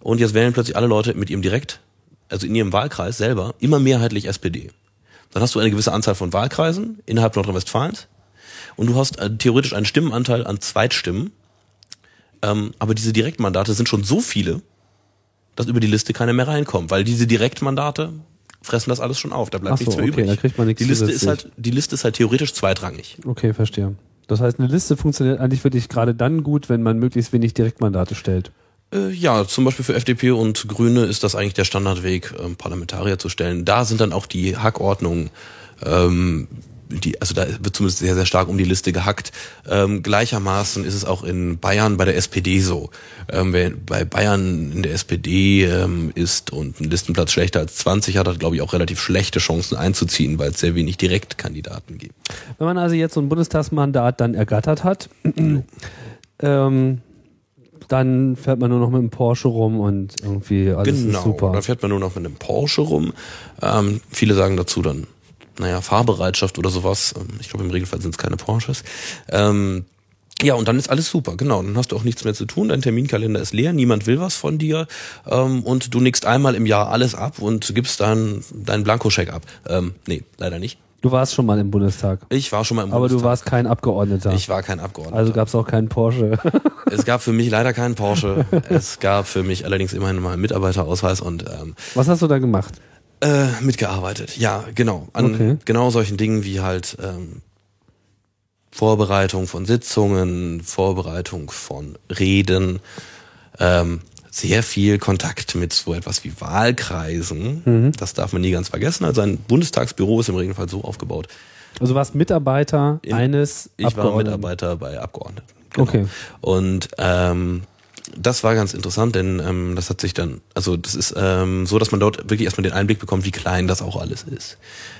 [SPEAKER 4] und jetzt wählen plötzlich alle Leute mit ihrem direkt, also in ihrem Wahlkreis selber, immer mehrheitlich SPD. Dann hast du eine gewisse Anzahl von Wahlkreisen innerhalb Nordrhein-Westfalens und du hast äh, theoretisch einen Stimmenanteil an Zweitstimmen, ähm, aber diese Direktmandate sind schon so viele, dass über die Liste keiner mehr reinkommt, weil diese Direktmandate fressen das alles schon auf, da bleibt
[SPEAKER 3] so,
[SPEAKER 4] nichts mehr
[SPEAKER 3] okay,
[SPEAKER 4] übrig.
[SPEAKER 3] da kriegt man nichts
[SPEAKER 4] die Liste ist halt die Liste ist halt theoretisch zweitrangig.
[SPEAKER 3] Okay, verstehe. Das heißt, eine Liste funktioniert eigentlich wirklich gerade dann gut, wenn man möglichst wenig Direktmandate stellt.
[SPEAKER 4] Äh, ja, zum Beispiel für FDP und Grüne ist das eigentlich der Standardweg, ähm, Parlamentarier zu stellen. Da sind dann auch die Hackordnungen, ähm, die, also da wird zumindest sehr, sehr stark um die Liste gehackt. Ähm, gleichermaßen ist es auch in Bayern bei der SPD so. Ähm, wer bei Bayern in der SPD ähm, ist und ein Listenplatz schlechter als 20 hat, hat, glaube ich, auch relativ schlechte Chancen einzuziehen, weil es sehr wenig Direktkandidaten gibt.
[SPEAKER 3] Wenn man also jetzt so ein Bundestagsmandat dann ergattert hat, ähm, dann fährt man nur noch mit dem Porsche rum und irgendwie alles
[SPEAKER 4] genau,
[SPEAKER 3] ist super.
[SPEAKER 4] dann fährt man nur noch mit einem Porsche rum. Ähm, viele sagen dazu dann, naja, Fahrbereitschaft oder sowas. Ähm, Ich glaube, im Regelfall sind es keine Porsches. Ähm, ja, und dann ist alles super, genau. Dann hast du auch nichts mehr zu tun, dein Terminkalender ist leer, niemand will was von dir ähm, und du nickst einmal im Jahr alles ab und gibst dann deinen Blankoscheck ab. Ähm, nee, leider nicht.
[SPEAKER 3] Du warst schon mal im Bundestag.
[SPEAKER 4] Ich war schon mal im
[SPEAKER 3] Aber du
[SPEAKER 4] Bundestag.
[SPEAKER 3] warst kein Abgeordneter.
[SPEAKER 4] Ich war kein Abgeordneter.
[SPEAKER 3] also gab es auch keinen Porsche.
[SPEAKER 4] es gab für mich leider keinen Porsche. es gab für mich allerdings immerhin mal einen Mitarbeiterausweis und ähm,
[SPEAKER 3] Was hast du da gemacht?
[SPEAKER 4] äh, mitgearbeitet. Ja, genau. An
[SPEAKER 3] Okay.
[SPEAKER 4] genau solchen Dingen wie halt ähm, Vorbereitung von Sitzungen, Vorbereitung von Reden, ähm, sehr viel Kontakt mit so etwas wie Wahlkreisen.
[SPEAKER 3] Mhm.
[SPEAKER 4] Das darf man nie ganz vergessen. Also ein Bundestagsbüro ist im Regelfall so aufgebaut.
[SPEAKER 3] Also du warst Mitarbeiter
[SPEAKER 4] In-
[SPEAKER 3] eines
[SPEAKER 4] Ich war. Mitarbeiter bei Abgeordneten. Genau.
[SPEAKER 3] Okay.
[SPEAKER 4] Und ähm, das war ganz interessant, denn ähm, das hat sich dann, also das ist ähm, so, dass man dort wirklich erstmal den Einblick bekommt, wie klein das auch alles ist.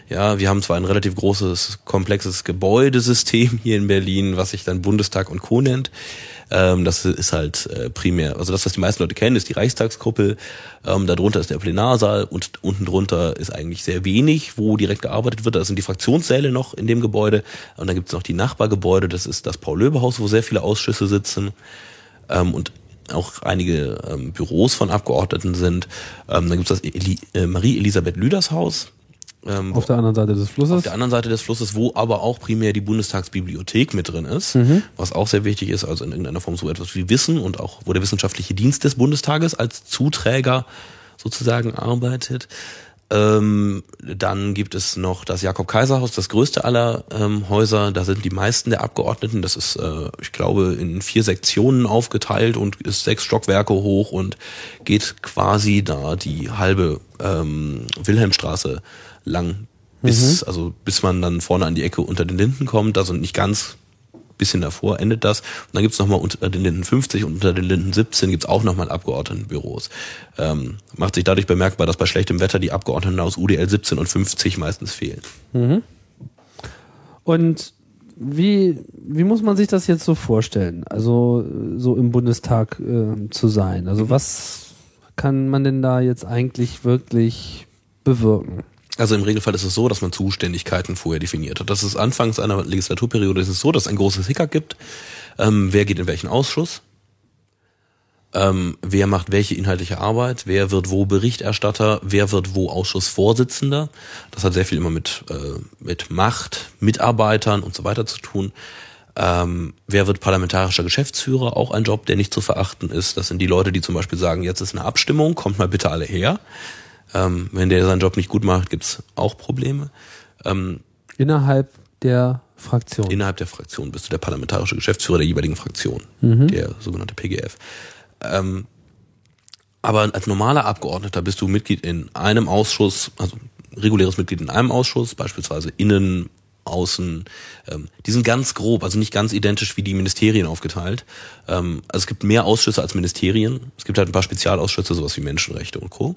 [SPEAKER 4] Ja, wir haben zwar ein relativ großes, komplexes Gebäudesystem hier in Berlin, was sich dann Bundestag und Co. nennt. Ähm, das ist halt äh, primär, also das, was die meisten Leute kennen, ist die Reichstagskuppel. Ähm, darunter ist der Plenarsaal und unten drunter ist eigentlich sehr wenig, wo direkt gearbeitet wird. Da sind die Fraktionssäle noch in dem Gebäude. Und dann gibt es noch die Nachbargebäude, das ist das Paul-Löbe-Haus, wo sehr viele Ausschüsse sitzen. Ähm, und auch einige ähm, Büros von Abgeordneten sind. Ähm, dann gibt es das Eli äh, Marie-Elisabeth Lüders Haus. Ähm,
[SPEAKER 3] Auf der anderen Seite des Flusses.
[SPEAKER 4] auf der anderen Seite des Flusses, wo aber auch primär die Bundestagsbibliothek mit drin ist, was auch sehr wichtig ist, also in irgendeiner Form so etwas wie Wissen und auch, wo der wissenschaftliche Dienst des Bundestages als Zuträger sozusagen arbeitet. Ähm, dann gibt es noch das Jakob-Kaiser-Haus, das größte aller ähm, Häuser. Da sind die meisten der Abgeordneten. Das ist, äh, ich glaube, in vier Sektionen aufgeteilt und ist sechs Stockwerke hoch und geht quasi da die halbe ähm, Wilhelmstraße lang, bis, also bis man dann vorne an die Ecke unter den Linden kommt. Also nicht ganz bisschen davor endet das. Und dann gibt's noch nochmal unter den Linden 50 und unter den Linden 17 gibt's auch nochmal Abgeordnetenbüros. Ähm, macht sich dadurch bemerkbar, dass bei schlechtem Wetter die Abgeordneten aus UDL 17 und 50 meistens fehlen.
[SPEAKER 3] Und wie, wie muss man sich das jetzt so vorstellen? Also so im Bundestag äh, zu sein. Also was kann man denn da jetzt eigentlich wirklich bewirken?
[SPEAKER 4] Also im Regelfall ist es so, dass man Zuständigkeiten vorher definiert hat. Das ist anfangs einer Legislaturperiode ist es so, dass es ein großes Hickhack gibt. Ähm, wer geht in welchen Ausschuss? Ähm, wer macht welche inhaltliche Arbeit? Wer wird wo Berichterstatter? Wer wird wo Ausschussvorsitzender? Das hat sehr viel immer mit, äh, mit Macht, Mitarbeitern und so weiter zu tun. Ähm, wer wird parlamentarischer Geschäftsführer? Auch ein Job, der nicht zu verachten ist. Das sind die Leute, die zum Beispiel sagen, jetzt ist eine Abstimmung, kommt mal bitte alle her. Ähm, wenn der seinen Job nicht gut macht, gibt's auch Probleme. Ähm,
[SPEAKER 3] Innerhalb der Fraktion.
[SPEAKER 4] innerhalb der Fraktion bist du der parlamentarische Geschäftsführer der jeweiligen Fraktion, der sogenannte PGF. Ähm, aber als normaler Abgeordneter bist du Mitglied in einem Ausschuss, also reguläres Mitglied in einem Ausschuss, beispielsweise Innen, Außen. Ähm, die sind ganz grob, also nicht ganz identisch wie die Ministerien aufgeteilt. Ähm, also es gibt mehr Ausschüsse als Ministerien. Es gibt halt ein paar Spezialausschüsse, sowas wie Menschenrechte und Co.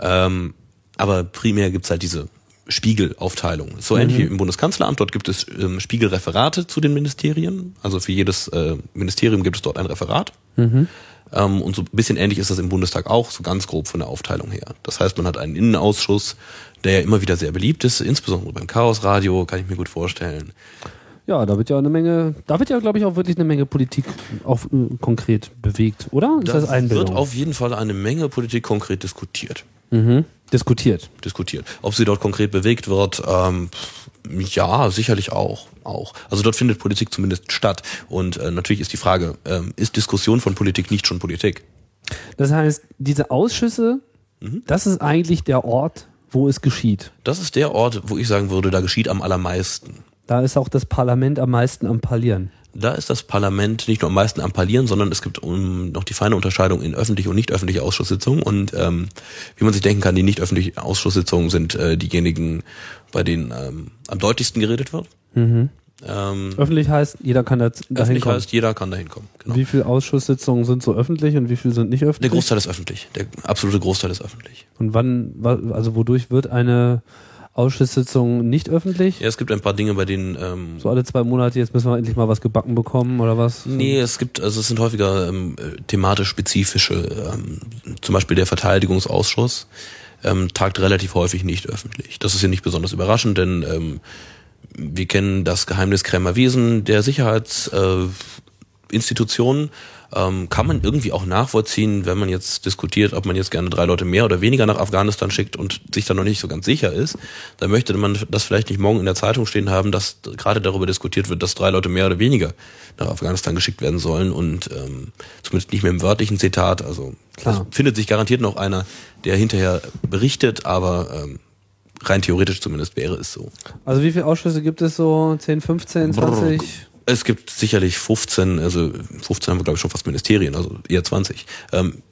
[SPEAKER 4] Ähm, aber primär gibt's halt diese Spiegelaufteilung. So ähnlich wie im Bundeskanzleramt. Dort gibt es ähm, Spiegelreferate zu den Ministerien. Also für jedes äh, Ministerium gibt es dort ein Referat. Ähm, und so ein bisschen ähnlich ist das im Bundestag auch, so ganz grob von der Aufteilung her. Das heißt, man hat einen Innenausschuss, der ja immer wieder sehr beliebt ist, insbesondere beim Chaosradio, kann ich mir gut vorstellen.
[SPEAKER 3] Ja, da wird ja eine Menge, da wird ja, glaube ich, auch wirklich eine Menge Politik auch äh, konkret bewegt, oder? Ist das
[SPEAKER 4] Da
[SPEAKER 3] Einbildung?
[SPEAKER 4] wird auf jeden Fall eine Menge Politik konkret diskutiert.
[SPEAKER 3] Mhm. Diskutiert.
[SPEAKER 4] diskutiert. Ob sie dort konkret bewegt wird, ähm, ja, sicherlich auch, auch. Also dort findet Politik zumindest statt. Und äh, natürlich ist die Frage, ähm, ist Diskussion von Politik nicht schon Politik?
[SPEAKER 3] Das heißt, diese Ausschüsse,
[SPEAKER 4] Mhm.
[SPEAKER 3] das ist eigentlich der Ort, wo es geschieht.
[SPEAKER 4] Das ist der Ort, wo ich sagen würde, da geschieht am allermeisten.
[SPEAKER 3] Da ist auch das Parlament am meisten am Parlieren.
[SPEAKER 4] Da ist das Parlament nicht nur am meisten am Parlieren, sondern es gibt um, noch die feine Unterscheidung in öffentliche und nicht öffentliche Ausschusssitzungen. Und ähm, wie man sich denken kann, die nicht öffentlichen Ausschusssitzungen sind äh, diejenigen, bei denen ähm, am deutlichsten geredet wird. Ähm,
[SPEAKER 3] Öffentlich heißt, jeder kann da dahin
[SPEAKER 4] öffentlich
[SPEAKER 3] kommen.
[SPEAKER 4] heißt, jeder kann da hinkommen. Genau.
[SPEAKER 3] Wie viele Ausschusssitzungen sind so öffentlich und wie viele sind nicht
[SPEAKER 4] Der
[SPEAKER 3] öffentlich?
[SPEAKER 4] Großteil ist öffentlich. Der absolute Großteil ist öffentlich.
[SPEAKER 3] Und wann, wa- also wodurch wird eine Ausschusssitzungen nicht öffentlich?
[SPEAKER 4] Ja, es gibt ein paar Dinge, bei denen ähm,
[SPEAKER 3] So alle zwei Monate, jetzt müssen wir endlich mal was gebacken bekommen oder was?
[SPEAKER 4] Nee, es gibt, also es sind häufiger ähm, thematisch spezifische, ähm, zum Beispiel der Verteidigungsausschuss ähm, tagt relativ häufig nicht öffentlich. Das ist ja nicht besonders überraschend, denn ähm, wir kennen das Geheimniskrämer Wesen der Sicherheitsinstitutionen. Äh, Institutionen ähm, kann man irgendwie auch nachvollziehen, wenn man jetzt diskutiert, ob man jetzt gerne drei Leute mehr oder weniger nach Afghanistan schickt und sich dann noch nicht so ganz sicher ist, dann möchte man das vielleicht nicht morgen in der Zeitung stehen haben, dass gerade darüber diskutiert wird, dass drei Leute mehr oder weniger nach Afghanistan geschickt werden sollen und ähm, zumindest nicht mehr im wörtlichen Zitat. Also
[SPEAKER 3] Klar.
[SPEAKER 4] findet sich garantiert noch einer, der hinterher berichtet, aber ähm, rein theoretisch zumindest wäre es so.
[SPEAKER 3] Also wie viele Ausschüsse gibt es so? 10, 15, 20?
[SPEAKER 4] Es gibt sicherlich 15, also 15 haben wir glaube ich schon fast Ministerien, also eher 20. Ähm,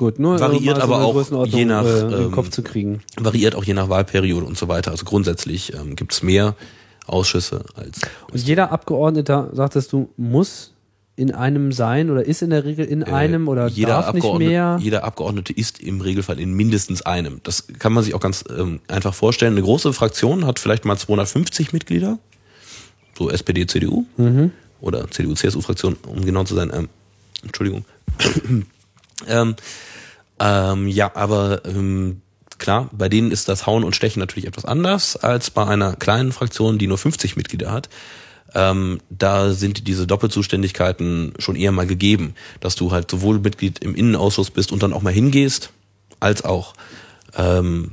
[SPEAKER 3] Gut, nur
[SPEAKER 4] Variiert
[SPEAKER 3] mal so
[SPEAKER 4] aber auch je nach,
[SPEAKER 3] äh,
[SPEAKER 4] ähm,
[SPEAKER 3] Kopf zu kriegen.
[SPEAKER 4] variiert auch je nach Wahlperiode und so weiter. Also grundsätzlich ähm, gibt es mehr Ausschüsse als.
[SPEAKER 3] Und jeder Abgeordneter, sagtest du, muss in einem sein oder ist in der Regel in einem oder
[SPEAKER 4] Äh, jeder
[SPEAKER 3] darf nicht
[SPEAKER 4] Abgeordnete,
[SPEAKER 3] mehr?
[SPEAKER 4] Jeder Abgeordnete ist im Regelfall in mindestens einem. Das kann man sich auch ganz ähm, einfach vorstellen. Eine große Fraktion hat vielleicht mal 250 Mitglieder, so SPD, CDU
[SPEAKER 3] Mhm.
[SPEAKER 4] oder CDU, CSU-Fraktion, um genau zu sein. Ähm, Entschuldigung. ähm, ähm, ja, aber ähm, klar, bei denen ist das Hauen und Stechen natürlich etwas anders als bei einer kleinen Fraktion, die nur 50 Mitglieder hat. Ähm, da sind diese Doppelzuständigkeiten schon eher mal gegeben, dass du halt sowohl Mitglied im Innenausschuss bist und dann auch mal hingehst, als auch ähm,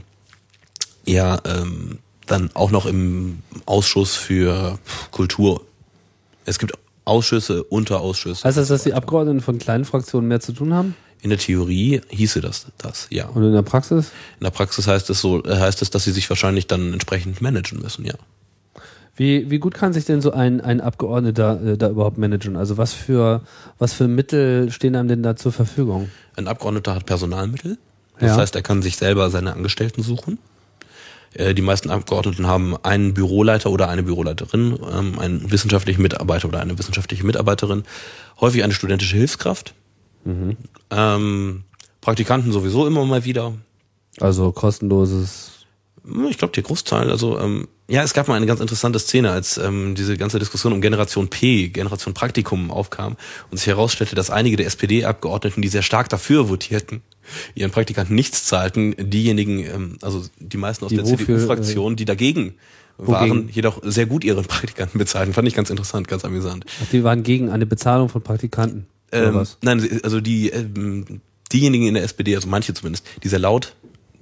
[SPEAKER 4] ja ähm, dann auch noch im Ausschuss für Kultur. Es gibt Ausschüsse, Unterausschüsse.
[SPEAKER 3] Heißt das, dass die Abgeordneten von kleinen Fraktionen mehr zu tun haben?
[SPEAKER 4] In der Theorie hieße das das, ja.
[SPEAKER 3] Und in der Praxis?
[SPEAKER 4] In der Praxis heißt es so, äh, heißt es, dass sie sich wahrscheinlich dann entsprechend managen müssen, ja.
[SPEAKER 3] Wie, wie gut kann sich denn so ein, ein Abgeordneter äh, da überhaupt managen? Also was für, was für Mittel stehen einem denn da zur Verfügung?
[SPEAKER 4] Ein Abgeordneter hat Personalmittel. Das
[SPEAKER 3] Ja.
[SPEAKER 4] heißt, er kann sich selber seine Angestellten suchen. Äh, Die meisten Abgeordneten haben einen Büroleiter oder eine Büroleiterin, ähm, einen wissenschaftlichen Mitarbeiter oder eine wissenschaftliche Mitarbeiterin, häufig eine studentische Hilfskraft, ähm, Praktikanten sowieso immer mal wieder.
[SPEAKER 3] Also kostenloses.
[SPEAKER 4] Ich glaube, der Großteil, also ähm, ja, es gab mal eine ganz interessante Szene, als ähm, diese ganze Diskussion um Generation P, Generation Praktikum aufkam und sich herausstellte, dass einige der SPD-Abgeordneten, die sehr stark dafür votierten, ihren Praktikanten nichts zahlten, diejenigen, ähm, also die meisten aus
[SPEAKER 3] Die
[SPEAKER 4] der CDU-Fraktion, die dagegen
[SPEAKER 3] Wogegen?
[SPEAKER 4] waren, jedoch sehr gut ihren Praktikanten bezahlten. Fand ich ganz interessant, ganz amüsant.
[SPEAKER 3] Ach, die waren gegen eine Bezahlung von Praktikanten.
[SPEAKER 4] Ähm,
[SPEAKER 3] was?
[SPEAKER 4] nein, also die ähm, diejenigen in der SPD, also manche zumindest, die sehr laut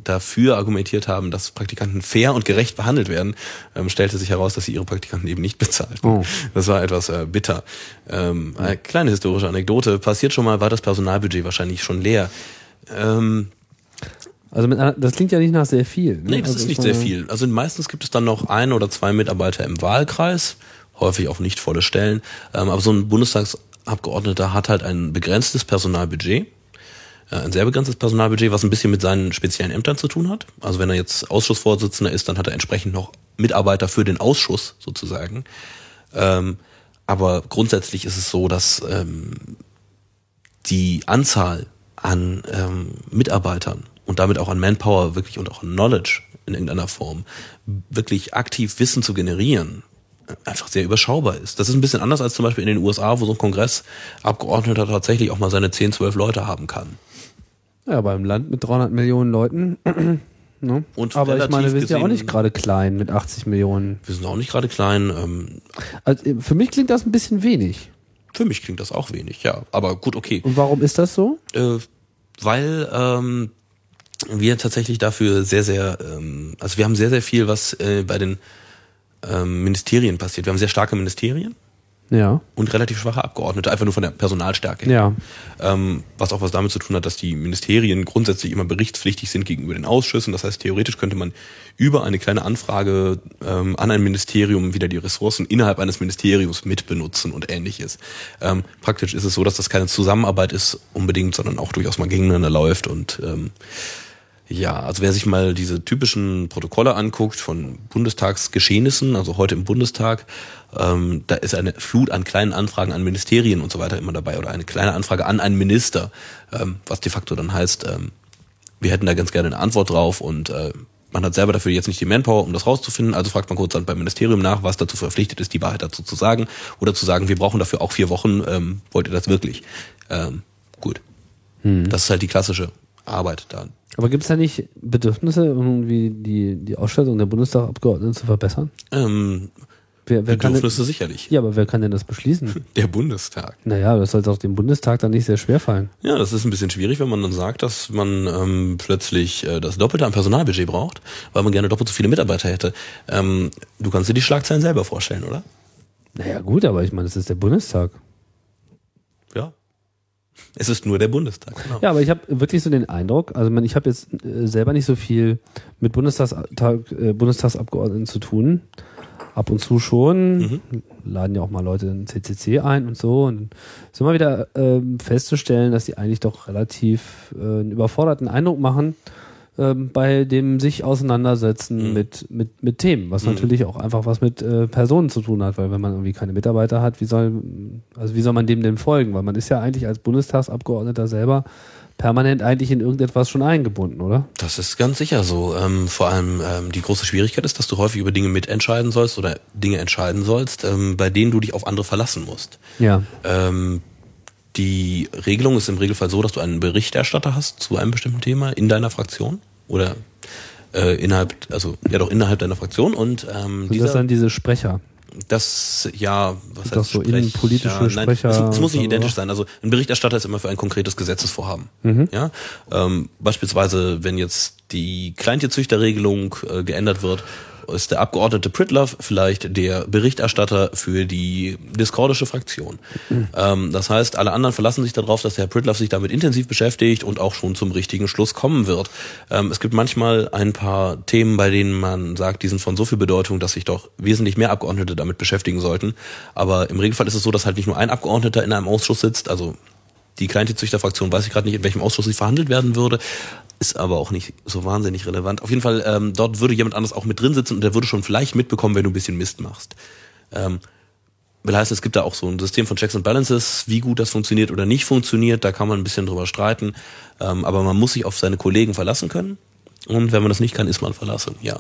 [SPEAKER 4] dafür argumentiert haben, dass Praktikanten fair und gerecht behandelt werden, ähm, stellte sich heraus, dass sie ihre Praktikanten eben nicht bezahlten.
[SPEAKER 3] Oh.
[SPEAKER 4] Das war etwas äh, bitter. Ähm, eine kleine historische Anekdote. Passiert schon mal, war das Personalbudget wahrscheinlich schon leer. Ähm,
[SPEAKER 3] Also mit, das klingt ja nicht nach sehr viel. Ne?
[SPEAKER 4] Nee, das
[SPEAKER 3] also
[SPEAKER 4] ist nicht
[SPEAKER 3] ich
[SPEAKER 4] sehr viel. Also meistens gibt es dann noch ein oder zwei Mitarbeiter im Wahlkreis, häufig auch nicht volle Stellen. Ähm, aber so ein Bundestagsabgeordneter hat halt ein begrenztes Personalbudget, ein sehr begrenztes Personalbudget, was ein bisschen mit seinen speziellen Ämtern zu tun hat. Also wenn er jetzt Ausschussvorsitzender ist, dann hat er entsprechend noch Mitarbeiter für den Ausschuss sozusagen. Ähm, aber grundsätzlich ist es so, dass ähm, die Anzahl an ähm, Mitarbeitern und damit auch an Manpower wirklich und auch an Knowledge in irgendeiner Form wirklich aktiv Wissen zu generieren, äh, einfach sehr überschaubar ist. Das ist ein bisschen anders als zum Beispiel in den USA, wo so ein Kongressabgeordneter tatsächlich auch mal seine 10, 12 Leute haben kann.
[SPEAKER 3] Ja, beim Land mit 300 Millionen Leuten. ne?
[SPEAKER 4] Und
[SPEAKER 3] Aber ich meine, wir sind ja auch nicht gerade klein mit 80 Millionen.
[SPEAKER 4] Wir sind auch nicht gerade klein. Ähm,
[SPEAKER 3] Also äh, für mich klingt das ein bisschen wenig.
[SPEAKER 4] für mich klingt das auch wenig, ja. Aber gut, okay.
[SPEAKER 3] Und warum ist das so?
[SPEAKER 4] Äh, weil ähm, wir tatsächlich dafür sehr, sehr, ähm, also wir haben sehr, sehr viel, was äh, bei den ähm, Ministerien passiert. Wir haben sehr starke Ministerien
[SPEAKER 3] Ja.
[SPEAKER 4] und relativ schwache Abgeordnete, einfach nur von der Personalstärke.
[SPEAKER 3] Ja.
[SPEAKER 4] Ähm, was auch was damit zu tun hat, dass die Ministerien grundsätzlich immer berichtspflichtig sind gegenüber den Ausschüssen. Das heißt, theoretisch könnte man über eine kleine Anfrage ähm, an ein Ministerium wieder die Ressourcen innerhalb eines Ministeriums mitbenutzen und ähnliches. Ähm, praktisch ist es so, dass das keine Zusammenarbeit ist unbedingt, sondern auch durchaus mal gegeneinander läuft und ähm, ja, also wer sich mal diese typischen Protokolle anguckt von Bundestagsgeschehnissen, also heute im Bundestag, ähm, da ist eine Flut an kleinen Anfragen an Ministerien und so weiter immer dabei oder eine kleine Anfrage an einen Minister, ähm, was de facto dann heißt, ähm, wir hätten da ganz gerne eine Antwort drauf und äh, man hat selber dafür jetzt nicht die Manpower, um das rauszufinden, also fragt man kurz dann beim Ministerium nach, was dazu verpflichtet ist, die Wahrheit dazu zu sagen oder zu sagen, wir brauchen dafür auch vier Wochen, ähm, wollt ihr das wirklich? Ähm, gut. Hm. Das ist halt die klassische Arbeit dann.
[SPEAKER 3] Aber gibt es da nicht Bedürfnisse, irgendwie die, die Ausstattung der Bundestagabgeordneten zu verbessern?
[SPEAKER 4] Ähm, wer, wer Bedürfnisse denn, sicherlich.
[SPEAKER 3] Ja, aber wer kann denn das beschließen?
[SPEAKER 4] Der Bundestag.
[SPEAKER 3] Naja, das sollte auch dem Bundestag dann nicht sehr schwer fallen.
[SPEAKER 4] Ja, das ist ein bisschen schwierig, wenn man dann sagt, dass man ähm, plötzlich äh, das Doppelte an Personalbudget braucht, weil man gerne doppelt so viele Mitarbeiter hätte. Ähm, du kannst dir die Schlagzeilen selber vorstellen, oder?
[SPEAKER 3] Naja, gut, aber ich meine, das ist der Bundestag.
[SPEAKER 4] Es ist nur der Bundestag.
[SPEAKER 3] Genau. Ja, aber ich habe wirklich so den Eindruck, also ich habe jetzt äh, selber nicht so viel mit Bundestagstag, äh, Bundestagsabgeordneten zu tun. Ab und zu schon. Mhm. Laden ja auch mal Leute in CCC ein und so. Und es ist immer wieder äh, festzustellen, dass die eigentlich doch relativ äh, einen überforderten Eindruck machen ähm, bei dem sich auseinandersetzen mhm. mit, mit, mit Themen, was mhm. natürlich auch einfach was mit äh, Personen zu tun hat, weil wenn man irgendwie keine Mitarbeiter hat, wie soll, also wie soll man dem denn folgen? Weil man ist ja eigentlich als Bundestagsabgeordneter selber permanent eigentlich in irgendetwas schon eingebunden, oder?
[SPEAKER 4] Das ist ganz sicher so. Ähm, vor allem ähm, die große Schwierigkeit ist, dass du häufig über Dinge mitentscheiden sollst oder Dinge entscheiden sollst, ähm, bei denen du dich auf andere verlassen musst.
[SPEAKER 3] Ja.
[SPEAKER 4] Ähm, die Regelung ist im Regelfall so, dass du einen Berichterstatter hast zu einem bestimmten Thema in deiner Fraktion oder äh, innerhalb, also ja doch innerhalb deiner Fraktion und ähm,
[SPEAKER 3] Sind das dann diese Sprecher?
[SPEAKER 4] Das, ja,
[SPEAKER 3] was heißt das so Sprech, innenpolitische ja, Sprecher?
[SPEAKER 4] Es, es muss nicht identisch sein. Also ein Berichterstatter ist immer für ein konkretes Gesetzesvorhaben. Mhm. Ja, ähm, beispielsweise, wenn jetzt die Kleintierzüchterregelung äh, geändert wird ist der Abgeordnete Pritlove vielleicht der Berichterstatter für die diskordische Fraktion. Mhm. Ähm, das heißt, alle anderen verlassen sich darauf, dass der Herr Pritlove sich damit intensiv beschäftigt und auch schon zum richtigen Schluss kommen wird. Ähm, es gibt manchmal ein paar Themen, bei denen man sagt, die sind von so viel Bedeutung, dass sich doch wesentlich mehr Abgeordnete damit beschäftigen sollten. Aber im Regelfall ist es so, dass halt nicht nur ein Abgeordneter in einem Ausschuss sitzt, also die Kleintierzüchterfraktion weiß ich gerade nicht, in welchem Ausschuss sie verhandelt werden würde, ist aber auch nicht so wahnsinnig relevant. Auf jeden Fall, ähm, dort würde jemand anders auch mit drin sitzen und der würde schon vielleicht mitbekommen, wenn du ein bisschen Mist machst. Ähm, will heißt, es gibt da auch so ein System von Checks and Balances, wie gut das funktioniert oder nicht funktioniert, da kann man ein bisschen drüber streiten. Ähm, aber man muss sich auf seine Kollegen verlassen können. Und wenn man das nicht kann, ist man verlassen, ja.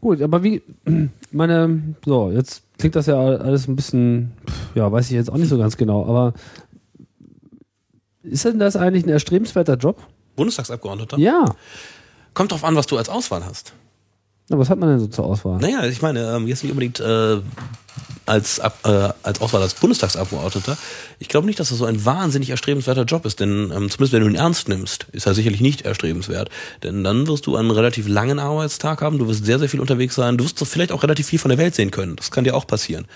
[SPEAKER 3] Gut, aber wie, meine, so, jetzt klingt das ja alles ein bisschen, ja, weiß ich jetzt auch nicht so ganz genau, aber ist denn das eigentlich ein erstrebenswerter Job?
[SPEAKER 4] Bundestagsabgeordneter?
[SPEAKER 3] Ja.
[SPEAKER 4] Kommt drauf an, was du als Auswahl hast.
[SPEAKER 3] Na, was hat man denn so zur Auswahl?
[SPEAKER 4] Naja, ich meine, ähm, jetzt nicht unbedingt äh, als, äh, als Auswahl als Bundestagsabgeordneter. Ich glaube nicht, dass das so ein wahnsinnig erstrebenswerter Job ist, denn ähm, zumindest wenn du ihn ernst nimmst, ist er sicherlich nicht erstrebenswert. Denn dann wirst du einen relativ langen Arbeitstag haben, du wirst sehr, sehr viel unterwegs sein, du wirst vielleicht auch relativ viel von der Welt sehen können. Das kann dir auch passieren.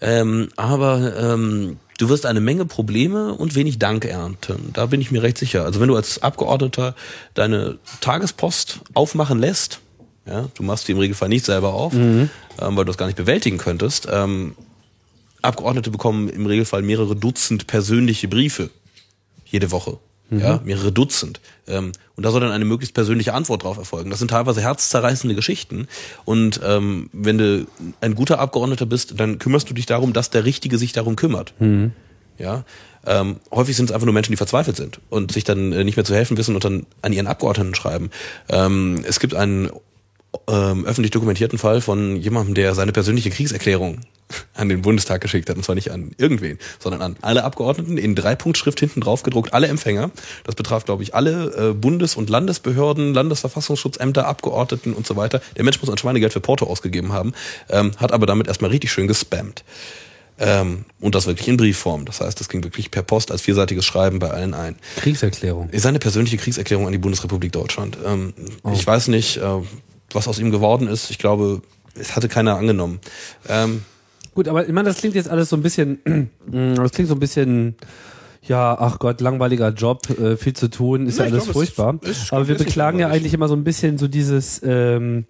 [SPEAKER 4] Ähm, aber ähm, du wirst eine Menge Probleme und wenig Dank ernten. Da bin ich mir recht sicher. Also wenn du als Abgeordneter deine Tagespost aufmachen lässt, ja, du machst die im Regelfall nicht selber auf, mhm. ähm, weil du das gar nicht bewältigen könntest. Ähm, Abgeordnete bekommen im Regelfall mehrere Dutzend persönliche Briefe jede Woche mhm. ja, mehrere Dutzend. Ähm, und da soll dann eine möglichst persönliche Antwort drauf erfolgen. Das sind teilweise herzzerreißende Geschichten. Und ähm, wenn du ein guter Abgeordneter bist, dann kümmerst du dich darum, dass der Richtige sich darum kümmert. Mhm. Ja, ähm, häufig sind es einfach nur Menschen, die verzweifelt sind und sich dann äh, nicht mehr zu helfen wissen und dann an ihren Abgeordneten schreiben. Ähm, es gibt einen ähm, öffentlich dokumentierten Fall von jemandem, der seine persönliche Kriegserklärung an den Bundestag geschickt hat. Und zwar nicht an irgendwen, sondern an alle Abgeordneten in Dreipunktschrift hinten drauf gedruckt, alle Empfänger. Das betraf, glaube ich, alle äh, Bundes- und Landesbehörden, Landesverfassungsschutzämter, Abgeordneten und so weiter. Der Mensch muss ein Schweinegeld für Porto ausgegeben haben, ähm, hat aber damit erstmal richtig schön gespammt. Ähm, und das wirklich in Briefform. Das heißt, das ging wirklich per Post als vierseitiges Schreiben bei allen ein.
[SPEAKER 3] Kriegserklärung.
[SPEAKER 4] Seine persönliche Kriegserklärung an die Bundesrepublik Deutschland. Ähm, oh. Ich weiß nicht, äh, was aus ihm geworden ist. Ich glaube, es hatte keiner angenommen. Ähm,
[SPEAKER 3] Gut, aber ich meine, das klingt jetzt alles so ein bisschen, das klingt so ein bisschen, ja, ach Gott, langweiliger Job, äh, viel zu tun, ist ja, ja alles glaub, furchtbar. Ist, ist, aber wir beklagen ja eigentlich immer so ein bisschen so dieses, ähm,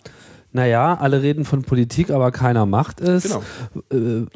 [SPEAKER 3] naja, alle reden von Politik, aber keiner macht es. Genau. Äh,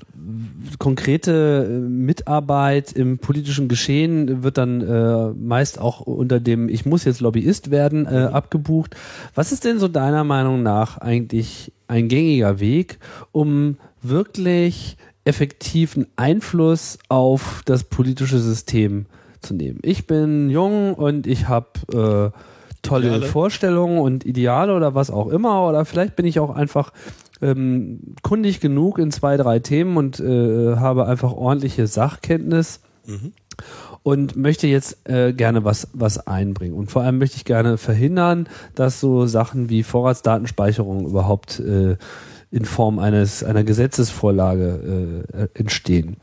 [SPEAKER 3] konkrete äh, Mitarbeit im politischen Geschehen wird dann äh, meist auch unter dem Ich muss jetzt Lobbyist werden äh, mhm. abgebucht. Was ist denn so deiner Meinung nach eigentlich ein gängiger Weg, um wirklich effektiven Einfluss auf das politische System zu nehmen? Ich bin jung und ich habe äh, tolle
[SPEAKER 4] Ideale.
[SPEAKER 3] Vorstellungen und Ideale oder was auch immer. Oder vielleicht bin ich auch einfach ähm, kundig genug in zwei, drei Themen und äh, habe einfach ordentliche Sachkenntnis und möchte jetzt äh, gerne was, was einbringen. Und vor allem möchte ich gerne verhindern, dass so Sachen wie Vorratsdatenspeicherung überhaupt äh, in Form eines einer Gesetzesvorlage äh, entstehen.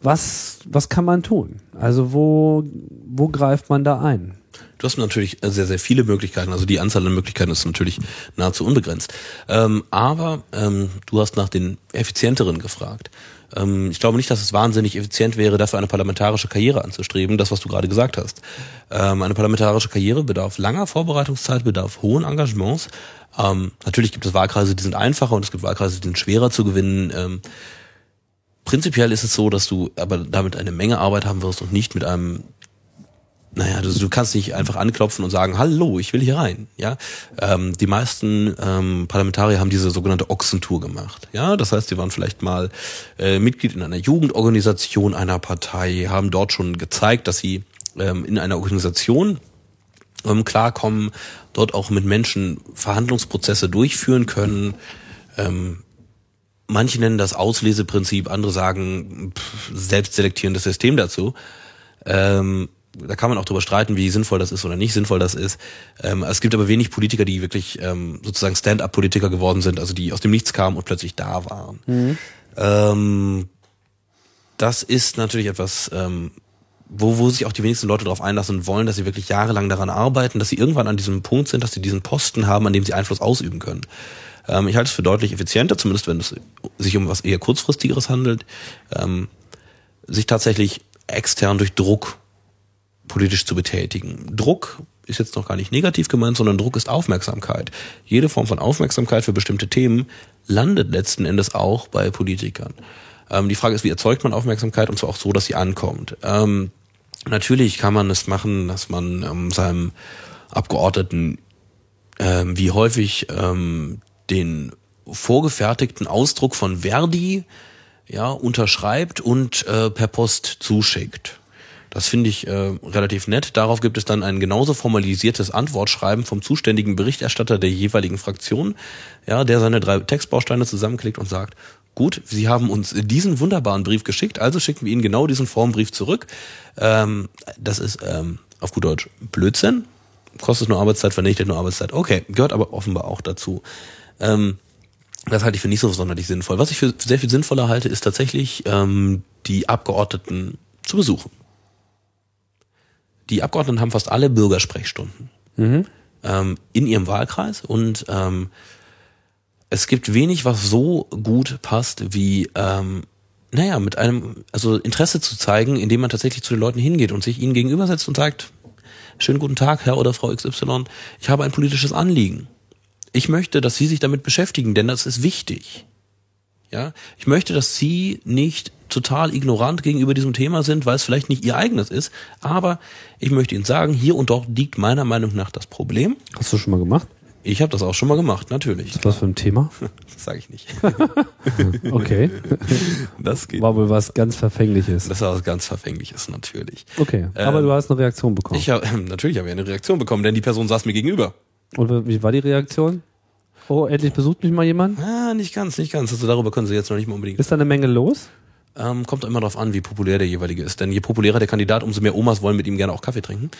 [SPEAKER 3] Was, was kann man tun? Also wo, wo greift man da ein?
[SPEAKER 4] Du hast natürlich sehr, sehr viele Möglichkeiten. Also die Anzahl an Möglichkeiten ist natürlich nahezu unbegrenzt. Ähm, aber ähm, du hast nach den effizienteren gefragt. Ähm, ich glaube nicht, dass es wahnsinnig effizient wäre, dafür eine parlamentarische Karriere anzustreben, das, was du gerade gesagt hast. Ähm, eine parlamentarische Karriere bedarf langer Vorbereitungszeit, bedarf hohen Engagements. Ähm, natürlich gibt es Wahlkreise, die sind einfacher und es gibt Wahlkreise, die sind schwerer zu gewinnen. Ähm, prinzipiell ist es so, dass du aber damit eine Menge Arbeit haben wirst und nicht mit einem naja, du, du kannst nicht einfach anklopfen und sagen, hallo, ich will hier rein. Ja, ähm, die meisten ähm, Parlamentarier haben diese sogenannte Ochsentour gemacht. Ja, das heißt, sie waren vielleicht mal äh, Mitglied in einer Jugendorganisation einer Partei, haben dort schon gezeigt, dass sie ähm, in einer Organisation ähm, klarkommen, dort auch mit Menschen Verhandlungsprozesse durchführen können. Ähm, manche nennen das Ausleseprinzip, andere sagen pff, selbstselektierendes System dazu. Ähm, da kann man auch drüber streiten, wie sinnvoll das ist oder nicht sinnvoll das ist. Ähm, es gibt aber wenig Politiker, die wirklich ähm, sozusagen Stand-up-Politiker geworden sind, also die aus dem Nichts kamen und plötzlich da waren. Ähm, das ist natürlich etwas, ähm, wo, wo sich auch die wenigsten Leute darauf einlassen wollen, dass sie wirklich jahrelang daran arbeiten, dass sie irgendwann an diesem Punkt sind, dass sie diesen Posten haben, an dem sie Einfluss ausüben können. Ähm, ich halte es für deutlich effizienter, zumindest wenn es sich um was eher kurzfristigeres handelt, ähm, sich tatsächlich extern durch Druck politisch zu betätigen. Druck ist jetzt noch gar nicht negativ gemeint, sondern Druck ist Aufmerksamkeit. Jede Form von Aufmerksamkeit für bestimmte Themen landet letzten Endes auch bei Politikern. Ähm, die Frage ist, wie erzeugt man Aufmerksamkeit und zwar auch so, dass sie ankommt. Ähm, natürlich kann man es machen, dass man ähm, seinem Abgeordneten ähm, wie häufig ähm, den vorgefertigten Ausdruck von Verdi ja, unterschreibt und äh, per Post zuschickt. Das finde ich äh, relativ nett. Darauf gibt es dann ein genauso formalisiertes Antwortschreiben vom zuständigen Berichterstatter der jeweiligen Fraktion, ja, der seine drei Textbausteine zusammenklickt und sagt, gut, Sie haben uns diesen wunderbaren Brief geschickt, also schicken wir Ihnen genau diesen Formbrief zurück. Ähm, das ist ähm, auf gut Deutsch Blödsinn, kostet nur Arbeitszeit, vernichtet nur Arbeitszeit. Okay, gehört aber offenbar auch dazu. Ähm, das halte ich für nicht so sonderlich sinnvoll. Was ich für sehr viel sinnvoller halte, ist tatsächlich ähm, die Abgeordneten zu besuchen. Die Abgeordneten haben fast alle Bürgersprechstunden ähm, in ihrem Wahlkreis und ähm, es gibt wenig, was so gut passt wie ähm, naja, mit einem, also Interesse zu zeigen, indem man tatsächlich zu den Leuten hingeht und sich ihnen gegenübersetzt und sagt, schönen guten Tag, Herr oder Frau XY, ich habe ein politisches Anliegen. Ich möchte, dass Sie sich damit beschäftigen, denn das ist wichtig. Ja, ich möchte, dass Sie nicht total ignorant gegenüber diesem Thema sind, weil es vielleicht nicht Ihr eigenes ist, aber ich möchte Ihnen sagen, hier und dort liegt meiner Meinung nach das Problem.
[SPEAKER 3] Hast du schon mal gemacht?
[SPEAKER 4] Ich habe das auch schon mal gemacht, natürlich.
[SPEAKER 3] Was für ein Thema?
[SPEAKER 4] Das sage ich nicht.
[SPEAKER 3] Okay.
[SPEAKER 4] Das geht.
[SPEAKER 3] War wohl was ganz Verfängliches.
[SPEAKER 4] Das war was ganz Verfängliches, natürlich.
[SPEAKER 3] Okay. Aber
[SPEAKER 4] Ähm,
[SPEAKER 3] du hast eine Reaktion bekommen.
[SPEAKER 4] Ich hab, natürlich habe ich eine Reaktion bekommen, denn die Person saß mir gegenüber.
[SPEAKER 3] Und wie war die Reaktion? Oh, endlich besucht mich mal jemand?
[SPEAKER 4] Ah, nicht ganz, nicht ganz. Also darüber können Sie jetzt noch nicht mal unbedingt.
[SPEAKER 3] Ist da eine Menge los?
[SPEAKER 4] Ähm, kommt immer darauf an, wie populär der jeweilige ist. Denn je populärer der Kandidat, umso mehr Omas wollen mit ihm gerne auch Kaffee trinken.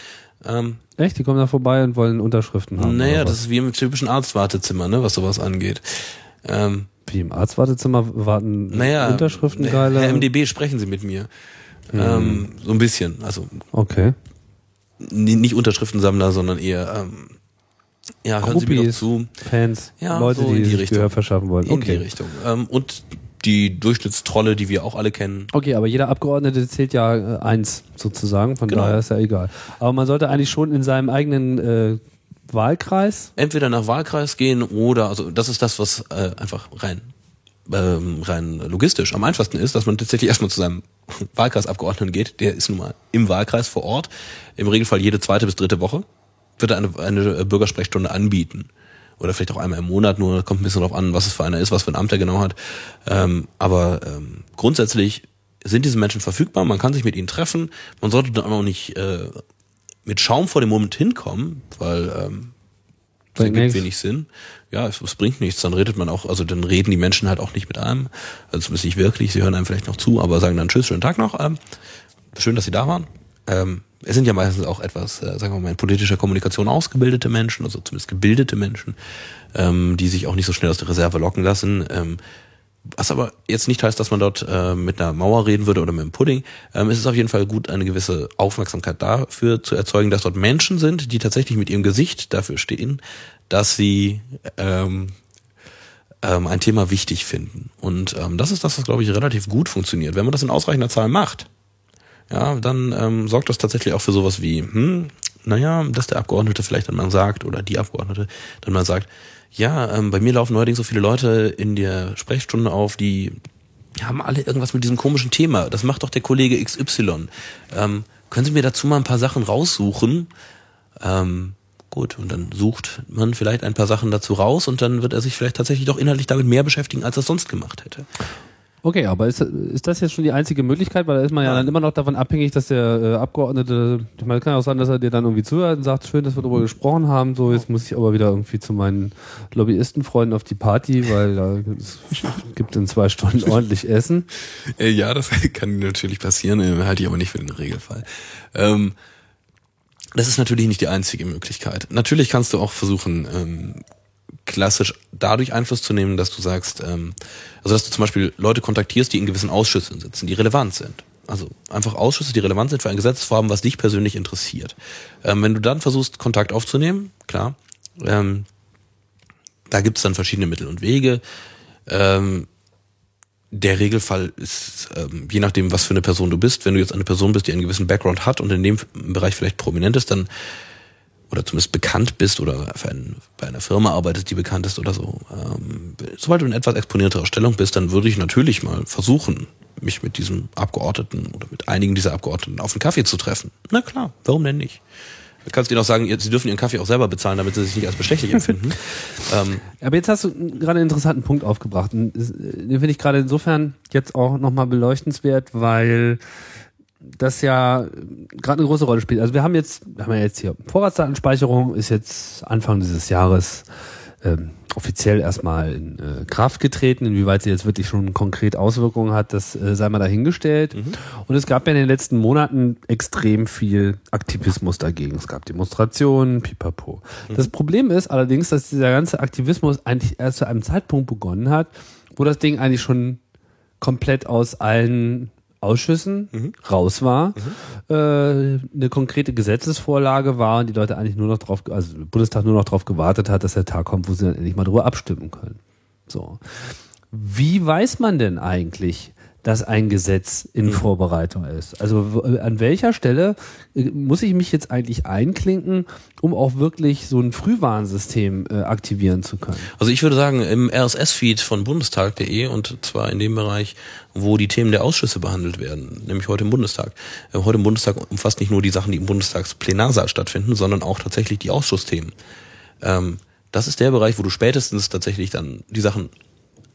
[SPEAKER 4] Ähm,
[SPEAKER 3] Echt? Die kommen da vorbei und wollen Unterschriften haben?
[SPEAKER 4] naja, das ist wie im typischen Arztwartezimmer, ne, was sowas angeht. Ähm,
[SPEAKER 3] Wie im Arztwartezimmer warten
[SPEAKER 4] naja,
[SPEAKER 3] Unterschriften
[SPEAKER 4] Herr
[SPEAKER 3] geile.
[SPEAKER 4] MDB, sprechen Sie mit mir. Ähm, so ein bisschen. Also
[SPEAKER 3] Okay.
[SPEAKER 4] nicht Unterschriftensammler, sondern eher ähm, ja, hören Sie mir doch
[SPEAKER 3] Groupies,
[SPEAKER 4] zu.
[SPEAKER 3] Fans,
[SPEAKER 4] Ja,
[SPEAKER 3] Leute,
[SPEAKER 4] so
[SPEAKER 3] die
[SPEAKER 4] die
[SPEAKER 3] sich
[SPEAKER 4] Richtung.
[SPEAKER 3] Gehör verschaffen wollen.
[SPEAKER 4] In die
[SPEAKER 3] Okay.
[SPEAKER 4] Richtung. Ähm, und die Durchschnittstrolle, die wir auch alle kennen.
[SPEAKER 3] Okay, aber jeder Abgeordnete zählt ja äh, eins sozusagen, von
[SPEAKER 4] Genau.
[SPEAKER 3] daher ist ja egal. Aber man sollte eigentlich schon in seinem eigenen äh, Wahlkreis.
[SPEAKER 4] entweder nach Wahlkreis gehen oder, also das ist das, was äh, einfach rein ähm, rein logistisch am einfachsten ist, dass man tatsächlich erstmal zu seinem Wahlkreisabgeordneten geht, der ist nun mal im Wahlkreis vor Ort, im Regelfall jede zweite bis dritte Woche, wird er eine, eine Bürgersprechstunde anbieten. Oder vielleicht auch einmal im Monat, nur kommt ein bisschen drauf an, was es für einer ist, was für ein Amt er genau hat. Ähm, aber ähm, grundsätzlich sind diese Menschen verfügbar, man kann sich mit ihnen treffen, man sollte dann auch nicht äh, mit Schaum vor dem Mund hinkommen, weil ähm, das
[SPEAKER 3] Bringt
[SPEAKER 4] ergibt wenig Sinn. Ja, es, es bringt nichts. Dann redet man auch, also dann reden die Menschen halt auch nicht mit einem. Also zumindest nicht wirklich. Sie hören einem vielleicht noch zu, aber sagen dann Tschüss, schönen Tag noch. Ähm, schön, dass Sie da waren. Ähm, es sind ja meistens auch etwas, äh, sagen wir mal, in politischer Kommunikation ausgebildete Menschen, also zumindest gebildete Menschen, ähm, die sich auch nicht so schnell aus der Reserve locken lassen. Ähm, was aber jetzt nicht heißt, dass man dort äh, mit einer Mauer reden würde oder mit einem Pudding. Ähm, es ist auf jeden Fall gut, eine gewisse Aufmerksamkeit dafür zu erzeugen, dass dort Menschen sind, die tatsächlich mit ihrem Gesicht dafür stehen, dass sie ähm, ähm, ein Thema wichtig finden. Und ähm, das ist das, was, glaube ich, relativ gut funktioniert. Wenn man das in ausreichender Zahl macht, ja, dann ähm, sorgt das tatsächlich auch für sowas wie, hm, naja, dass der Abgeordnete vielleicht dann mal sagt, oder die Abgeordnete dann mal sagt, ja, ähm, bei mir laufen neuerdings so viele Leute in der Sprechstunde auf, die haben alle irgendwas mit diesem komischen Thema. Das macht doch der Kollege XY. Ähm, können Sie mir dazu mal ein paar Sachen raussuchen? Ähm, gut, und dann sucht man vielleicht ein paar Sachen dazu raus und dann wird er sich vielleicht tatsächlich doch inhaltlich damit mehr beschäftigen, als er sonst gemacht hätte.
[SPEAKER 3] Okay, aber ist, ist das jetzt schon die einzige Möglichkeit? Weil da ist man ja dann immer noch davon abhängig, dass der äh, Abgeordnete, ich meine, kann ja auch sein, dass er dir dann irgendwie zuhört und sagt, schön, dass wir darüber gesprochen haben, so jetzt muss ich aber wieder irgendwie zu meinen Lobbyistenfreunden auf die Party, weil da es gibt in zwei Stunden ordentlich Essen.
[SPEAKER 4] Äh, ja, das kann natürlich passieren, äh, halte ich aber nicht für den Regelfall. Ähm, das ist natürlich nicht die einzige Möglichkeit. Natürlich kannst du auch versuchen, ähm, klassisch dadurch Einfluss zu nehmen, dass du sagst, ähm, also dass du zum Beispiel Leute kontaktierst, die in gewissen Ausschüssen sitzen, die relevant sind. Also einfach Ausschüsse, die relevant sind für ein Gesetzesvorhaben, was dich persönlich interessiert. Ähm, wenn du dann versuchst, Kontakt aufzunehmen, klar, ähm, da gibt's dann verschiedene Mittel und Wege. Ähm, der Regelfall ist, ähm, je nachdem, was für eine Person du bist, wenn du jetzt eine Person bist, die einen gewissen Background hat und in dem Bereich vielleicht prominent ist, dann oder zumindest bekannt bist oder einen, bei einer Firma arbeitest, die bekannt ist oder so. Ähm, sobald du in etwas exponierterer Stellung bist, dann würde ich natürlich mal versuchen, mich mit diesem Abgeordneten oder mit einigen dieser Abgeordneten auf einen Kaffee zu treffen. Na klar, warum denn nicht? Du kannst ihnen auch sagen, sie dürfen ihren Kaffee auch selber bezahlen, damit sie sich nicht als bestechlich empfinden. ähm,
[SPEAKER 3] Aber jetzt hast du gerade einen interessanten Punkt aufgebracht. Das- den finde ich gerade insofern jetzt auch nochmal beleuchtenswert, weil das ja gerade eine große Rolle spielt. Also wir haben jetzt, wir haben ja jetzt hier Vorratsdatenspeicherung, ist jetzt Anfang dieses Jahres ähm, offiziell erstmal in äh, Kraft getreten. Inwieweit sie jetzt wirklich schon konkret Auswirkungen hat, das äh, sei mal dahingestellt. Und es gab ja in den letzten Monaten extrem viel Aktivismus dagegen. Es gab Demonstrationen, pipapo. Das Problem ist allerdings, dass dieser ganze Aktivismus eigentlich erst zu einem Zeitpunkt begonnen hat, wo das Ding eigentlich schon komplett aus allen Ausschüssen raus war, äh, eine konkrete Gesetzesvorlage war und die Leute eigentlich nur noch drauf, also der Bundestag nur noch darauf gewartet hat, dass der Tag kommt, wo sie dann endlich mal drüber abstimmen können. So. Wie weiß man denn eigentlich, dass ein Gesetz in Vorbereitung ist? Also w- an welcher Stelle äh, muss ich mich jetzt eigentlich einklinken, um auch wirklich so ein Frühwarnsystem äh, aktivieren zu können?
[SPEAKER 4] Also ich würde sagen, im RSS-Feed von bundestag.de und zwar in dem Bereich, wo die Themen der Ausschüsse behandelt werden, nämlich heute im Bundestag. Äh, Heute im Bundestag umfasst nicht nur die Sachen, die im Bundestagsplenarsaal stattfinden, sondern auch tatsächlich die Ausschussthemen. Ähm, das ist der Bereich, wo du spätestens tatsächlich dann die Sachen äh,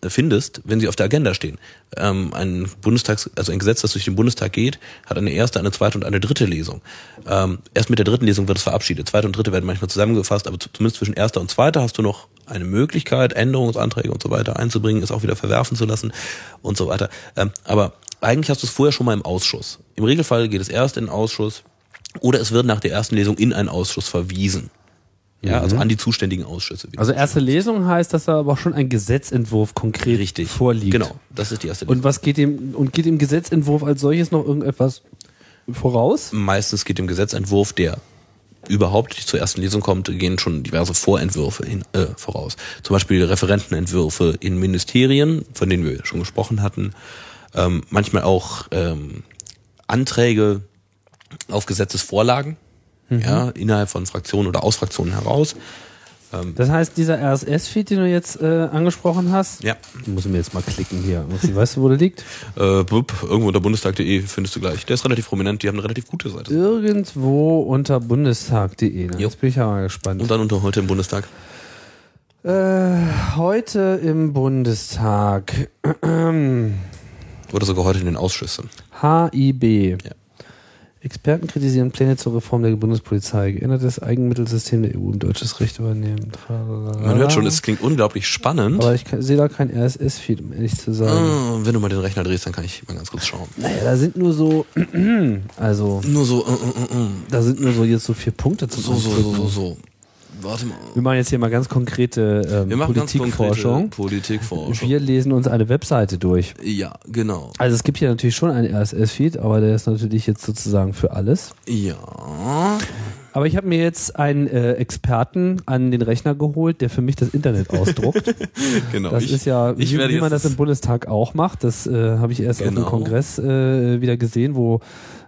[SPEAKER 4] findest, wenn sie auf der Agenda stehen. Ähm, ein Bundestags, also ein Gesetz, das durch den Bundestag geht, hat eine erste, eine zweite und eine dritte Lesung. Ähm, erst mit der dritten Lesung wird es verabschiedet. Zweite und dritte werden manchmal zusammengefasst, aber zu- zumindest zwischen erster und zweiter hast du noch eine Möglichkeit, Änderungsanträge und so weiter einzubringen, es auch wieder verwerfen zu lassen und so weiter. Ähm, aber eigentlich hast du es vorher schon mal im Ausschuss. Im Regelfall geht es erst in den Ausschuss oder es wird nach der ersten Lesung in einen Ausschuss verwiesen. Ja, also an die zuständigen Ausschüsse.
[SPEAKER 3] Also erste Lesung heißt, dass da aber auch schon ein Gesetzentwurf konkret
[SPEAKER 4] Richtig.
[SPEAKER 3] vorliegt.
[SPEAKER 4] Genau, das ist die erste Lesung.
[SPEAKER 3] Und was geht dem und geht dem Gesetzentwurf als solches noch irgendetwas voraus?
[SPEAKER 4] Meistens geht dem Gesetzentwurf, der überhaupt nicht zur ersten Lesung kommt, gehen schon diverse Vorentwürfe hin, äh, voraus. Zum Beispiel Referentenentwürfe in Ministerien, von denen wir schon gesprochen hatten. Ähm, manchmal auch ähm, Anträge auf Gesetzesvorlagen, ja, innerhalb von Fraktionen oder aus Fraktionen heraus.
[SPEAKER 3] Das heißt, dieser RSS-Feed, den du jetzt äh, angesprochen hast,
[SPEAKER 4] Ja.
[SPEAKER 3] muss ich mir jetzt mal klicken hier. Weißt du, wo der liegt?
[SPEAKER 4] Äh, bup, irgendwo unter bundestag.de findest du gleich. Der ist relativ prominent, die haben eine relativ gute Seite.
[SPEAKER 3] Irgendwo unter bundestag.de. Jetzt bin ich ja mal gespannt.
[SPEAKER 4] Und dann unter heute im Bundestag.
[SPEAKER 3] Äh, heute im Bundestag.
[SPEAKER 4] Oder sogar heute in den Ausschüssen.
[SPEAKER 3] HIB.
[SPEAKER 4] Ja.
[SPEAKER 3] Experten kritisieren Pläne zur Reform der Bundespolizei. Geändertes Eigenmittelsystem der EU im deutsches Recht übernehmen.
[SPEAKER 4] Man hört schon, es klingt unglaublich spannend.
[SPEAKER 3] Aber ich sehe da kein RSS-Feed, um ehrlich zu sagen.
[SPEAKER 4] Ah, wenn du mal den Rechner drehst, dann kann ich mal ganz kurz schauen.
[SPEAKER 3] Naja, da sind nur so, also,
[SPEAKER 4] Nur so, äh, äh, äh,
[SPEAKER 3] da sind nur so jetzt so vier Punkte zum
[SPEAKER 4] so, so, so, so, so. Warte mal.
[SPEAKER 3] Wir machen jetzt hier mal ganz konkrete ähm,
[SPEAKER 4] Wir machen ganz
[SPEAKER 3] Politikforschung.
[SPEAKER 4] konkrete Politikforschung.
[SPEAKER 3] Wir lesen uns eine Webseite durch.
[SPEAKER 4] Ja, genau.
[SPEAKER 3] Also es gibt hier natürlich schon einen RSS-Feed, aber der ist natürlich jetzt sozusagen für alles.
[SPEAKER 4] Ja.
[SPEAKER 3] Aber ich habe mir jetzt einen äh, Experten an den Rechner geholt, der für mich das Internet ausdruckt.
[SPEAKER 4] Genau.
[SPEAKER 3] Das
[SPEAKER 4] ich,
[SPEAKER 3] ist ja,
[SPEAKER 4] ich
[SPEAKER 3] wie, wie man das im Bundestag auch macht. Das äh, habe ich erst auf
[SPEAKER 4] Genau.
[SPEAKER 3] dem Kongress äh, wieder gesehen, wo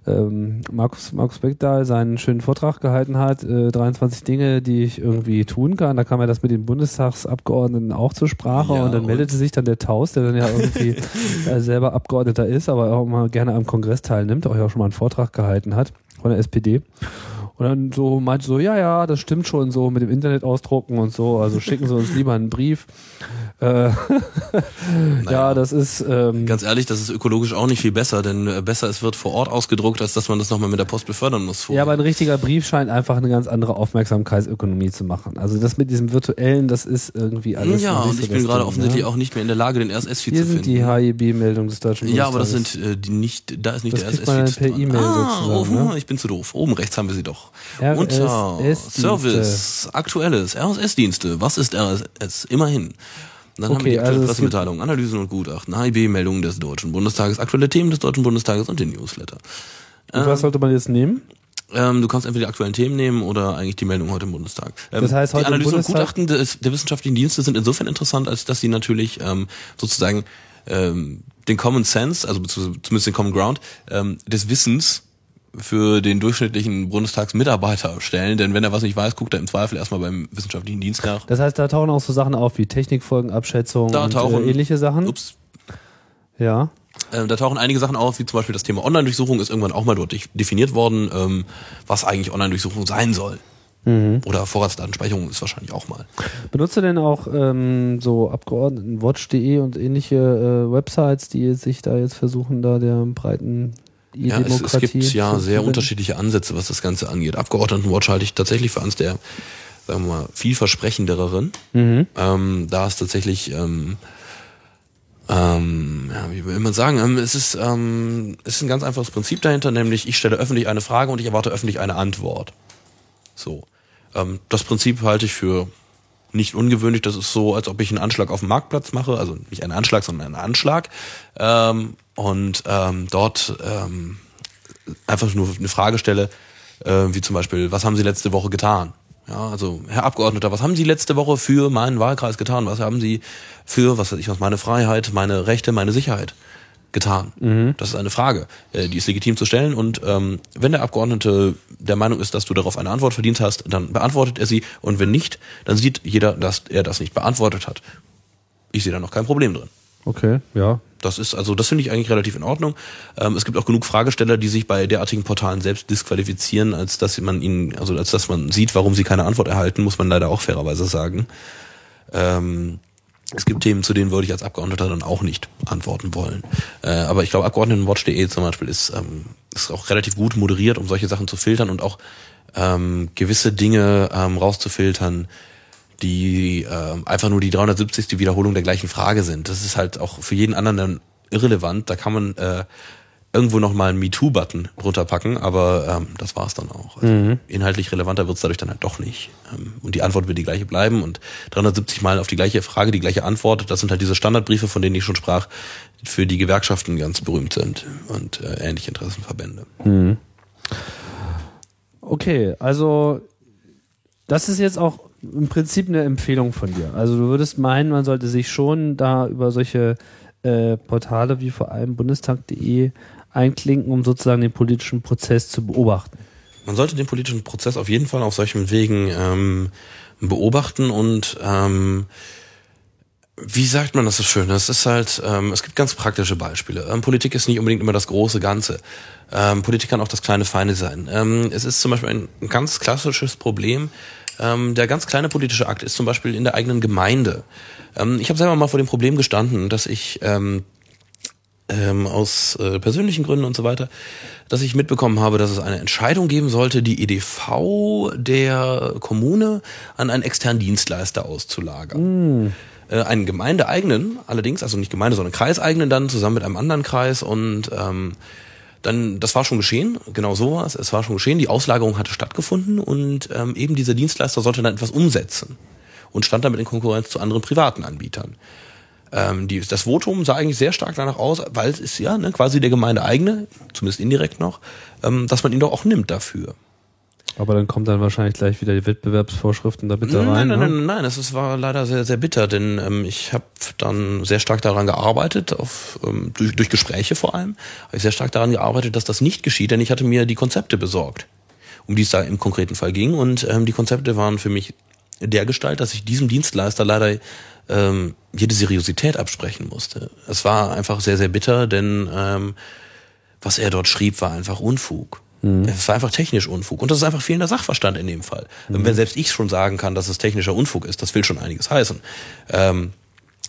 [SPEAKER 3] ähm, Markus, Markus Beckdahl seinen schönen Vortrag gehalten hat, äh, 23 Dinge, die ich irgendwie tun kann. Da kam ja das mit den Bundestagsabgeordneten auch zur Sprache
[SPEAKER 4] Ja,
[SPEAKER 3] und dann
[SPEAKER 4] und-
[SPEAKER 3] meldete sich dann der Taus, der dann ja irgendwie äh, selber Abgeordneter ist, aber auch mal gerne am Kongress teilnimmt, auch ja auch schon mal einen Vortrag gehalten hat von der SPD. Und dann so meinte so, ja, ja, das stimmt schon so mit dem Internet ausdrucken und so, also schicken Sie uns lieber einen Brief. Äh, ja, das ist ähm,
[SPEAKER 4] Ganz ehrlich, das ist ökologisch auch nicht viel besser, denn äh, besser es wird vor Ort ausgedruckt, als dass man das nochmal mit der Post befördern muss.
[SPEAKER 3] Ja, aber ein richtiger Brief scheint einfach eine ganz andere Aufmerksamkeitsökonomie zu machen. Also das mit diesem virtuellen, das ist irgendwie alles.
[SPEAKER 4] ja, und ich bin gerade offensichtlich
[SPEAKER 3] ne?
[SPEAKER 4] auch nicht mehr in der Lage, den RSS-Feed
[SPEAKER 3] Hier
[SPEAKER 4] zu
[SPEAKER 3] sind
[SPEAKER 4] finden.
[SPEAKER 3] die HIB-Meldungen des Deutschen
[SPEAKER 4] ja, aber das sind äh, die nicht, da ist nicht
[SPEAKER 3] Das
[SPEAKER 4] der RSS-Feed.
[SPEAKER 3] per E-Mail
[SPEAKER 4] ah,
[SPEAKER 3] sozusagen,
[SPEAKER 4] oh,
[SPEAKER 3] ne?
[SPEAKER 4] ich bin zu doof. Oben rechts haben wir sie doch.
[SPEAKER 3] RSS
[SPEAKER 4] Unter. Service, aktuelles, RSS-Dienste. Was ist RSS? Immerhin. Dann haben wir
[SPEAKER 3] Okay,
[SPEAKER 4] die aktuelle
[SPEAKER 3] also es
[SPEAKER 4] Pressemitteilung, Analysen und Gutachten, HIB-Meldungen des Deutschen Bundestages, aktuelle Themen des Deutschen Bundestages und den Newsletter.
[SPEAKER 3] Und was sollte man jetzt nehmen?
[SPEAKER 4] Ähm, du kannst entweder die aktuellen Themen nehmen oder eigentlich die Meldung heute im Bundestag. Ähm,
[SPEAKER 3] Das heißt, heute
[SPEAKER 4] die Analysen und Gutachten des, der wissenschaftlichen Dienste sind insofern interessant, als dass sie natürlich ähm, sozusagen ähm, den Common Sense, also zumindest den Common Ground ähm, des Wissens für den durchschnittlichen Bundestagsmitarbeiter stellen, denn wenn er was nicht weiß, guckt er im Zweifel erstmal beim wissenschaftlichen Dienst nach.
[SPEAKER 3] Das heißt, da tauchen auch so Sachen auf wie Technikfolgenabschätzung
[SPEAKER 4] Da
[SPEAKER 3] und
[SPEAKER 4] tauchen-
[SPEAKER 3] äh, ähnliche Sachen.
[SPEAKER 4] Ups,
[SPEAKER 3] Ja.
[SPEAKER 4] Ähm, da tauchen einige Sachen auf, wie zum Beispiel das Thema Online-Durchsuchung ist irgendwann auch mal dort definiert worden, ähm, was eigentlich Online-Durchsuchung sein soll. Oder Vorratsdatenspeicherung ist wahrscheinlich auch mal.
[SPEAKER 3] Benutzt du denn auch ähm, so Abgeordnetenwatch.de und ähnliche äh, Websites, die sich da jetzt versuchen, da der breiten
[SPEAKER 4] Ja, es, es gibt ja sehr unterschiedliche Ansätze, was das Ganze angeht. Abgeordnetenwatch halte ich tatsächlich für eines der, sagen wir mal, vielversprechenderen. Ähm, da ist tatsächlich, ähm, ähm, ja, wie will man sagen, ähm, es ist, ähm, es ist ein ganz einfaches Prinzip dahinter, nämlich ich stelle öffentlich eine Frage und ich erwarte öffentlich eine Antwort. So. Ähm, das Prinzip halte ich für nicht ungewöhnlich. Das ist so, als ob ich einen Anschlag auf dem Marktplatz mache. Also nicht einen Anschlag, sondern einen Anschlag. Ähm, und ähm, dort ähm, einfach nur eine Frage stelle, äh, wie zum Beispiel, was haben Sie letzte Woche getan? Ja, also Herr Abgeordneter, was haben Sie letzte Woche für meinen Wahlkreis getan? Was haben Sie für, was weiß ich was, meine Freiheit, meine Rechte, meine Sicherheit getan? Das ist eine Frage, äh, die ist legitim zu stellen. Und ähm, wenn der Abgeordnete der Meinung ist, dass du darauf eine Antwort verdient hast, dann beantwortet er sie. Und wenn nicht, dann sieht jeder, dass er das nicht beantwortet hat. Ich sehe da noch kein Problem drin.
[SPEAKER 3] Okay, ja.
[SPEAKER 4] Das ist, also das finde ich eigentlich relativ in Ordnung. Ähm, es gibt auch genug Fragesteller, die sich bei derartigen Portalen selbst disqualifizieren, als dass man ihnen, also als dass man sieht, warum sie keine Antwort erhalten, muss man leider auch fairerweise sagen. Ähm, es gibt Themen, zu denen würde ich als Abgeordneter dann auch nicht antworten wollen. Äh, aber ich glaube, Abgeordnetenwatch.de zum Beispiel ist, ähm, ist auch relativ gut moderiert, um solche Sachen zu filtern und auch ähm, gewisse Dinge ähm, rauszufiltern, die ähm, einfach nur die 370. Wiederholung der gleichen Frage sind. Das ist halt auch für jeden anderen dann irrelevant. Da kann man äh, irgendwo noch mal einen MeToo-Button drunter packen, aber ähm, das war's dann auch. Also Inhaltlich relevanter wird's dadurch dann halt doch nicht. Ähm, und die Antwort wird die gleiche bleiben und 370 Mal auf die gleiche Frage die gleiche Antwort. Das sind halt diese Standardbriefe, von denen ich schon sprach, für die Gewerkschaften ganz berühmt sind und äh, ähnliche Interessenverbände.
[SPEAKER 3] Okay, also das ist jetzt auch im Prinzip eine Empfehlung von dir. Also du würdest meinen, man sollte sich schon da über solche äh, Portale wie vor allem bundestag.de einklinken, um sozusagen den politischen Prozess zu beobachten.
[SPEAKER 4] Man sollte den politischen Prozess auf jeden Fall auf solchen Wegen ähm, beobachten und ähm, wie sagt man das so schön? Das ist halt, ähm, es gibt ganz praktische Beispiele. Ähm, Politik ist nicht unbedingt immer das große Ganze. Ähm, Politik kann auch das kleine Feine sein. Ähm, es ist zum Beispiel ein ganz klassisches Problem. Ähm, der ganz kleine politische Akt ist zum Beispiel in der eigenen Gemeinde. Ähm, ich habe selber mal vor dem Problem gestanden, dass ich ähm, ähm, aus äh, persönlichen Gründen und so weiter, dass ich mitbekommen habe, dass es eine Entscheidung geben sollte, die EDV der Kommune an einen externen Dienstleister auszulagern. Mm. Äh, einen gemeindeeigenen, allerdings, also nicht Gemeinde, sondern Kreiseigenen dann, zusammen mit einem anderen Kreis und ähm, dann, das war schon geschehen, genau so war es, es war schon geschehen, die Auslagerung hatte stattgefunden und ähm, eben dieser Dienstleister sollte dann etwas umsetzen und stand damit in Konkurrenz zu anderen privaten Anbietern. Ähm, die, das Votum sah eigentlich sehr stark danach aus, weil es ist ja ne, quasi der Gemeinde eigene, zumindest indirekt noch, ähm, dass man ihn doch auch nimmt dafür.
[SPEAKER 3] Aber dann kommt dann wahrscheinlich gleich wieder die Wettbewerbsvorschriften da bitte rein.
[SPEAKER 4] Nein, nein, nein, nein, nein, das war leider sehr, sehr bitter, denn ähm, ich habe dann sehr stark daran gearbeitet, auf, ähm, durch, durch Gespräche vor allem, habe ich sehr stark daran gearbeitet, dass das nicht geschieht, denn ich hatte mir die Konzepte besorgt, um die es da im konkreten Fall ging. Und ähm, die Konzepte waren für mich der Gestalt, dass ich diesem Dienstleister leider ähm, jede Seriosität absprechen musste. Es war einfach sehr, sehr bitter, denn ähm, was er dort schrieb, war einfach Unfug. Mhm. Es war einfach technisch Unfug. Und das ist einfach fehlender Sachverstand in dem Fall. Mhm. Wenn selbst ich schon sagen kann, dass es technischer Unfug ist, das will schon einiges heißen. Ähm,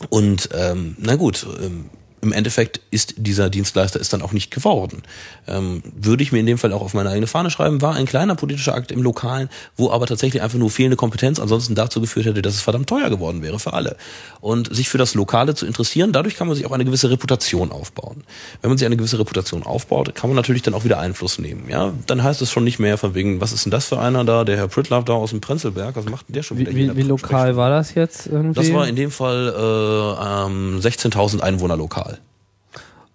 [SPEAKER 4] und ähm, na gut, ähm, im Endeffekt ist dieser Dienstleister ist dann auch nicht geworden. Ähm, würde ich mir in dem Fall auch auf meine eigene Fahne schreiben, war ein kleiner politischer Akt im Lokalen, wo aber tatsächlich einfach nur fehlende Kompetenz ansonsten dazu geführt hätte, dass es verdammt teuer geworden wäre für alle. Und sich für das Lokale zu interessieren, dadurch kann man sich auch eine gewisse Reputation aufbauen. Wenn man sich eine gewisse Reputation aufbaut, kann man natürlich dann auch wieder Einfluss nehmen. Ja, dann heißt es schon nicht mehr von wegen, was ist denn das für einer da, der Herr Pritlove da aus dem Prenzlberg, was macht denn der schon
[SPEAKER 3] wieder? Wie, wie, wie lokal war das jetzt irgendwie?
[SPEAKER 4] Das war in dem Fall äh, ähm, 16.000 Einwohner lokal.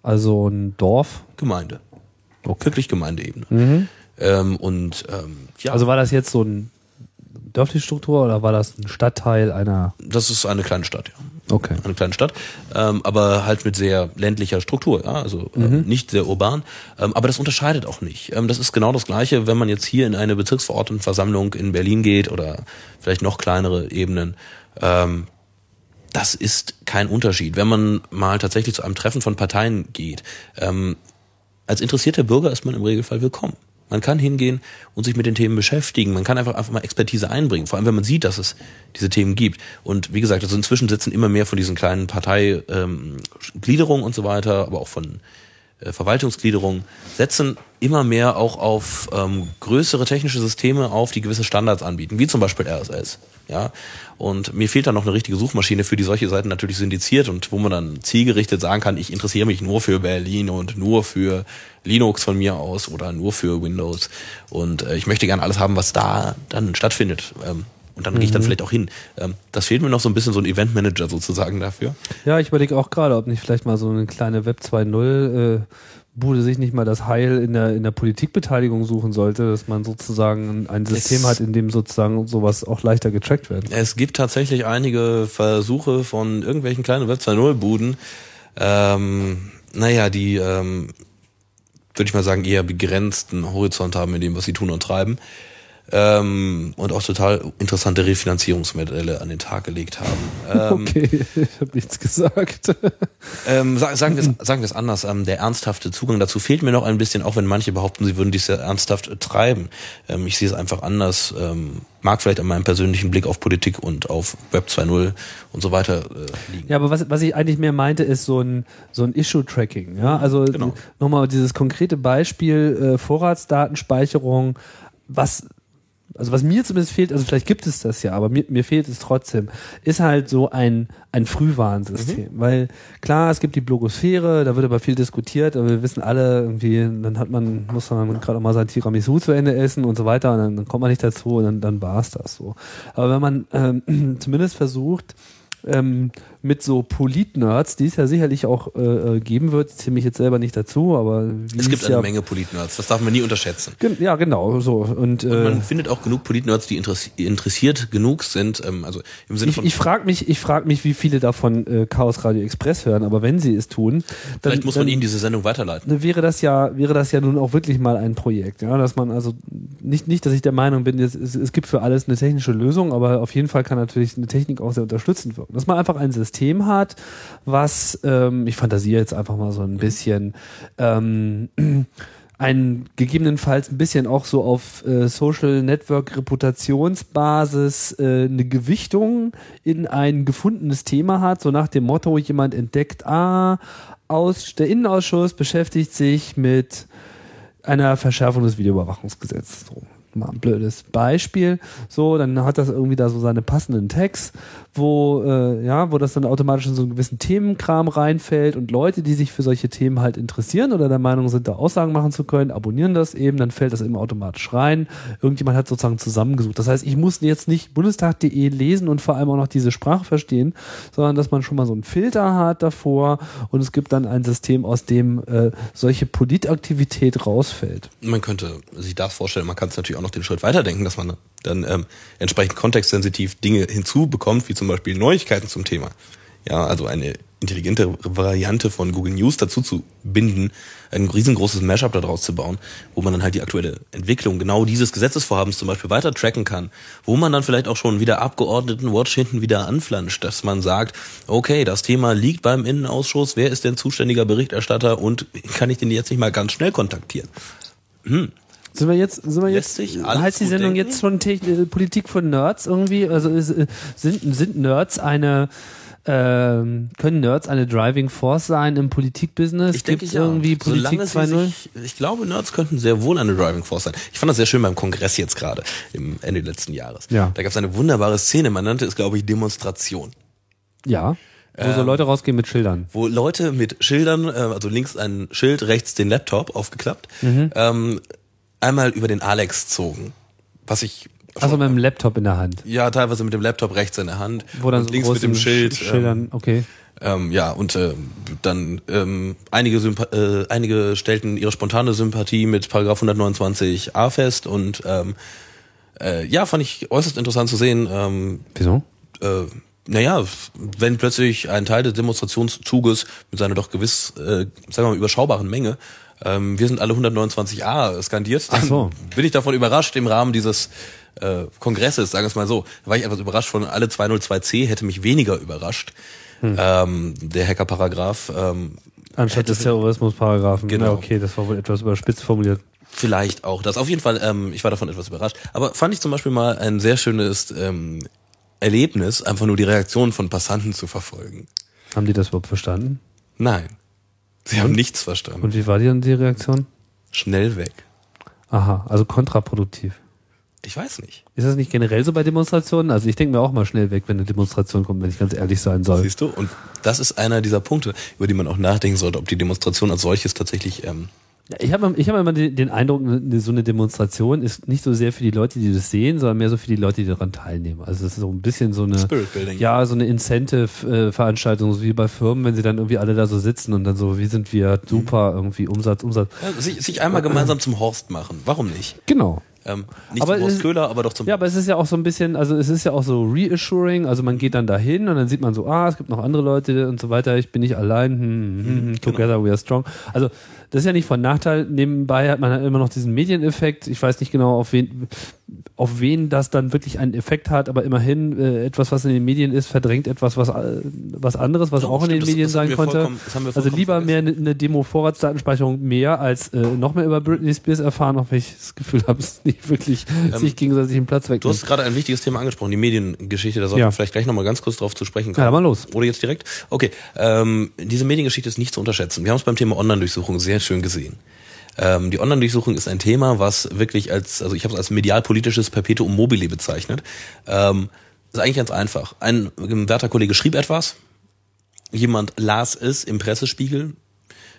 [SPEAKER 3] Also ein Dorf?
[SPEAKER 4] Gemeinde. Okay. Wirklich Gemeindeebene. Mhm. Ähm, und ähm, ja.
[SPEAKER 3] Also war das jetzt so ein dörfliche Struktur oder war das ein Stadtteil einer?
[SPEAKER 4] Das ist eine kleine Stadt, ja.
[SPEAKER 3] Okay.
[SPEAKER 4] Eine kleine Stadt, ähm, aber halt mit sehr ländlicher Struktur, ja, also ähm, mhm. nicht sehr urban. Ähm, aber das unterscheidet auch nicht. Ähm, das ist genau das Gleiche, wenn man jetzt hier in eine Bezirksverordnetenversammlung in Berlin geht oder vielleicht noch kleinere Ebenen. Das ist kein Unterschied. Wenn man mal tatsächlich zu einem Treffen von Parteien geht, ähm, als interessierter Bürger ist man im Regelfall willkommen. Man kann hingehen und sich mit den Themen beschäftigen. Man kann einfach, einfach mal Expertise einbringen, vor allem wenn man sieht, dass es diese Themen gibt. Und wie gesagt, also inzwischen sitzen immer mehr von diesen kleinen Parteigliederungen ähm, und so weiter, aber auch von äh, Verwaltungsgliederungen, setzen immer mehr auch auf ähm, größere technische Systeme auf, die gewisse Standards anbieten, wie zum Beispiel RSS. Ja, und mir fehlt da noch eine richtige Suchmaschine, für die solche Seiten natürlich syndiziert und wo man dann zielgerichtet sagen kann, ich interessiere mich nur für Berlin und nur für Linux von mir aus oder nur für Windows und äh, ich möchte gerne alles haben, was da dann stattfindet. Ähm, und dann mhm. gehe ich dann vielleicht auch hin. Ähm, das fehlt mir noch so ein bisschen so ein Eventmanager sozusagen dafür.
[SPEAKER 3] Ja, ich überlege auch gerade, ob nicht vielleicht mal so eine kleine Web 2.0 äh, Bude sich nicht mal das Heil in der, in der Politikbeteiligung suchen sollte, dass man sozusagen ein System es hat, in dem sozusagen sowas auch leichter getrackt wird.
[SPEAKER 4] Es gibt tatsächlich einige Versuche von irgendwelchen kleinen Web 2.0 Buden, ähm, naja, die, ähm, würde ich mal sagen, eher begrenzten Horizont haben in dem, was sie tun und treiben ähm, und auch total interessante Refinanzierungsmodelle an den Tag gelegt haben.
[SPEAKER 3] Ähm, okay, ich habe nichts gesagt.
[SPEAKER 4] ähm, sagen wir es sagen wir's anders, ähm, der ernsthafte Zugang dazu fehlt mir noch ein bisschen, auch wenn manche behaupten, sie würden dies sehr ernsthaft treiben. Ähm, ich sehe es einfach anders. Ähm, mag vielleicht an meinem persönlichen Blick auf Politik und auf Web 2.0 und so weiter äh, liegen.
[SPEAKER 3] Ja, aber was, was ich eigentlich mehr meinte, ist so ein, so ein Issue-Tracking. Ja? Also genau. nochmal dieses konkrete Beispiel äh, Vorratsdatenspeicherung, was also was mir zumindest fehlt, also vielleicht gibt es das ja, aber mir, mir fehlt es trotzdem, ist halt so ein, ein Frühwarnsystem. Mhm. Weil klar, es gibt die Blogosphäre, da wird aber viel diskutiert, aber wir wissen alle irgendwie, dann hat man, muss man gerade auch mal sein Tiramisu zu Ende essen und so weiter und dann, dann kommt man nicht dazu und dann, dann war es das so. Aber wenn man ähm, zumindest versucht, ähm, mit so Polit-Nerds, die es ja sicherlich auch äh, äh geben wird. Ich zähle mich jetzt selber nicht dazu, aber
[SPEAKER 4] es gibt eine ja Menge Polit-Nerds. Das darf man nie unterschätzen.
[SPEAKER 3] Gen ja, genau so. Und,
[SPEAKER 4] äh, Und man findet auch genug Polit-Nerds, die interessiert genug sind. Ähm, also im Sinne
[SPEAKER 3] ich, von ich frage mich, ich frage mich, wie viele davon äh, Chaos Radio Express hören. Aber wenn sie es tun,
[SPEAKER 4] dann, vielleicht muss man dann, ihnen diese Sendung weiterleiten.
[SPEAKER 3] Wäre das ja, wäre das ja nun auch wirklich mal ein Projekt, ja, dass man also nicht nicht, dass ich der Meinung bin, es, es, es gibt für alles eine technische Lösung, aber auf jeden Fall kann natürlich eine Technik auch sehr unterstützend wirken. Dass man einfach ein System System hat, was, ähm, ich fantasiere jetzt einfach mal so ein bisschen, ähm, ein gegebenenfalls ein bisschen auch so auf äh, Social Network Reputationsbasis äh, eine Gewichtung in ein gefundenes Thema hat, so nach dem Motto, jemand entdeckt, ah, Aus, der Innenausschuss beschäftigt sich mit einer Verschärfung des Videoüberwachungsgesetzes. So mal ein blödes Beispiel. So, dann hat das irgendwie da so seine passenden Tags, wo, äh, ja, wo das dann automatisch in so einen gewissen Themenkram reinfällt und Leute, die sich für solche Themen halt interessieren oder der Meinung sind, da Aussagen machen zu können, abonnieren das eben, dann fällt das eben automatisch rein. Irgendjemand hat sozusagen zusammengesucht. Das heißt, ich muss jetzt nicht bundestag.de lesen und vor allem auch noch diese Sprache verstehen, sondern dass man schon mal so einen Filter hat davor und es gibt dann ein System, aus dem äh, solche Politaktivität rausfällt.
[SPEAKER 4] Man könnte sich das vorstellen, man kann es natürlich auch noch den Schritt weiterdenken, dass man dann ähm, entsprechend kontextsensitiv Dinge hinzubekommt, wie zum Beispiel Neuigkeiten zum Thema. Ja, also eine intelligente Variante von Google News dazu zu binden, ein riesengroßes Mashup daraus zu bauen, wo man dann halt die aktuelle Entwicklung genau dieses Gesetzesvorhabens zum Beispiel weiter tracken kann, wo man dann vielleicht auch schon wieder Abgeordnetenwatch hinten wieder anflanscht, dass man sagt, okay, das Thema liegt beim Innenausschuss, wer ist denn zuständiger Berichterstatter und kann ich den jetzt nicht mal ganz schnell kontaktieren?
[SPEAKER 3] Hm. Sind wir jetzt, sind wir jetzt, heißt die Sendung denken? jetzt schon Te Politik von Nerds irgendwie? Also ist, äh, sind, sind Nerds eine, ähm, können Nerds eine Driving Force sein im Politikbusiness?
[SPEAKER 4] Ich denke ja. irgendwie Politik 2.0? Ich glaube, Nerds könnten sehr wohl eine Driving Force sein. Ich fand das sehr schön beim Kongress jetzt gerade, im Ende letzten Jahres. Ja. Da gab es eine wunderbare Szene, man nannte es, glaube ich, Demonstration.
[SPEAKER 3] Ja. Wo so ähm, Leute rausgehen mit Schildern.
[SPEAKER 4] Wo Leute mit Schildern, äh, also links ein Schild, rechts den Laptop aufgeklappt, mhm. ähm, einmal über den Alex zogen. Was ich.
[SPEAKER 3] Also mit dem Laptop in der Hand.
[SPEAKER 4] Ja, teilweise mit dem Laptop rechts in der Hand.
[SPEAKER 3] Wo dann so links mit dem Schild. Schildern, ähm, okay.
[SPEAKER 4] Ähm, ja, und äh, dann ähm, einige, Sympa äh, einige stellten ihre spontane Sympathie mit Paragraph 129a fest und ähm, äh, ja, fand ich äußerst interessant zu sehen. Ähm,
[SPEAKER 3] Wieso?
[SPEAKER 4] Äh, naja, wenn plötzlich ein Teil des Demonstrationszuges mit seiner doch gewiss, äh, sagen wir mal, überschaubaren Menge ähm, wir sind alle 129a skandiert, dann so. bin ich davon überrascht im Rahmen dieses äh, Kongresses, sagen wir es mal so. Da war ich etwas überrascht von alle 202c, hätte mich weniger überrascht. Hm. Ähm, der Hacker-Paragraph. Ähm,
[SPEAKER 3] Anstatt des Terrorismus-Paragraphen.
[SPEAKER 4] Genau.
[SPEAKER 3] Ja, okay, das war wohl etwas überspitzt formuliert.
[SPEAKER 4] Vielleicht auch das. Auf jeden Fall, ähm, ich war davon etwas überrascht. Aber fand ich zum Beispiel mal ein sehr schönes ähm, Erlebnis, einfach nur die Reaktion von Passanten zu verfolgen.
[SPEAKER 3] Haben die das überhaupt verstanden?
[SPEAKER 4] Nein. Sie haben nichts verstanden.
[SPEAKER 3] Und wie war die, die Reaktion?
[SPEAKER 4] Schnell weg.
[SPEAKER 3] Aha, also kontraproduktiv.
[SPEAKER 4] Ich weiß nicht.
[SPEAKER 3] Ist das nicht generell so bei Demonstrationen? Also ich denke mir auch mal schnell weg, wenn eine Demonstration kommt, wenn ich ganz ehrlich sein soll.
[SPEAKER 4] Siehst du? Und das ist einer dieser Punkte, über die man auch nachdenken sollte, ob die Demonstration als solches tatsächlich ähm,
[SPEAKER 3] ich habe ich hab immer den Eindruck, so eine Demonstration ist nicht so sehr für die Leute, die das sehen, sondern mehr so für die Leute, die daran teilnehmen. Also es ist so ein bisschen so eine, ja, so eine Incentive-Veranstaltung, so wie bei Firmen, wenn sie dann irgendwie alle da so sitzen und dann so, wie sind wir super, irgendwie Umsatz, Umsatz.
[SPEAKER 4] Ja, sich, sich einmal gemeinsam zum Horst machen. Warum nicht?
[SPEAKER 3] Genau.
[SPEAKER 4] Ähm, nicht aber zum Horst Köhler, aber doch zum.
[SPEAKER 3] Ja, aber es ist ja auch so ein bisschen, also es ist ja auch so reassuring, also man geht dann dahin und dann sieht man so, ah, es gibt noch andere Leute und so weiter, ich bin nicht allein, hm, hm, hm, hm genau. together genau. we are strong. Also das ist ja nicht von Nachteil. Nebenbei hat man halt immer noch diesen Medieneffekt. Ich weiß nicht genau, auf wen, auf wen das dann wirklich einen Effekt hat, aber immerhin äh, etwas, was in den Medien ist, verdrängt etwas, was, äh, was anderes, was ja, auch stimmt, in den Medien das, sein konnte. Also lieber mehr eine, eine Demo-Vorratsdatenspeicherung mehr als äh, noch mehr über Britney Spears erfahren, auch wenn ich das Gefühl habe, es nicht wirklich ähm, sich gegenseitig den Platz weg.
[SPEAKER 4] Du hast gerade ein wichtiges Thema angesprochen, die Mediengeschichte. Da sollten ja. wir vielleicht gleich nochmal ganz kurz drauf zu sprechen kommen.
[SPEAKER 3] Ja, mal los.
[SPEAKER 4] Oder jetzt direkt? Okay. Ähm, diese Mediengeschichte ist nicht zu unterschätzen. Wir haben es beim Thema Online-Durchsuchung sehr schön gesehen. Ähm, die Online-Durchsuchung ist ein Thema, was wirklich als, also ich habe es als medialpolitisches Perpetuum mobile bezeichnet. Ähm, ist eigentlich ganz einfach. Ein, ein werter Kollege schrieb etwas, jemand las es im Pressespiegel,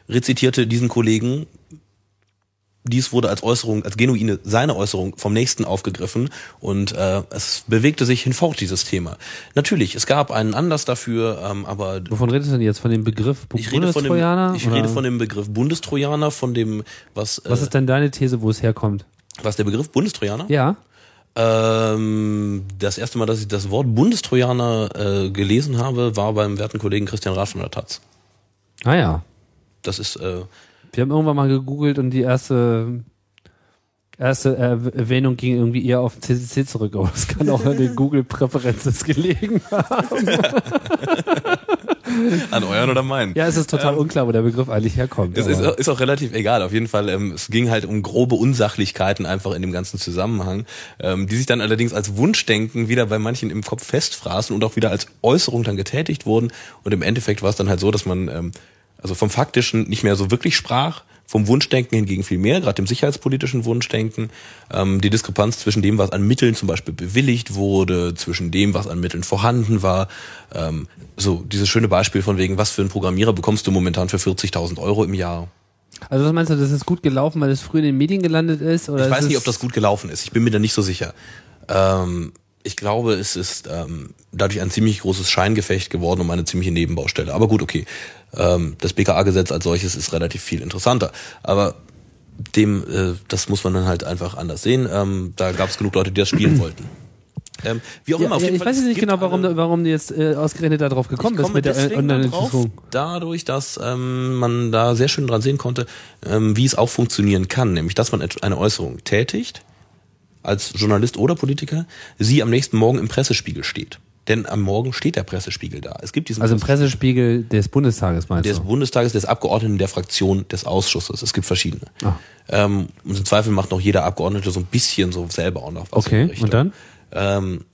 [SPEAKER 4] rezitierte diesen Kollegen dies wurde als Äußerung, als genuine seine Äußerung vom nächsten aufgegriffen und äh, es bewegte sich hinfort dieses Thema. Natürlich, es gab einen Anlass dafür, ähm, aber
[SPEAKER 3] wovon redest du denn jetzt von dem Begriff
[SPEAKER 4] ich rede von dem, Ich rede von dem Begriff Bundestrojaner, von dem was.
[SPEAKER 3] Was äh, ist denn deine These, wo es herkommt?
[SPEAKER 4] Was der Begriff Bundestrojaner?
[SPEAKER 3] Ja.
[SPEAKER 4] Ähm, das erste Mal, dass ich das Wort Bundestrojaner äh, gelesen habe, war beim werten Kollegen Christian Rath von der Taz.
[SPEAKER 3] Ah ja.
[SPEAKER 4] Das ist äh,
[SPEAKER 3] wir haben irgendwann mal gegoogelt und die erste erste Erwähnung ging irgendwie eher auf den CCC zurück, aber es kann auch an den Google-Präferences gelegen haben.
[SPEAKER 4] an euren oder meinen?
[SPEAKER 3] Ja, es ist total ähm, unklar, wo der Begriff eigentlich herkommt.
[SPEAKER 4] Es ist, ist, auch relativ egal. Auf jeden Fall, ähm, es ging halt um grobe Unsachlichkeiten einfach in dem ganzen Zusammenhang, ähm, die sich dann allerdings als Wunschdenken wieder bei manchen im Kopf festfraßen und auch wieder als Äußerung dann getätigt wurden. Und im Endeffekt war es dann halt so, dass man ähm, also vom Faktischen nicht mehr so wirklich sprach, vom Wunschdenken hingegen viel mehr, gerade dem sicherheitspolitischen Wunschdenken. Ähm, die Diskrepanz zwischen dem, was an Mitteln zum Beispiel bewilligt wurde, zwischen dem, was an Mitteln vorhanden war. Ähm, so dieses schöne Beispiel von wegen, was für einen Programmierer bekommst du momentan für 40.000 Euro im Jahr?
[SPEAKER 3] Also was meinst du, das ist gut gelaufen, weil es früh in den Medien gelandet ist? Oder
[SPEAKER 4] ich weiß nicht, ob das gut gelaufen ist. Ich bin mir da nicht so sicher. Ähm, ich glaube, es ist ähm, dadurch ein ziemlich großes Scheingefecht geworden um eine ziemliche Nebenbaustelle. Aber gut, okay. Ähm, das BKA-Gesetz als solches ist relativ viel interessanter. Aber dem, äh, das muss man dann halt einfach anders sehen. Ähm, da gab es genug Leute, die das spielen wollten. Ähm, wie auch
[SPEAKER 3] Ja,
[SPEAKER 4] immer. Auf jeden
[SPEAKER 3] ich
[SPEAKER 4] Fall,
[SPEAKER 3] weiß jetzt nicht genau, warum,
[SPEAKER 4] eine-
[SPEAKER 3] warum du jetzt äh, ausgerechnet darauf gekommen bist mit der äh, Online-Diskussion.
[SPEAKER 4] dadurch, dass ähm, man da sehr schön dran sehen konnte, ähm, wie es auch funktionieren kann, nämlich dass man eine Äußerung tätigt als Journalist oder Politiker, sie am nächsten Morgen im Pressespiegel steht. Denn am Morgen steht der Pressespiegel da. Es gibt diesen
[SPEAKER 3] Also im Pressespiegel des Bundestages meinst
[SPEAKER 4] des
[SPEAKER 3] du?
[SPEAKER 4] Bundestages, des Abgeordneten der Fraktion, des Ausschusses. Es gibt verschiedene.
[SPEAKER 3] Ah.
[SPEAKER 4] Ähm, und im Zweifel macht noch jeder Abgeordnete so ein bisschen so selber auch noch was.
[SPEAKER 3] Okay, und dann?
[SPEAKER 4] Ähm,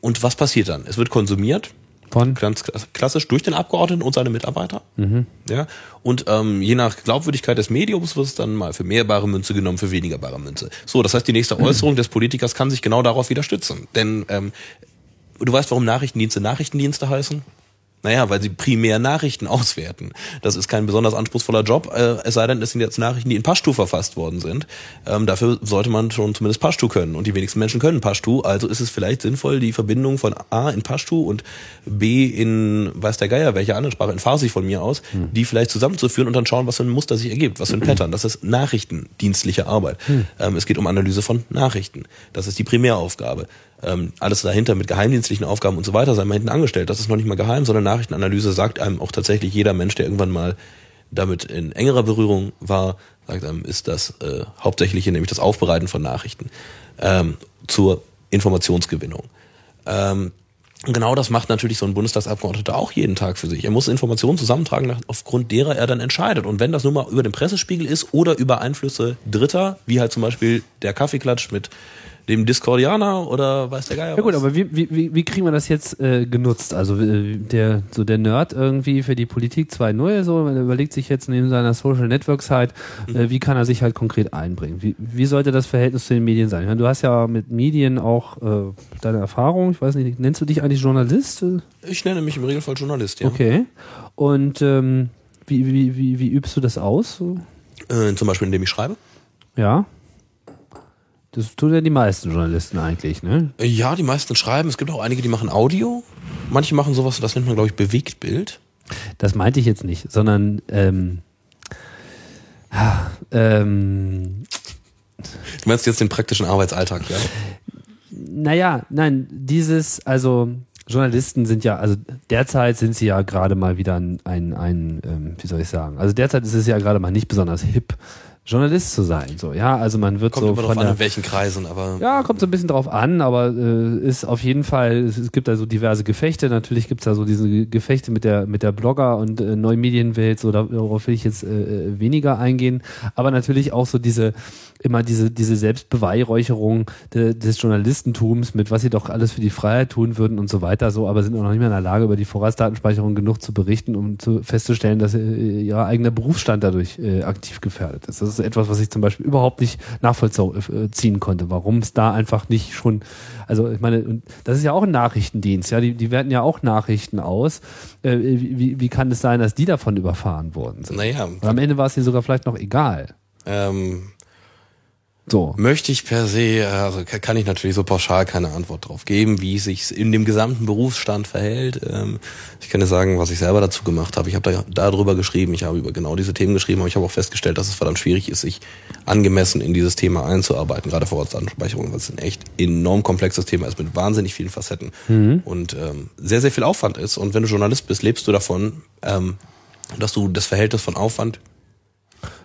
[SPEAKER 4] und was passiert dann? Es wird konsumiert,
[SPEAKER 3] Von?
[SPEAKER 4] ganz klassisch durch den Abgeordneten und seine Mitarbeiter.
[SPEAKER 3] Mhm.
[SPEAKER 4] Ja. Und ähm, je nach Glaubwürdigkeit des Mediums wird es dann mal für mehr bare Münze genommen, für weniger bare Münze. So, das heißt, die nächste Äußerung des Politikers kann sich genau darauf wieder stützen. Denn ähm, du weißt, warum Nachrichtendienste Nachrichtendienste heißen? Naja, weil sie primär Nachrichten auswerten. Das ist kein besonders anspruchsvoller Job, äh, es sei denn, es sind jetzt Nachrichten, die in Pashtu verfasst worden sind. Ähm, dafür sollte man schon zumindest Pashtu können. Und die wenigsten Menschen können Pashtu. Also ist es vielleicht sinnvoll, die Verbindung von A in Pashtu und B in, weiß der Geier, welche andere Sprache, in Farsi von mir aus, die vielleicht zusammenzuführen und dann schauen, was für ein Muster sich ergibt, was für ein Pattern. Das ist nachrichtendienstliche Arbeit. Ähm, es geht um Analyse von Nachrichten. Das ist die Primäraufgabe. Ähm, alles dahinter mit geheimdienstlichen Aufgaben und so weiter sei mal hinten angestellt. Das ist noch nicht mal geheim, sondern Nachrichtenanalyse sagt einem auch tatsächlich jeder Mensch, der irgendwann mal damit in engerer Berührung war, sagt einem, ist das äh, hauptsächliche, nämlich das Aufbereiten von Nachrichten ähm, zur Informationsgewinnung. Ähm, genau das macht natürlich so ein Bundestagsabgeordneter auch jeden Tag für sich. Er muss Informationen zusammentragen, aufgrund derer er dann entscheidet. Und wenn das nun mal über den Pressespiegel ist oder über Einflüsse Dritter, wie halt zum Beispiel der Kaffeeklatsch mit dem Discordianer oder weiß der Geier
[SPEAKER 3] Ja gut,
[SPEAKER 4] was.
[SPEAKER 3] aber wie, wie, wie kriegen wir das jetzt äh, genutzt? Also äh, der so der Nerd irgendwie für die Politik 2.0, so er überlegt sich jetzt neben seiner Social Network Site, äh, wie kann er sich halt konkret einbringen? Wie, wie sollte das Verhältnis zu den Medien sein? Meine, du hast ja mit Medien auch äh, deine Erfahrung. Ich weiß nicht, nennst du dich eigentlich Journalist?
[SPEAKER 4] Ich nenne mich im Regelfall Journalist, ja.
[SPEAKER 3] Okay. Und ähm, wie, wie, wie, wie übst du das aus? So?
[SPEAKER 4] Äh, zum Beispiel, indem ich schreibe.
[SPEAKER 3] Ja. Das tun ja die meisten Journalisten eigentlich, ne?
[SPEAKER 4] Ja, die meisten schreiben. Es gibt auch einige, die machen Audio. Manche machen sowas, das nennt man, glaube ich, Bewegtbild.
[SPEAKER 3] Das meinte ich jetzt nicht, sondern ähm, ah, ähm,
[SPEAKER 4] Du meinst jetzt den praktischen Arbeitsalltag, ja?
[SPEAKER 3] naja, nein, dieses, also Journalisten sind ja, also derzeit sind sie ja gerade mal wieder ein, ein, ein ähm, wie soll ich sagen, also derzeit ist es ja gerade mal nicht besonders hip, Journalist zu sein, so, ja, also man wird
[SPEAKER 4] Kommt
[SPEAKER 3] so
[SPEAKER 4] immer
[SPEAKER 3] von
[SPEAKER 4] drauf an, in welchen Kreisen, aber
[SPEAKER 3] Ja, kommt so ein bisschen drauf an, aber äh, ist auf jeden Fall, es, es gibt da so diverse Gefechte. Natürlich gibt's da so diese Gefechte mit der mit der Blogger- und äh, Neumedienwelt, so darauf will ich jetzt äh, weniger eingehen. Aber natürlich auch so diese immer diese diese Selbstbeweihräucherung de, des Journalistentums mit was sie doch alles für die Freiheit tun würden und so weiter, so, aber sind auch noch nicht mehr in der Lage, über die Vorratsdatenspeicherung genug zu berichten, um zu festzustellen, dass äh, ihr eigener Berufsstand dadurch äh, aktiv gefährdet ist. Das ist etwas, was ich zum Beispiel überhaupt nicht nachvollziehen konnte, warum es da einfach nicht schon, also ich meine, das ist ja auch ein Nachrichtendienst, ja, die, die werten ja auch Nachrichten aus. Äh, wie, wie kann es sein, dass die davon überfahren worden sind?
[SPEAKER 4] naja,
[SPEAKER 3] Und am Ende war es ihnen sogar vielleicht noch egal.
[SPEAKER 4] ähm,
[SPEAKER 3] So.
[SPEAKER 4] möchte ich per se, äh, also ka- kann ich natürlich so pauschal keine Antwort drauf geben, wie es sich in dem gesamten Berufsstand verhält. Ähm, ich kann dir sagen, was ich selber dazu gemacht habe. Ich habe da darüber geschrieben, ich habe über genau diese Themen geschrieben, aber ich habe auch festgestellt, dass es verdammt schwierig ist, sich angemessen in dieses Thema einzuarbeiten, gerade Vorratsdatenspeicherung, weil es ein echt enorm komplexes Thema ist mit wahnsinnig vielen Facetten und ähm, sehr, sehr viel Aufwand ist. Und wenn du Journalist bist, lebst du davon, ähm, dass du das Verhältnis von Aufwand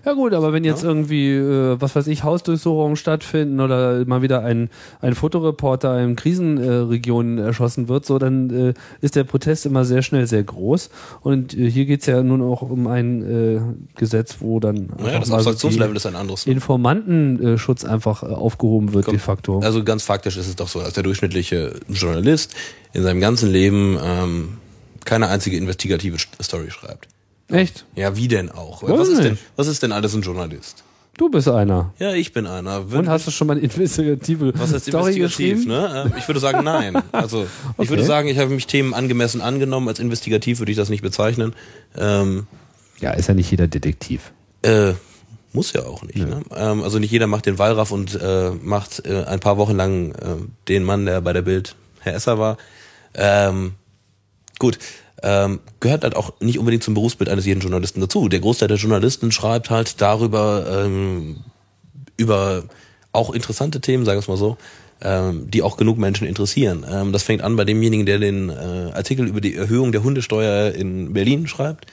[SPEAKER 3] Ja gut, aber wenn jetzt irgendwie, äh, was weiß ich, Hausdurchsuchungen stattfinden oder mal wieder ein, ein Fotoreporter in Krisenregionen erschossen wird, so dann äh, ist der Protest immer sehr schnell sehr groß. Und äh, hier geht's ja nun auch um ein äh, Gesetz, wo dann
[SPEAKER 4] Naja, das Abstraktionslevel ist ein anderes. ne?
[SPEAKER 3] Informantenschutz einfach äh, aufgehoben wird de facto.
[SPEAKER 4] Also ganz faktisch ist es doch so, dass der durchschnittliche Journalist in seinem ganzen Leben ähm, keine einzige investigative St- Story schreibt.
[SPEAKER 3] Echt?
[SPEAKER 4] Ja, wie denn auch?
[SPEAKER 3] Weiß
[SPEAKER 4] Was ist denn, was ist denn alles ein Journalist?
[SPEAKER 3] Du bist einer.
[SPEAKER 4] Ja, ich bin einer.
[SPEAKER 3] Und hast du schon mal eine investigative
[SPEAKER 4] Was heißt
[SPEAKER 3] Story
[SPEAKER 4] investigativ, ne? Äh, Ich würde sagen, nein. Also ich
[SPEAKER 3] Okay.
[SPEAKER 4] würde sagen, ich habe mich Themen angemessen angenommen. Als investigativ würde ich das nicht bezeichnen. Ähm,
[SPEAKER 3] Ja, ist ja nicht jeder Detektiv.
[SPEAKER 4] äh, muss ja auch nicht. Ne? Ähm, also nicht jeder macht den Wallraff und äh, macht äh, ein paar Wochen lang äh, den Mann, der bei der Bild Herr Esser war. Ähm, gut. Ähm, gehört halt auch nicht unbedingt zum Berufsbild eines jeden Journalisten dazu. Der Großteil der Journalisten schreibt halt darüber, ähm, über auch interessante Themen, sagen wir es mal so, ähm, die auch genug Menschen interessieren. Ähm, das fängt an bei demjenigen, der den äh, Artikel über die Erhöhung der Hundesteuer in Berlin schreibt,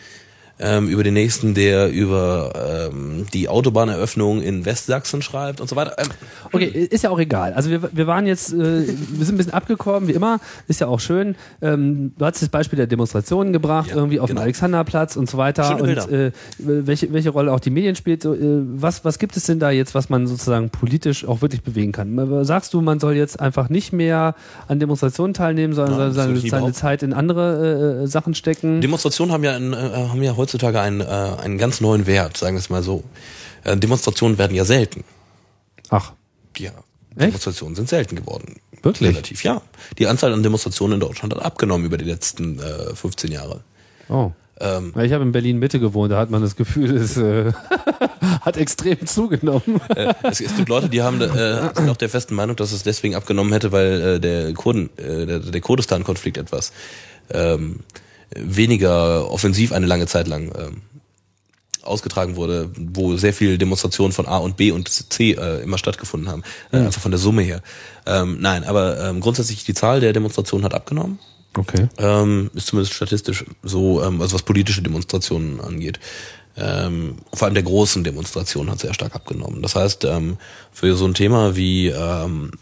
[SPEAKER 4] ähm, über den nächsten, der über ähm, die Autobahneröffnung in Westsachsen schreibt und so weiter. Ähm,
[SPEAKER 3] Okay, ist ja auch egal. Also wir, wir waren jetzt, äh, wir sind ein bisschen abgekommen, wie immer, ist ja auch schön. Ähm, du hast das Beispiel der Demonstrationen gebracht,
[SPEAKER 4] Ja,
[SPEAKER 3] irgendwie auf
[SPEAKER 4] genau.
[SPEAKER 3] dem Alexanderplatz und so weiter.
[SPEAKER 4] Schöne
[SPEAKER 3] und äh, welche, welche Rolle auch die Medien spielt. Äh, was, was gibt es denn da jetzt, was man sozusagen politisch auch wirklich bewegen kann? Sagst du, man soll jetzt einfach nicht mehr an Demonstrationen teilnehmen, sondern
[SPEAKER 4] würde
[SPEAKER 3] seine, seine. Zeit in andere äh, Sachen stecken?
[SPEAKER 4] Demonstrationen haben ja, einen, äh, haben ja heutzutage einen, äh, einen ganz neuen Wert, sagen wir es mal so. Äh, Demonstrationen werden ja selten.
[SPEAKER 3] Ach,
[SPEAKER 4] Ja. Demonstrationen sind selten geworden.
[SPEAKER 3] Wirklich?
[SPEAKER 4] Relativ, ja. Die Anzahl an Demonstrationen in Deutschland hat abgenommen über die letzten äh, 15 Jahre.
[SPEAKER 3] oh.
[SPEAKER 4] Ähm,
[SPEAKER 3] Ich habe in Berlin Mitte gewohnt, da hat man das Gefühl, es äh, hat extrem zugenommen.
[SPEAKER 4] äh, es, es gibt Leute, die haben äh, sind auch der festen Meinung, dass es deswegen abgenommen hätte, weil äh, der Kurden, äh, der, der Kurdistan-Konflikt etwas ähm, weniger offensiv eine lange Zeit lang ähm, ausgetragen wurde, wo sehr viel Demonstrationen von A und B und C äh, immer stattgefunden haben, äh, einfach von der Summe her. Ähm, nein, aber ähm, grundsätzlich die Zahl der Demonstrationen hat abgenommen.
[SPEAKER 3] Okay.
[SPEAKER 4] Ähm, ist zumindest statistisch so, ähm, also was politische Demonstrationen angeht. Ähm, vor allem der großen Demonstrationen hat sehr stark abgenommen. Das heißt, ähm, für so ein Thema wie ähm,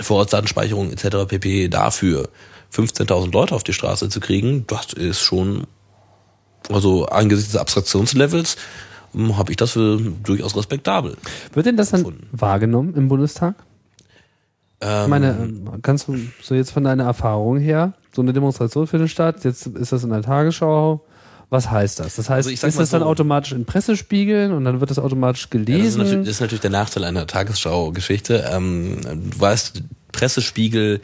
[SPEAKER 4] Vorratsdatenspeicherung etc. pp. dafür 15.000 Leute auf die Straße zu kriegen, das ist schon, also angesichts des Abstraktionslevels, ähm, habe ich das für durchaus respektabel.
[SPEAKER 3] Wird denn das dann
[SPEAKER 4] Gefunden.
[SPEAKER 3] wahrgenommen im Bundestag?
[SPEAKER 4] Ähm,
[SPEAKER 3] Ich meine, ähm, kannst du so jetzt von deiner Erfahrung her, so eine Demonstration findet statt, jetzt ist das in der Tagesschau. Was heißt das? Das heißt,
[SPEAKER 4] Also
[SPEAKER 3] ist das dann
[SPEAKER 4] so-
[SPEAKER 3] automatisch in Pressespiegeln und dann wird das automatisch
[SPEAKER 4] Ja, das, ist
[SPEAKER 3] gelesen?
[SPEAKER 4] das ist natürlich der Nachteil einer Tagesschau-Geschichte. Ähm, du weißt, Pressespiegel,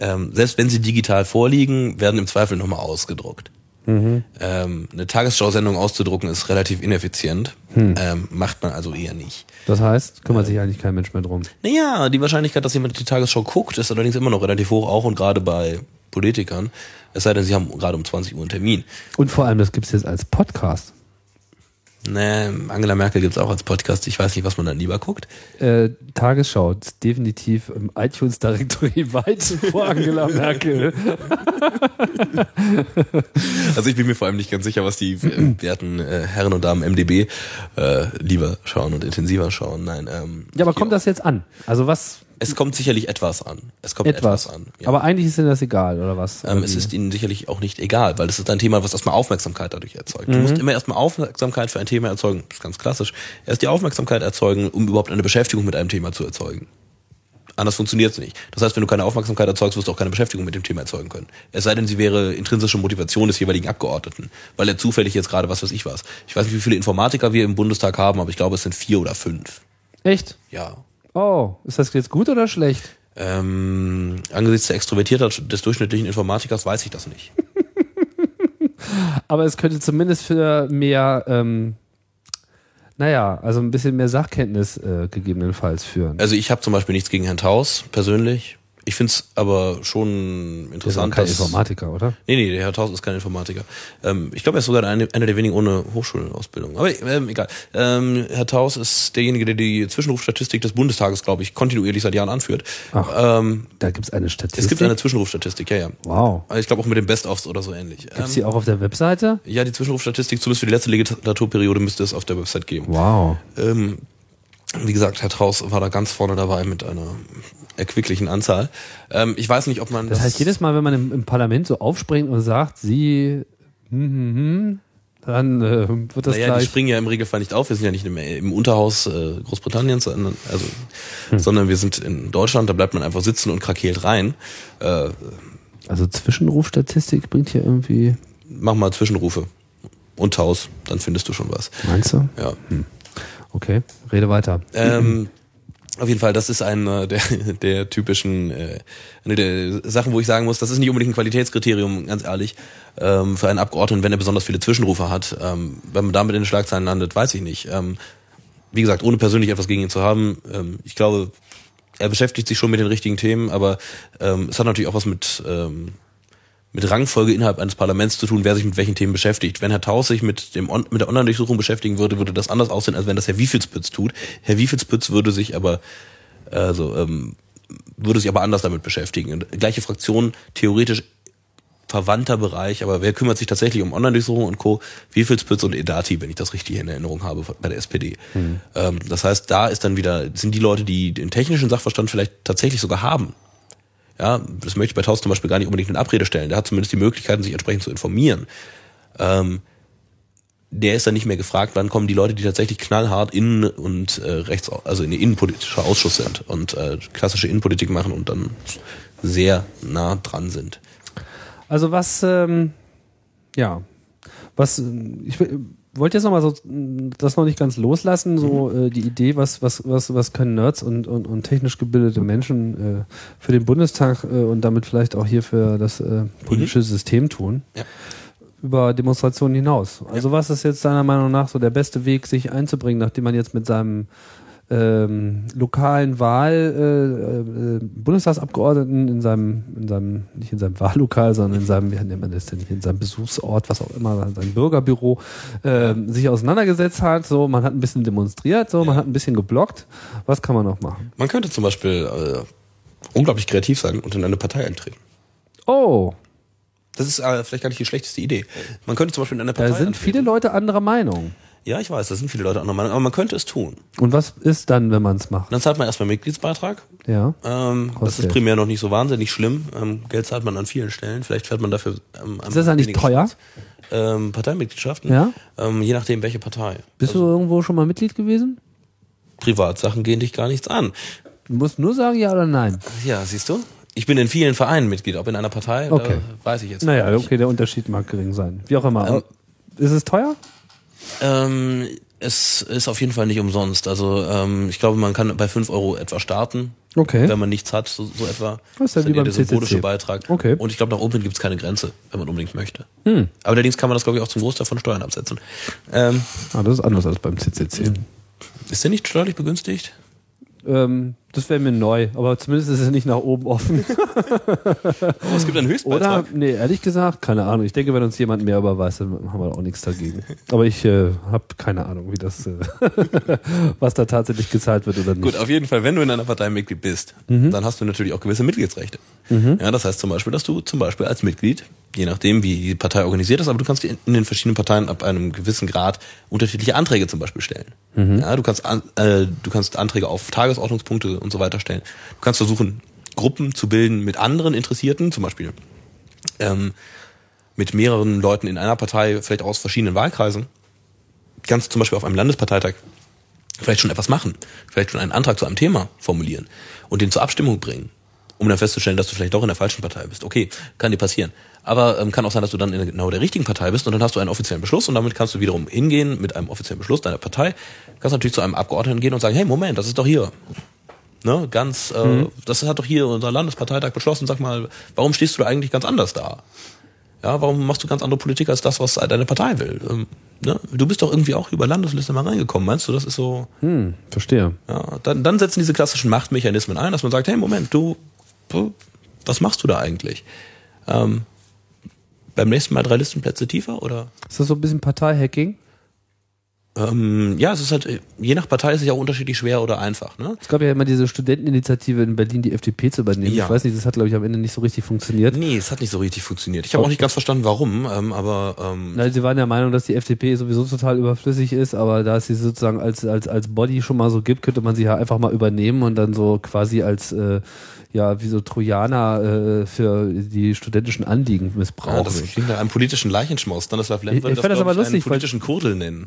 [SPEAKER 4] ähm, selbst wenn sie digital vorliegen, werden im Zweifel nochmal ausgedruckt.
[SPEAKER 3] Mhm.
[SPEAKER 4] Ähm, eine Tagesschau-Sendung auszudrucken ist relativ ineffizient.
[SPEAKER 3] Hm.
[SPEAKER 4] Ähm, macht man also eher nicht.
[SPEAKER 3] das heißt, kümmert sich eigentlich kein Mensch mehr drum.
[SPEAKER 4] Naja, die Wahrscheinlichkeit, dass jemand die Tagesschau guckt, ist allerdings immer noch relativ hoch, auch und gerade bei Politikern. Es sei denn, sie haben gerade um 20 Uhr einen Termin.
[SPEAKER 3] Und vor allem, das gibt's jetzt als Podcast.
[SPEAKER 4] Nee, Angela Merkel gibt's auch als Podcast. Ich weiß nicht, was man dann lieber guckt.
[SPEAKER 3] Äh, Tagesschau ist definitiv im iTunes Directory weit vor Angela Merkel.
[SPEAKER 4] Also ich bin mir vor allem nicht ganz sicher, was die äh, werten äh, Herren und Damen MDB äh, lieber schauen und intensiver schauen. Nein, ähm,
[SPEAKER 3] Ja, aber kommt das jetzt an? Also was?
[SPEAKER 4] Es kommt sicherlich etwas an. Es kommt
[SPEAKER 3] Etwas.
[SPEAKER 4] etwas, an. Ja.
[SPEAKER 3] Aber eigentlich ist ihnen das egal, oder was?
[SPEAKER 4] ähm, es ist ihnen sicherlich auch nicht egal, weil es ist ein Thema, was erstmal Aufmerksamkeit dadurch erzeugt. Du musst immer erstmal Aufmerksamkeit für ein Thema erzeugen. Das ist ganz klassisch. Erst die Aufmerksamkeit erzeugen, um überhaupt eine Beschäftigung mit einem Thema zu erzeugen. Anders funktioniert es nicht. Das heißt, wenn du keine Aufmerksamkeit erzeugst, wirst du auch keine Beschäftigung mit dem Thema erzeugen können. Es sei denn, sie wäre intrinsische Motivation des jeweiligen Abgeordneten, weil er zufällig jetzt gerade was weiß ich was. Ich weiß nicht, wie viele Informatiker wir im Bundestag haben, aber ich glaube, es sind vier oder fünf.
[SPEAKER 3] Echt?
[SPEAKER 4] Ja.
[SPEAKER 3] Oh, ist das jetzt gut oder schlecht?
[SPEAKER 4] Ähm, angesichts der Extrovertiertheit des durchschnittlichen Informatikers weiß ich das nicht.
[SPEAKER 3] Aber es könnte zumindest für mehr, ähm, naja, also ein bisschen mehr Sachkenntnis äh, gegebenenfalls führen.
[SPEAKER 4] Also ich habe zum Beispiel nichts gegen Herrn Taus persönlich. Ich find's aber schon
[SPEAKER 3] Das ist auch
[SPEAKER 4] interessant,
[SPEAKER 3] kein Informatiker, oder?
[SPEAKER 4] Nee, nee, der Herr Taus ist kein Informatiker. Ähm, ich glaube, er ist sogar eine, einer der wenigen ohne Hochschulausbildung. Aber ähm, egal. Ähm, Herr Taus ist derjenige, der die Zwischenrufstatistik des Bundestages, glaube ich, kontinuierlich seit Jahren anführt.
[SPEAKER 3] Ach.
[SPEAKER 4] Ähm,
[SPEAKER 3] Da gibt's eine Statistik.
[SPEAKER 4] es gibt eine Zwischenrufstatistik, ja, ja.
[SPEAKER 3] Wow.
[SPEAKER 4] Ich glaube auch mit den Best-ofs oder so ähnlich.
[SPEAKER 3] Gibt's
[SPEAKER 4] Ähm,
[SPEAKER 3] die auch auf der Webseite?
[SPEAKER 4] ja, die Zwischenrufstatistik, zumindest für die letzte Legislaturperiode, müsste es auf der Website geben.
[SPEAKER 3] Wow.
[SPEAKER 4] Wie gesagt, Herr Traus war da ganz vorne dabei mit einer erquicklichen Anzahl. Ähm, ich weiß nicht, ob man
[SPEAKER 3] Das heißt, jedes Mal, wenn man im, im Parlament so aufspringt und sagt, sie, hm, hm, hm, dann äh, wird das
[SPEAKER 4] Naja, die
[SPEAKER 3] gleich.
[SPEAKER 4] springen ja im Regelfall nicht auf. Wir sind ja nicht im, im Unterhaus äh, Großbritanniens, sondern, also,
[SPEAKER 3] Hm.
[SPEAKER 4] sondern wir sind in Deutschland. Da bleibt man einfach sitzen und krakeelt rein. Äh,
[SPEAKER 3] Also Zwischenrufstatistik bringt hier irgendwie.
[SPEAKER 4] mach mal Zwischenrufe. und Taus, dann findest du schon was.
[SPEAKER 3] Meinst du?
[SPEAKER 4] Ja.
[SPEAKER 3] Okay, rede weiter.
[SPEAKER 4] Ähm, auf jeden Fall, das ist eine der, der typischen äh, eine der Sachen, wo ich sagen muss, das ist nicht unbedingt ein Qualitätskriterium, ganz ehrlich, ähm, für einen Abgeordneten, wenn er besonders viele Zwischenrufe hat. Ähm, wenn man damit in den Schlagzeilen landet, weiß ich nicht. Ähm, wie gesagt, ohne persönlich etwas gegen ihn zu haben, ähm, ich glaube, er beschäftigt sich schon mit den richtigen Themen, aber ähm, es hat natürlich auch was mit ähm, mit Rangfolge innerhalb eines Parlaments zu tun, wer sich mit welchen Themen beschäftigt. Wenn Herr Taus sich mit, dem, On- mit der Online-Durchsuchung beschäftigen würde, würde das anders aussehen, als wenn das Herr Wiefelspütz tut. Herr Wiefelspütz würde sich aber, also, ähm, würde sich aber anders damit beschäftigen. Und Gleiche Fraktion, theoretisch verwandter Bereich, aber wer kümmert sich tatsächlich um Online-Durchsuchung und Co. Wiefelspütz und Edati, wenn ich das richtig in Erinnerung habe bei der SPD. Ähm, das heißt, da ist dann wieder, sind die Leute, die den technischen Sachverstand vielleicht tatsächlich sogar haben, ja, das möchte ich bei Taus zum Beispiel gar nicht unbedingt in Abrede stellen. Der hat zumindest die Möglichkeiten, sich entsprechend zu informieren. Ähm, der ist dann nicht mehr gefragt, wann kommen die Leute, die tatsächlich knallhart innen und äh, rechts, also in innenpolitischer Ausschuss sind und äh, klassische Innenpolitik machen und dann sehr nah dran sind.
[SPEAKER 3] Also was, ähm, ja, was, ich wollte jetzt nochmal so das noch nicht ganz loslassen, so äh, die Idee, was, was, was, was können Nerds und, und, und technisch gebildete Menschen äh, für den Bundestag äh, und damit vielleicht auch hier für das äh, politische System tun.
[SPEAKER 4] Ja.
[SPEAKER 3] Über Demonstrationen hinaus. Also was ist jetzt deiner Meinung nach so der beste Weg, sich einzubringen, nachdem man jetzt mit seinem ähm, lokalen Wahl äh, äh, Bundestagsabgeordneten in seinem, in seinem, nicht in seinem Wahllokal, sondern in seinem, wie nennt man das denn, in seinem Besuchsort, was auch immer, sein Bürgerbüro, äh, sich auseinandergesetzt hat. So, man hat ein bisschen demonstriert, so, man hat ein bisschen geblockt. Was kann man noch machen?
[SPEAKER 4] Man könnte zum Beispiel äh, unglaublich kreativ sein und in eine Partei eintreten.
[SPEAKER 3] Oh,
[SPEAKER 4] Das ist äh, vielleicht gar nicht die schlechteste Idee. Man könnte zum Beispiel in eine Partei
[SPEAKER 3] da sind
[SPEAKER 4] eintreten.
[SPEAKER 3] viele Leute anderer Meinung.
[SPEAKER 4] Ja, ich weiß, da sind viele Leute anderer Meinung, aber man könnte es tun.
[SPEAKER 3] Und was ist dann, wenn man es macht?
[SPEAKER 4] Dann zahlt man erstmal Mitgliedsbeitrag.
[SPEAKER 3] Ja.
[SPEAKER 4] Ähm, das ist primär noch nicht so wahnsinnig schlimm. Ähm, Geld zahlt man an vielen Stellen. Vielleicht fährt man dafür. Ähm,
[SPEAKER 3] Ist das eigentlich teuer?
[SPEAKER 4] Ähm, Parteimitgliedschaften?
[SPEAKER 3] Ja.
[SPEAKER 4] Ähm, je nachdem, welche Partei.
[SPEAKER 3] Bist du irgendwo schon mal Mitglied gewesen?
[SPEAKER 4] Privatsachen gehen dich gar nichts an.
[SPEAKER 3] Du musst nur sagen ja oder nein.
[SPEAKER 4] Ja, siehst du? Ich bin in vielen Vereinen Mitglied, ob in einer Partei,
[SPEAKER 3] Okay.
[SPEAKER 4] weiß ich jetzt
[SPEAKER 3] Naja,
[SPEAKER 4] nicht.
[SPEAKER 3] okay, der Unterschied mag gering sein. Wie auch immer.
[SPEAKER 4] Ähm,
[SPEAKER 3] ist es teuer?
[SPEAKER 4] Ähm, es ist auf jeden Fall nicht umsonst. Also ähm, ich glaube, man kann bei 5 Euro etwa starten.
[SPEAKER 3] Okay.
[SPEAKER 4] Wenn man nichts hat, so, so etwa.
[SPEAKER 3] Das ist ja wie beim
[SPEAKER 4] der symbolische
[SPEAKER 3] CCC.
[SPEAKER 4] Beitrag.
[SPEAKER 3] Okay.
[SPEAKER 4] Und ich glaube, nach oben gibt es keine Grenze, wenn man unbedingt möchte.
[SPEAKER 3] Hm.
[SPEAKER 4] Aber allerdings kann man das, glaube ich, auch zum Großteil von Steuern absetzen. Ähm,
[SPEAKER 3] Ah, das ist anders als beim CCC.
[SPEAKER 4] ist der nicht steuerlich begünstigt?
[SPEAKER 3] Ähm, das wäre mir neu, aber zumindest ist es nicht nach oben offen.
[SPEAKER 4] Oh, es gibt einen
[SPEAKER 3] Oder?
[SPEAKER 4] Höchstbeitrag.
[SPEAKER 3] Nee, ehrlich gesagt, keine Ahnung. Ich denke, wenn uns jemand mehr überweist, dann haben wir auch nichts dagegen. Aber ich äh, habe keine Ahnung, wie das, äh, was da tatsächlich gezahlt wird oder nicht.
[SPEAKER 4] Gut, auf jeden Fall, wenn du in einer Partei Mitglied bist, dann hast du natürlich auch gewisse Mitgliedsrechte. Ja, das heißt zum Beispiel, dass du zum Beispiel als Mitglied, je nachdem wie die Partei organisiert ist, aber du kannst in den verschiedenen Parteien ab einem gewissen Grad unterschiedliche Anträge zum Beispiel stellen. Ja, du kannst an, äh, du kannst Anträge auf Tagesordnungspunkte und so weiter stellen. Du kannst versuchen Gruppen zu bilden mit anderen Interessierten, zum Beispiel ähm, mit mehreren Leuten in einer Partei, vielleicht aus verschiedenen Wahlkreisen. Kannst du zum Beispiel auf einem Landesparteitag vielleicht schon etwas machen, vielleicht schon einen Antrag zu einem Thema formulieren und den zur Abstimmung bringen, um dann festzustellen, dass du vielleicht doch in der falschen Partei bist. Okay, kann dir passieren. Aber ähm, kann auch sein, dass du dann in genau der richtigen Partei bist und dann hast du einen offiziellen Beschluss und damit kannst du wiederum hingehen mit einem offiziellen Beschluss deiner Partei, kannst natürlich zu einem Abgeordneten gehen und sagen, hey, Moment, das ist doch hier. Ne, ganz, äh, das hat doch hier unser Landesparteitag beschlossen, sag mal, warum stehst du da eigentlich ganz anders da? Ja, warum machst du ganz andere Politik als das, was deine Partei will? Ähm, ne? Du bist doch irgendwie auch über Landesliste mal reingekommen, meinst du? Das ist so,
[SPEAKER 3] Hm, verstehe.
[SPEAKER 4] ja, dann, dann setzen diese klassischen Machtmechanismen ein, dass man sagt, hey, Moment, du, du was machst du da eigentlich? Ähm, beim nächsten Mal drei Listenplätze tiefer oder?
[SPEAKER 3] Ist das so ein bisschen Parteihacking?
[SPEAKER 4] Ähm, ja, es ist halt, je nach Partei ist es ja auch unterschiedlich schwer oder einfach. Ne?
[SPEAKER 3] Es gab ja immer diese Studenteninitiative in Berlin, die FDP zu übernehmen.
[SPEAKER 4] Ja.
[SPEAKER 3] Ich weiß nicht, das hat, glaube ich, am Ende nicht so richtig funktioniert.
[SPEAKER 4] Nee, es hat nicht so richtig funktioniert. Ich habe auch nicht ganz verstanden, warum, ähm, aber ähm,
[SPEAKER 3] Nein, sie waren der Meinung, dass die FDP sowieso total überflüssig ist, aber da es sie sozusagen als, als, als Body schon mal so gibt, könnte man sie ja einfach mal übernehmen und dann so quasi als, äh, ja, wie so Trojaner äh, für die studentischen Anliegen
[SPEAKER 4] ja,
[SPEAKER 3] missbrauchen.
[SPEAKER 4] das klingt nach einem politischen Leichenschmaus. Stanislav Lem
[SPEAKER 3] Ich-
[SPEAKER 4] würde
[SPEAKER 3] ich fand das
[SPEAKER 4] glaub
[SPEAKER 3] aber
[SPEAKER 4] einen
[SPEAKER 3] lustig, weil-
[SPEAKER 4] politischen Kurdel nennen.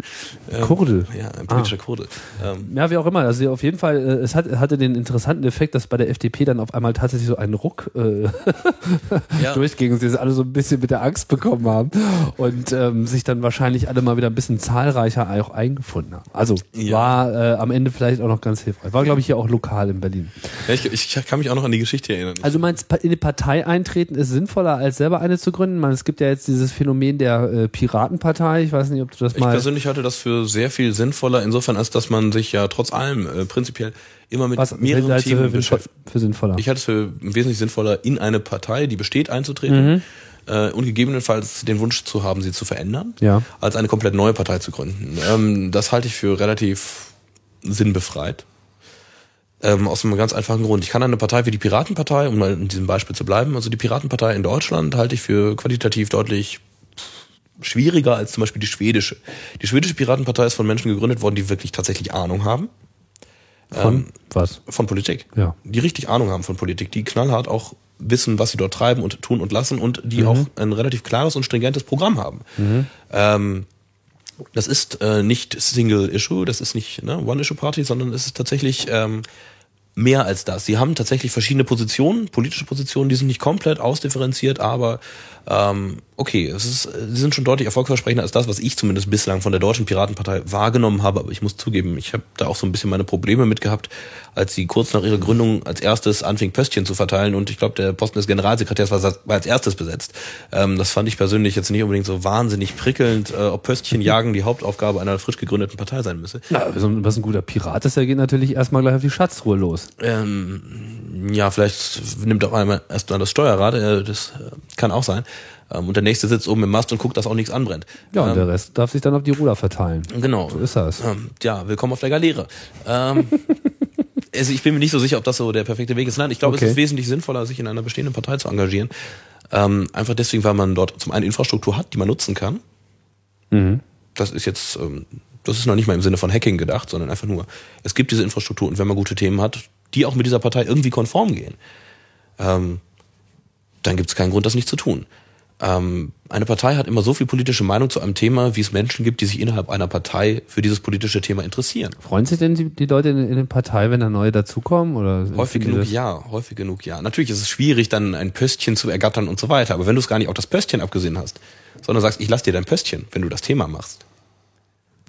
[SPEAKER 3] Kurde.
[SPEAKER 4] Ja, ein politischer Kurde. Ähm,
[SPEAKER 3] Ja, wie auch immer. Also auf jeden Fall, äh, es hat, hatte den interessanten Effekt, dass bei der FDP dann auf einmal tatsächlich so ein Ruck äh,
[SPEAKER 4] Ja.
[SPEAKER 3] durchging und sie es alle so ein bisschen mit der Angst bekommen haben und ähm, sich dann wahrscheinlich alle mal wieder ein bisschen zahlreicher auch eingefunden haben. Also
[SPEAKER 4] Ja.
[SPEAKER 3] war äh, am Ende vielleicht auch noch ganz hilfreich. War, glaube ich, hier auch lokal in Berlin.
[SPEAKER 4] ja, ich, ich kann mich auch noch an die Geschichte erinnern.
[SPEAKER 3] Also du meinst, in die Partei eintreten ist sinnvoller, als selber eine zu gründen? Ich meine, es gibt ja jetzt dieses Phänomen der äh, Piratenpartei. Ich weiß nicht, ob du das
[SPEAKER 4] Ich
[SPEAKER 3] mal...
[SPEAKER 4] persönlich halte das für sehr viel sinnvoller, insofern, als dass man sich ja trotz allem äh, prinzipiell immer mit
[SPEAKER 3] Was
[SPEAKER 4] mehreren
[SPEAKER 3] du
[SPEAKER 4] Themen
[SPEAKER 3] für,
[SPEAKER 4] beschäftigt.
[SPEAKER 3] für sinnvoller?
[SPEAKER 4] Ich halte es für wesentlich sinnvoller, in eine Partei, die besteht, einzutreten äh, und gegebenenfalls den Wunsch zu haben, sie zu verändern,
[SPEAKER 3] Ja.
[SPEAKER 4] als eine komplett neue Partei zu gründen. Ähm, das halte ich für relativ sinnbefreit. Ähm, aus einem ganz einfachen Grund. Ich kann eine Partei wie die Piratenpartei, um mal in diesem Beispiel zu bleiben, also die Piratenpartei in Deutschland halte ich für qualitativ deutlich schwieriger als zum Beispiel die schwedische. Die schwedische Piratenpartei ist von Menschen gegründet worden, die wirklich tatsächlich Ahnung haben
[SPEAKER 3] Von was?
[SPEAKER 4] von Politik.
[SPEAKER 3] Ja.
[SPEAKER 4] Die richtig Ahnung haben von Politik, die knallhart auch wissen, was sie dort treiben und tun und lassen und die auch ein relativ klares und stringentes Programm haben. Ähm, das ist äh, nicht Single Issue, das ist nicht ne, One Issue Party, sondern es ist tatsächlich ähm, mehr als das. Sie haben tatsächlich verschiedene Positionen, politische Positionen, die sind nicht komplett ausdifferenziert, aber ähm, okay, es ist, sie sind schon deutlich erfolgsversprechender als das, was ich zumindest bislang von der Deutschen Piratenpartei wahrgenommen habe. Aber ich muss zugeben, ich habe da auch so ein bisschen meine Probleme mit gehabt, als sie kurz nach ihrer Gründung als erstes anfing, Pöstchen zu verteilen und ich glaube, der Posten des Generalsekretärs war, war als erstes besetzt. Ähm, das fand ich persönlich jetzt nicht unbedingt so wahnsinnig prickelnd, äh, ob Pöstchen jagen die Hauptaufgabe einer frisch gegründeten Partei sein müsse.
[SPEAKER 3] Na, so ein- was ein guter Pirat ist, der geht natürlich erstmal gleich auf die Schatzruhe los.
[SPEAKER 4] Ähm, ja, vielleicht nimmt auch einmal erst mal das Steuerrad, äh, das äh, kann auch sein. Ähm, und der nächste sitzt oben im Mast und guckt, dass auch nichts anbrennt.
[SPEAKER 3] Ja, und
[SPEAKER 4] ähm,
[SPEAKER 3] der Rest darf sich dann auf die Ruder verteilen.
[SPEAKER 4] Genau.
[SPEAKER 3] So ist das.
[SPEAKER 4] Ähm, ja, willkommen auf der Galeere. Ähm, also ich bin mir nicht so sicher, ob das so der perfekte Weg ist. Nein, ich glaube,
[SPEAKER 3] Okay.
[SPEAKER 4] es ist wesentlich sinnvoller, sich in einer bestehenden Partei zu engagieren. Ähm, einfach deswegen, weil man dort zum einen Infrastruktur hat, die man nutzen kann. Das ist jetzt, ähm, das ist noch nicht mal im Sinne von Hacking gedacht, sondern einfach nur, es gibt diese Infrastruktur und wenn man gute Themen hat, die auch mit dieser Partei irgendwie konform gehen, ähm, dann gibt es keinen Grund, das nicht zu tun. Ähm, eine Partei hat immer so viel politische Meinung zu einem Thema, wie es Menschen gibt, die sich innerhalb einer Partei für dieses politische Thema interessieren.
[SPEAKER 3] Freuen sich denn die, die Leute in, in der Partei, wenn da neue dazukommen? Oder
[SPEAKER 4] Häufig genug ja, häufig genug ja. Natürlich ist es schwierig, dann ein Pöstchen zu ergattern und so weiter, aber wenn du es gar nicht auf das Pöstchen abgesehen hast, sondern sagst, ich lass dir dein Pöstchen, wenn du das Thema machst,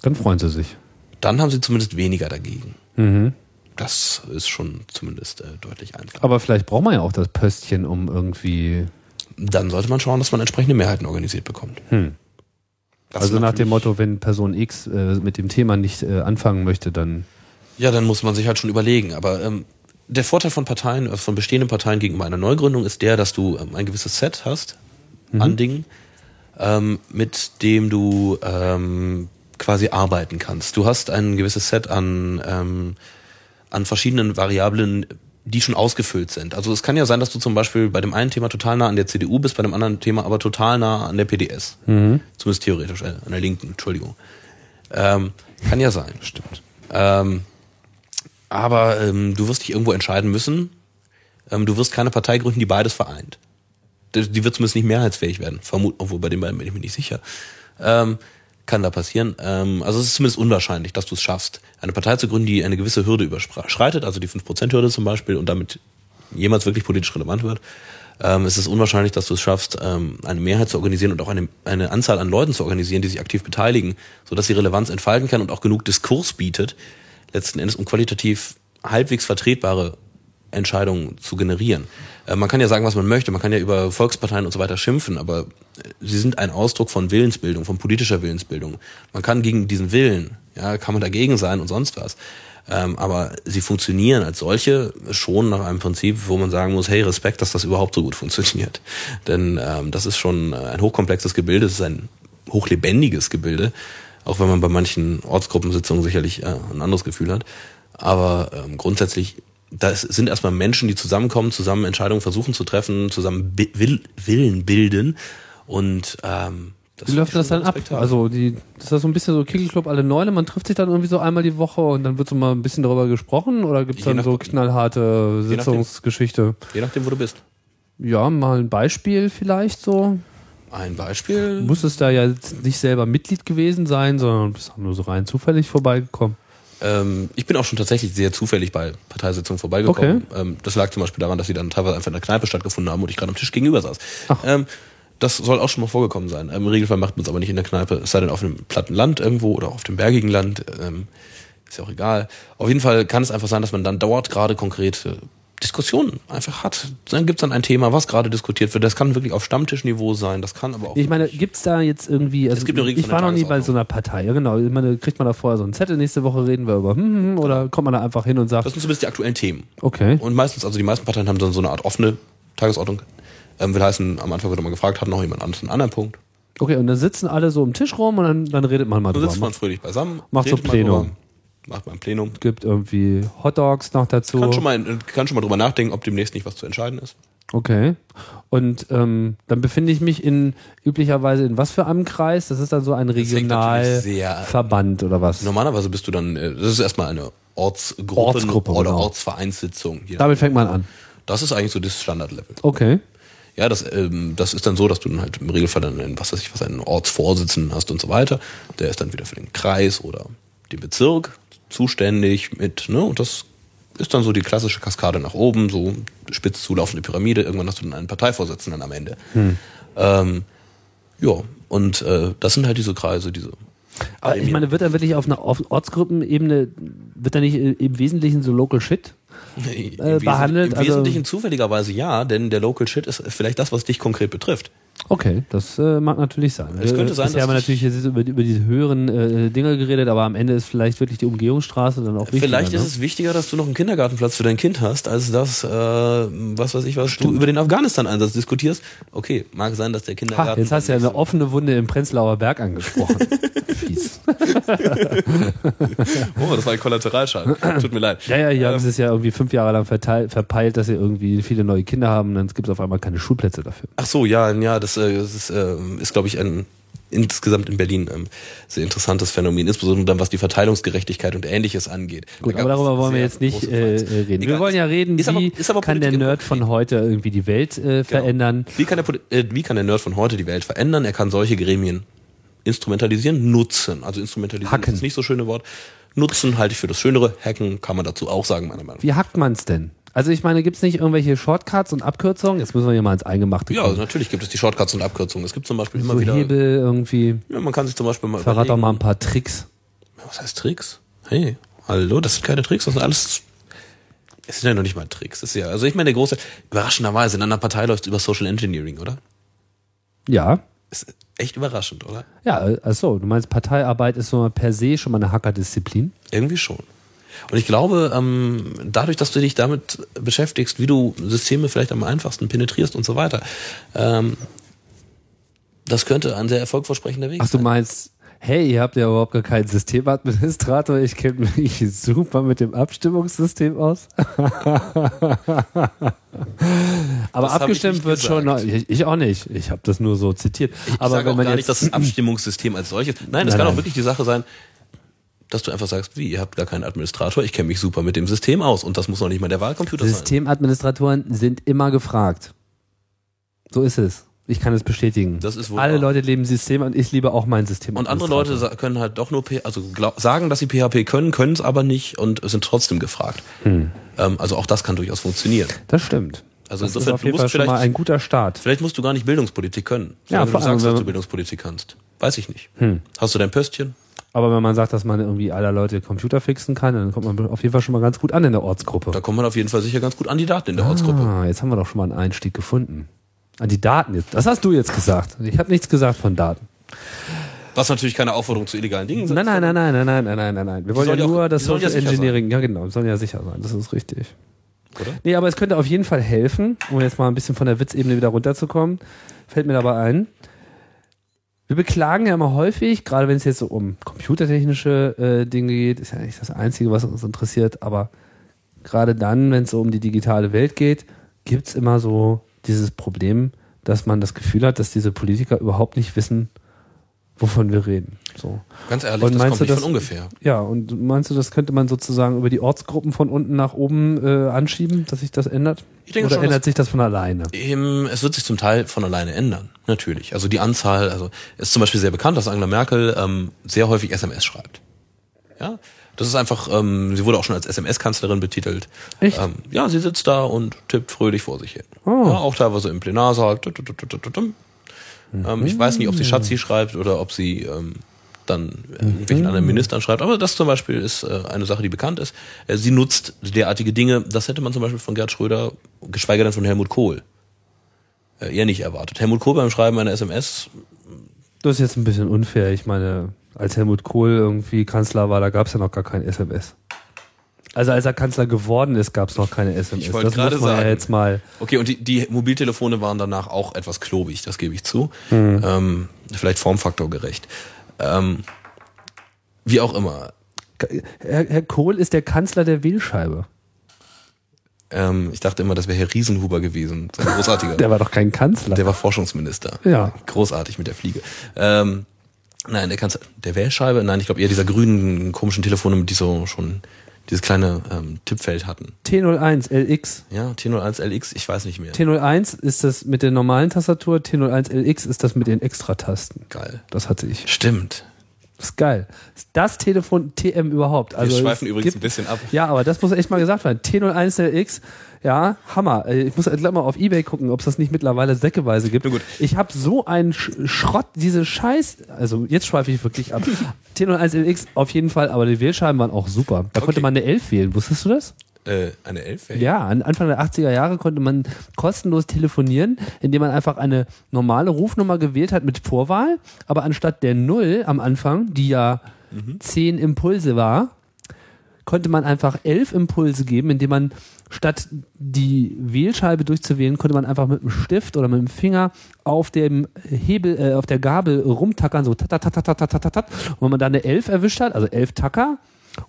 [SPEAKER 3] Dann freuen sie sich.
[SPEAKER 4] dann haben sie zumindest weniger dagegen.
[SPEAKER 3] Mhm.
[SPEAKER 4] Das ist schon zumindest äh, deutlich einfacher.
[SPEAKER 3] Aber vielleicht braucht man ja auch das Pöstchen, um irgendwie.
[SPEAKER 4] Dann sollte man schauen, dass man entsprechende Mehrheiten organisiert bekommt.
[SPEAKER 3] Hm. also nach dem Motto, wenn Person X äh, mit dem Thema nicht äh, anfangen möchte, dann.
[SPEAKER 4] Ja, dann muss man sich halt schon überlegen. Aber ähm, der Vorteil von Parteien, äh, von bestehenden Parteien gegenüber einer Neugründung ist der, dass du ähm, ein gewisses Set hast an Dingen, ähm, mit dem du ähm, quasi arbeiten kannst. Du hast ein gewisses Set an, ähm, an verschiedenen Variablen, die schon ausgefüllt sind. Also es kann ja sein, dass du zum Beispiel bei dem einen Thema total nah an der CDU bist, bei dem anderen Thema aber total nah an der PDS. Zumindest theoretisch, äh, an der Linken, Entschuldigung. Ähm, kann ja sein. Stimmt. Ähm, aber ähm, du wirst dich irgendwo entscheiden müssen. Ähm, du wirst keine Partei gründen, die beides vereint. Die, die wird zumindest nicht mehrheitsfähig werden. Vermut, obwohl bei den beiden bin ich mir nicht sicher. Kann da passieren. Ähm, also es ist zumindest unwahrscheinlich, dass du es schaffst, eine Partei zu gründen, die eine gewisse Hürde überschreitet, also die 5%-Hürde zum Beispiel, und damit jemals wirklich politisch relevant wird. Ähm, es ist unwahrscheinlich, dass du es schaffst, ähm, eine Mehrheit zu organisieren und auch eine, eine Anzahl an Leuten zu organisieren, die sich aktiv beteiligen, sodass sie Relevanz entfalten kann und auch genug Diskurs bietet, letzten Endes, um qualitativ halbwegs vertretbare Entscheidungen zu generieren. Äh, man kann ja sagen, was man möchte, man kann ja über Volksparteien und so weiter schimpfen, aber äh, sie sind ein Ausdruck von Willensbildung, von politischer Willensbildung. Man kann gegen diesen Willen, ja, kann man dagegen sein und sonst was. Ähm, aber sie funktionieren als solche schon nach einem Prinzip, wo man sagen muss, hey, Respekt, dass das überhaupt so gut funktioniert. Denn ähm, das ist schon ein hochkomplexes Gebilde, es ist ein hochlebendiges Gebilde, auch wenn man bei manchen Ortsgruppensitzungen sicherlich äh, ein anderes Gefühl hat. Aber ähm, grundsätzlich, das sind erstmal Menschen, die zusammenkommen, zusammen Entscheidungen versuchen zu treffen, zusammen Will, Willen bilden und ähm, das
[SPEAKER 3] Wie läuft das dann ab? Also die, das ist das so ein bisschen so Kegelclub alle Neune, man trifft sich dann irgendwie so einmal die Woche und dann wird so mal ein bisschen darüber gesprochen oder gibt's
[SPEAKER 4] Je
[SPEAKER 3] dann
[SPEAKER 4] nach-
[SPEAKER 3] so knallharte
[SPEAKER 4] nachdem.
[SPEAKER 3] Sitzungsgeschichte?
[SPEAKER 4] Je nachdem, wo du bist.
[SPEAKER 3] Ja, mal ein Beispiel vielleicht so.
[SPEAKER 4] Ein Beispiel.
[SPEAKER 3] Muss es da ja jetzt nicht selber Mitglied gewesen sein, sondern bist nur so rein zufällig vorbeigekommen.
[SPEAKER 4] Ähm, ich bin auch schon tatsächlich sehr zufällig bei Parteisitzungen vorbeigekommen. Ähm, das lag zum Beispiel daran, dass sie dann teilweise einfach in der Kneipe stattgefunden haben und ich gerade am Tisch gegenüber saß. Ähm, das soll auch schon mal vorgekommen sein. Ähm, Im Regelfall macht man es aber nicht in der Kneipe, es sei denn auf einem platten Land irgendwo oder auf dem bergigen Land. Ähm, ist ja auch egal. Auf jeden Fall kann es einfach sein, dass man dann dort gerade konkrete Diskussionen einfach hat. Dann gibt es dann ein Thema, was gerade diskutiert wird. Das kann wirklich auf Stammtischniveau sein, das kann aber auch.
[SPEAKER 3] Ich meine, gibt's da jetzt irgendwie, also
[SPEAKER 4] Es gibt eine Regel
[SPEAKER 3] ich war noch nie bei so einer Partei, ja genau. Ich meine, kriegt man da vorher so einen Zettel, nächste Woche reden wir über hm, hm, hm, oder kommt man da einfach hin und sagt,
[SPEAKER 4] das sind zumindest die aktuellen Themen.
[SPEAKER 3] okay,
[SPEAKER 4] Und meistens, also die meisten Parteien haben dann so eine Art offene Tagesordnung. Ähm, will heißen, am Anfang wird immer gefragt, hat noch jemand anderes einen anderen Punkt?
[SPEAKER 3] okay, und dann sitzen alle so im Tisch rum und dann, dann redet man mal
[SPEAKER 4] Dann
[SPEAKER 3] drüber.
[SPEAKER 4] sitzt man fröhlich beisammen.
[SPEAKER 3] Macht so Plenum.
[SPEAKER 4] Macht mal ein Plenum.
[SPEAKER 3] gibt irgendwie Hotdogs noch dazu.
[SPEAKER 4] Kann schon, mal, kann schon mal drüber nachdenken, ob demnächst nicht was zu entscheiden ist.
[SPEAKER 3] Okay. Und ähm, dann befinde ich mich in üblicherweise in was für einem Kreis? Das ist dann so ein Regionalverband oder was?
[SPEAKER 4] Normalerweise bist du dann, äh, das ist erstmal eine Ortsgruppe,
[SPEAKER 3] Ortsgruppe,
[SPEAKER 4] oder
[SPEAKER 3] genau.
[SPEAKER 4] Ortsvereinssitzung.
[SPEAKER 3] Damit fängt man an.
[SPEAKER 4] Das ist eigentlich so das Standardlevel.
[SPEAKER 3] Okay.
[SPEAKER 4] Ja, das, ähm, das ist dann so, dass du dann halt im Regelfall dann einen, was weiß ich, was einen Ortsvorsitzenden hast und so weiter. Der ist dann wieder für den Kreis oder den Bezirk zuständig mit, ne, und das ist dann so die klassische Kaskade nach oben, so spitz zulaufende Pyramide. Irgendwann hast du dann einen Parteivorsitzenden am Ende. Ähm, ja, und äh, das sind halt diese Kreise, diese.
[SPEAKER 3] Aber ich meine, wird dann wirklich auf einer Orts- Ortsgruppenebene, wird da nicht äh, im Wesentlichen so Local Shit?
[SPEAKER 4] Im
[SPEAKER 3] äh, behandelt,
[SPEAKER 4] Im
[SPEAKER 3] also-
[SPEAKER 4] Wesentlichen zufälligerweise ja, denn der Local Shit ist vielleicht das, was dich konkret betrifft.
[SPEAKER 3] Okay, das äh, mag natürlich sein.
[SPEAKER 4] Es könnte
[SPEAKER 3] Äh,
[SPEAKER 4] sein,
[SPEAKER 3] Bisher
[SPEAKER 4] dass
[SPEAKER 3] haben wir
[SPEAKER 4] ich-
[SPEAKER 3] natürlich jetzt über, über diese höheren äh, Dinge geredet, aber am Ende ist vielleicht wirklich die Umgehungsstraße dann auch wichtiger.
[SPEAKER 4] Vielleicht ist
[SPEAKER 3] ne?
[SPEAKER 4] es wichtiger, dass du noch einen Kindergartenplatz für dein Kind hast, als das, äh, was weiß ich, was du über den Afghanistan-Einsatz diskutierst. Okay, mag sein, dass der Kindergarten.
[SPEAKER 3] Ha, jetzt hast du ja eine offene Wunde im Prenzlauer Berg angesprochen. Fies.
[SPEAKER 4] Oh, das war ein Kollateralschaden. Tut mir leid.
[SPEAKER 3] Ja, ja, hier haben
[SPEAKER 4] Ähm,
[SPEAKER 3] sie es ja irgendwie fünf Jahre lang verteilt, verpeilt, dass sie irgendwie viele neue Kinder haben, dann gibt es auf einmal keine Schulplätze dafür.
[SPEAKER 4] Ach so, ja, ja, das, äh, das ist, äh, ist glaube ich, ein insgesamt in Berlin ähm, sehr interessantes Phänomen, insbesondere dann, was die Verteilungsgerechtigkeit und Ähnliches angeht.
[SPEAKER 3] Gut, aber darüber wollen wir jetzt nicht äh, äh, reden.
[SPEAKER 4] Egal,
[SPEAKER 3] wir wollen ja reden,
[SPEAKER 4] ist
[SPEAKER 3] wie
[SPEAKER 4] ist aber
[SPEAKER 3] kann der Nerd von heute irgendwie die Welt äh, verändern.
[SPEAKER 4] Wie kann, der, äh, wie kann der Nerd von heute die Welt verändern? Er kann solche Gremien instrumentalisieren, nutzen. Also instrumentalisieren
[SPEAKER 3] Hacken.
[SPEAKER 4] ist nicht so schöne Wort. Nutzen halte ich für das Schönere. Hacken kann man dazu auch sagen, meiner Meinung nach.
[SPEAKER 3] Wie hackt man es denn? Also ich meine, gibt es nicht irgendwelche Shortcuts und Abkürzungen? Jetzt müssen wir hier mal ins Eingemachte
[SPEAKER 4] Ja,
[SPEAKER 3] kommen.
[SPEAKER 4] natürlich gibt es die Shortcuts und Abkürzungen. Es gibt zum Beispiel immer
[SPEAKER 3] so
[SPEAKER 4] wieder.
[SPEAKER 3] Hebel irgendwie.
[SPEAKER 4] Ja, man kann sich zum Beispiel mal.
[SPEAKER 3] Verrat doch
[SPEAKER 4] überlegen-
[SPEAKER 3] mal ein paar Tricks.
[SPEAKER 4] Was heißt Tricks? Hey, hallo, das sind keine Tricks, das sind alles. Es sind ja noch nicht mal Tricks. Das ist ja, also ich meine, der große, überraschenderweise, in einer Partei läuft über Social Engineering, oder?
[SPEAKER 3] Ja.
[SPEAKER 4] Ist echt überraschend, oder?
[SPEAKER 3] Ja, äh, achso, du meinst Parteiarbeit ist so mal per se schon mal eine Hackerdisziplin?
[SPEAKER 4] Irgendwie schon. Und ich glaube, ähm, dadurch, dass du dich damit beschäftigst, wie du Systeme vielleicht am einfachsten penetrierst und so weiter, ähm, das könnte ein sehr erfolgversprechender Weg
[SPEAKER 3] Ach, du
[SPEAKER 4] sein.
[SPEAKER 3] meinst, hey, ihr habt ja überhaupt gar keinen Systemadministrator, ich kenne mich super mit dem Abstimmungssystem aus. Aber
[SPEAKER 4] Das ich
[SPEAKER 3] abgestimmt wird schon,
[SPEAKER 4] gesagt.
[SPEAKER 3] ich, ich auch nicht. Ich habe das nur so zitiert.
[SPEAKER 4] Ich
[SPEAKER 3] Aber
[SPEAKER 4] sage
[SPEAKER 3] wenn man
[SPEAKER 4] gar
[SPEAKER 3] jetzt
[SPEAKER 4] nicht, dass das Abstimmungssystem als solches. Nein, es
[SPEAKER 3] Nein,
[SPEAKER 4] kann
[SPEAKER 3] nein.
[SPEAKER 4] auch wirklich die Sache sein, dass du einfach sagst, wie, ihr habt gar keinen Administrator, ich kenne mich super mit dem System aus und das muss noch nicht mal der Wahlcomputer sein.
[SPEAKER 3] Systemadministratoren sind immer gefragt. So ist es. Ich kann es bestätigen.
[SPEAKER 4] Das ist wohl
[SPEAKER 3] Alle
[SPEAKER 4] wahr.
[SPEAKER 3] Leute leben System und ich liebe auch mein System.
[SPEAKER 4] Und andere Leute können halt doch nur, P also glaub, sagen, dass sie PHP können, können es aber nicht und sind trotzdem gefragt.
[SPEAKER 3] Hm.
[SPEAKER 4] Ähm, also auch das kann durchaus funktionieren.
[SPEAKER 3] Das stimmt.
[SPEAKER 4] Also
[SPEAKER 3] das ist
[SPEAKER 4] insofern,
[SPEAKER 3] auf
[SPEAKER 4] du
[SPEAKER 3] jeden Fall schon mal ein guter Start.
[SPEAKER 4] vielleicht musst du gar nicht Bildungspolitik können.
[SPEAKER 3] Ja, vor
[SPEAKER 4] du sagst, dass du Bildungspolitik kannst. Weiß ich nicht.
[SPEAKER 3] Hm.
[SPEAKER 4] Hast du dein Pöstchen?
[SPEAKER 3] Aber wenn man sagt, dass man irgendwie aller Leute Computer fixen kann, dann kommt man auf jeden Fall schon mal ganz gut an in der Ortsgruppe.
[SPEAKER 4] Da kommt man auf jeden Fall sicher ganz gut an die Daten in der Ortsgruppe.
[SPEAKER 3] Ah, jetzt haben wir doch schon mal einen Einstieg gefunden. An die Daten jetzt. Das hast du jetzt gesagt. Ich habe nichts gesagt von Daten.
[SPEAKER 4] Was natürlich keine Aufforderung zu illegalen Dingen
[SPEAKER 3] Nein, nein, nein, nein, nein, nein, nein, nein, nein, nein. Wir wollen ja
[SPEAKER 4] ja auch-
[SPEAKER 3] nur das
[SPEAKER 4] ja
[SPEAKER 3] Social
[SPEAKER 4] sicher
[SPEAKER 3] Engineering. Ja, genau, sollen ja sicher sein. Das ist richtig.
[SPEAKER 4] Oder?
[SPEAKER 3] Nee, aber es könnte auf jeden Fall helfen, um jetzt mal ein bisschen von der Witzebene wieder runterzukommen. Fällt mir dabei ein. Wir beklagen ja immer häufig, gerade wenn es jetzt so um computertechnische äh, Dinge geht, ist ja nicht das Einzige, was uns interessiert, aber gerade dann, wenn es so um die digitale Welt geht, gibt's immer so dieses Problem, dass man das Gefühl hat, dass diese Politiker überhaupt nicht wissen, wovon wir reden. So.
[SPEAKER 4] Ganz ehrlich,
[SPEAKER 3] Und
[SPEAKER 4] das
[SPEAKER 3] meinst
[SPEAKER 4] kommt
[SPEAKER 3] du,
[SPEAKER 4] nicht
[SPEAKER 3] das-
[SPEAKER 4] von ungefähr.
[SPEAKER 3] Ja, und meinst du, das könnte man sozusagen über die Ortsgruppen von unten nach oben äh, anschieben, dass sich das ändert?
[SPEAKER 4] Ich denke
[SPEAKER 3] Oder
[SPEAKER 4] schon,
[SPEAKER 3] ändert sich das von alleine?
[SPEAKER 4] Ähm, Es wird sich zum Teil von alleine ändern, natürlich. Also die Anzahl, also es ist zum Beispiel sehr bekannt, dass Angela Merkel ähm, sehr häufig SMS schreibt. Ja, das ist einfach, ähm, sie wurde auch schon als SMS-Kanzlerin betitelt.
[SPEAKER 3] Echt?
[SPEAKER 4] Ähm, ja, sie sitzt da und tippt fröhlich vor sich hin.
[SPEAKER 3] Oh.
[SPEAKER 4] Ja, auch teilweise im Plenarsaal. Ähm, ich weiß nicht, ob sie Schatzi schreibt oder ob sie ähm, dann äh, irgendwelchen anderen Ministern schreibt, aber das zum Beispiel ist äh, eine Sache, die bekannt ist. Äh, sie nutzt derartige Dinge, das hätte man zum Beispiel von Gerd Schröder, geschweige denn von Helmut Kohl, äh, eher nicht erwartet. Helmut Kohl beim Schreiben einer SMS,
[SPEAKER 3] Das ist jetzt ein bisschen unfair. Ich meine, als Helmut Kohl irgendwie Kanzler war, da gab es ja noch gar kein SMS. Also als er Kanzler geworden ist, gab es noch keine SMS.
[SPEAKER 4] Ich wollte gerade
[SPEAKER 3] man ja
[SPEAKER 4] sagen.
[SPEAKER 3] jetzt mal.
[SPEAKER 4] okay, und die, die Mobiltelefone waren danach auch etwas klobig, das gebe ich zu.
[SPEAKER 3] Hm.
[SPEAKER 4] Ähm, vielleicht formfaktorgerecht. Ähm, wie auch immer.
[SPEAKER 3] Herr, Herr Kohl ist der Kanzler der Wählscheibe.
[SPEAKER 4] Ähm, ich dachte immer, das wäre Herr Riesenhuber gewesen. Ein großartiger.
[SPEAKER 3] Der war doch kein Kanzler.
[SPEAKER 4] Der war Forschungsminister.
[SPEAKER 3] Ja.
[SPEAKER 4] Großartig mit der Fliege. Ähm, nein, der Kanzler, der Wählscheibe, nein, ich glaube eher dieser grünen komischen Telefone, die so schon dieses kleine ähm, Tippfeld hatten.
[SPEAKER 3] T01 LX.
[SPEAKER 4] Ja, T01LX, ich weiß nicht mehr.
[SPEAKER 3] T01 ist das mit der normalen Tastatur, T01 LX ist das mit den Extratasten.
[SPEAKER 4] Geil.
[SPEAKER 3] Das hatte ich.
[SPEAKER 4] Stimmt.
[SPEAKER 3] Das ist geil. Das Telefon TM überhaupt. Also
[SPEAKER 4] Wir schweifen übrigens
[SPEAKER 3] gibt-
[SPEAKER 4] ein bisschen ab.
[SPEAKER 3] Ja, aber das muss echt mal gesagt werden. T01LX, ja, Hammer. Äh, Ich muss gleich mal auf Ebay gucken, ob es das nicht mittlerweile säckeweise gibt. Ich habe so einen Sch Schrott, diese Scheiß, also jetzt schweife ich wirklich ab. T01LX auf jeden Fall, aber die Wählscheiben waren auch super. Da konnte
[SPEAKER 4] Okay.
[SPEAKER 3] man eine 11 wählen. Wusstest du das?
[SPEAKER 4] Äh, eine Elf?
[SPEAKER 3] Ja, an Anfang der 80er Jahre konnte man kostenlos telefonieren, indem man einfach eine normale Rufnummer gewählt hat mit Vorwahl, aber anstatt der Null am Anfang, die ja zehn Impulse war, konnte man einfach elf Impulse geben, indem man statt die Wählscheibe durchzuwählen, konnte man einfach mit dem Stift oder mit dem Finger auf dem Hebel, äh, auf der Gabel rumtackern, so tat, tat, tat, tat, tat, tat, tat. Und wenn man dann eine elf erwischt hat, also elf Tacker,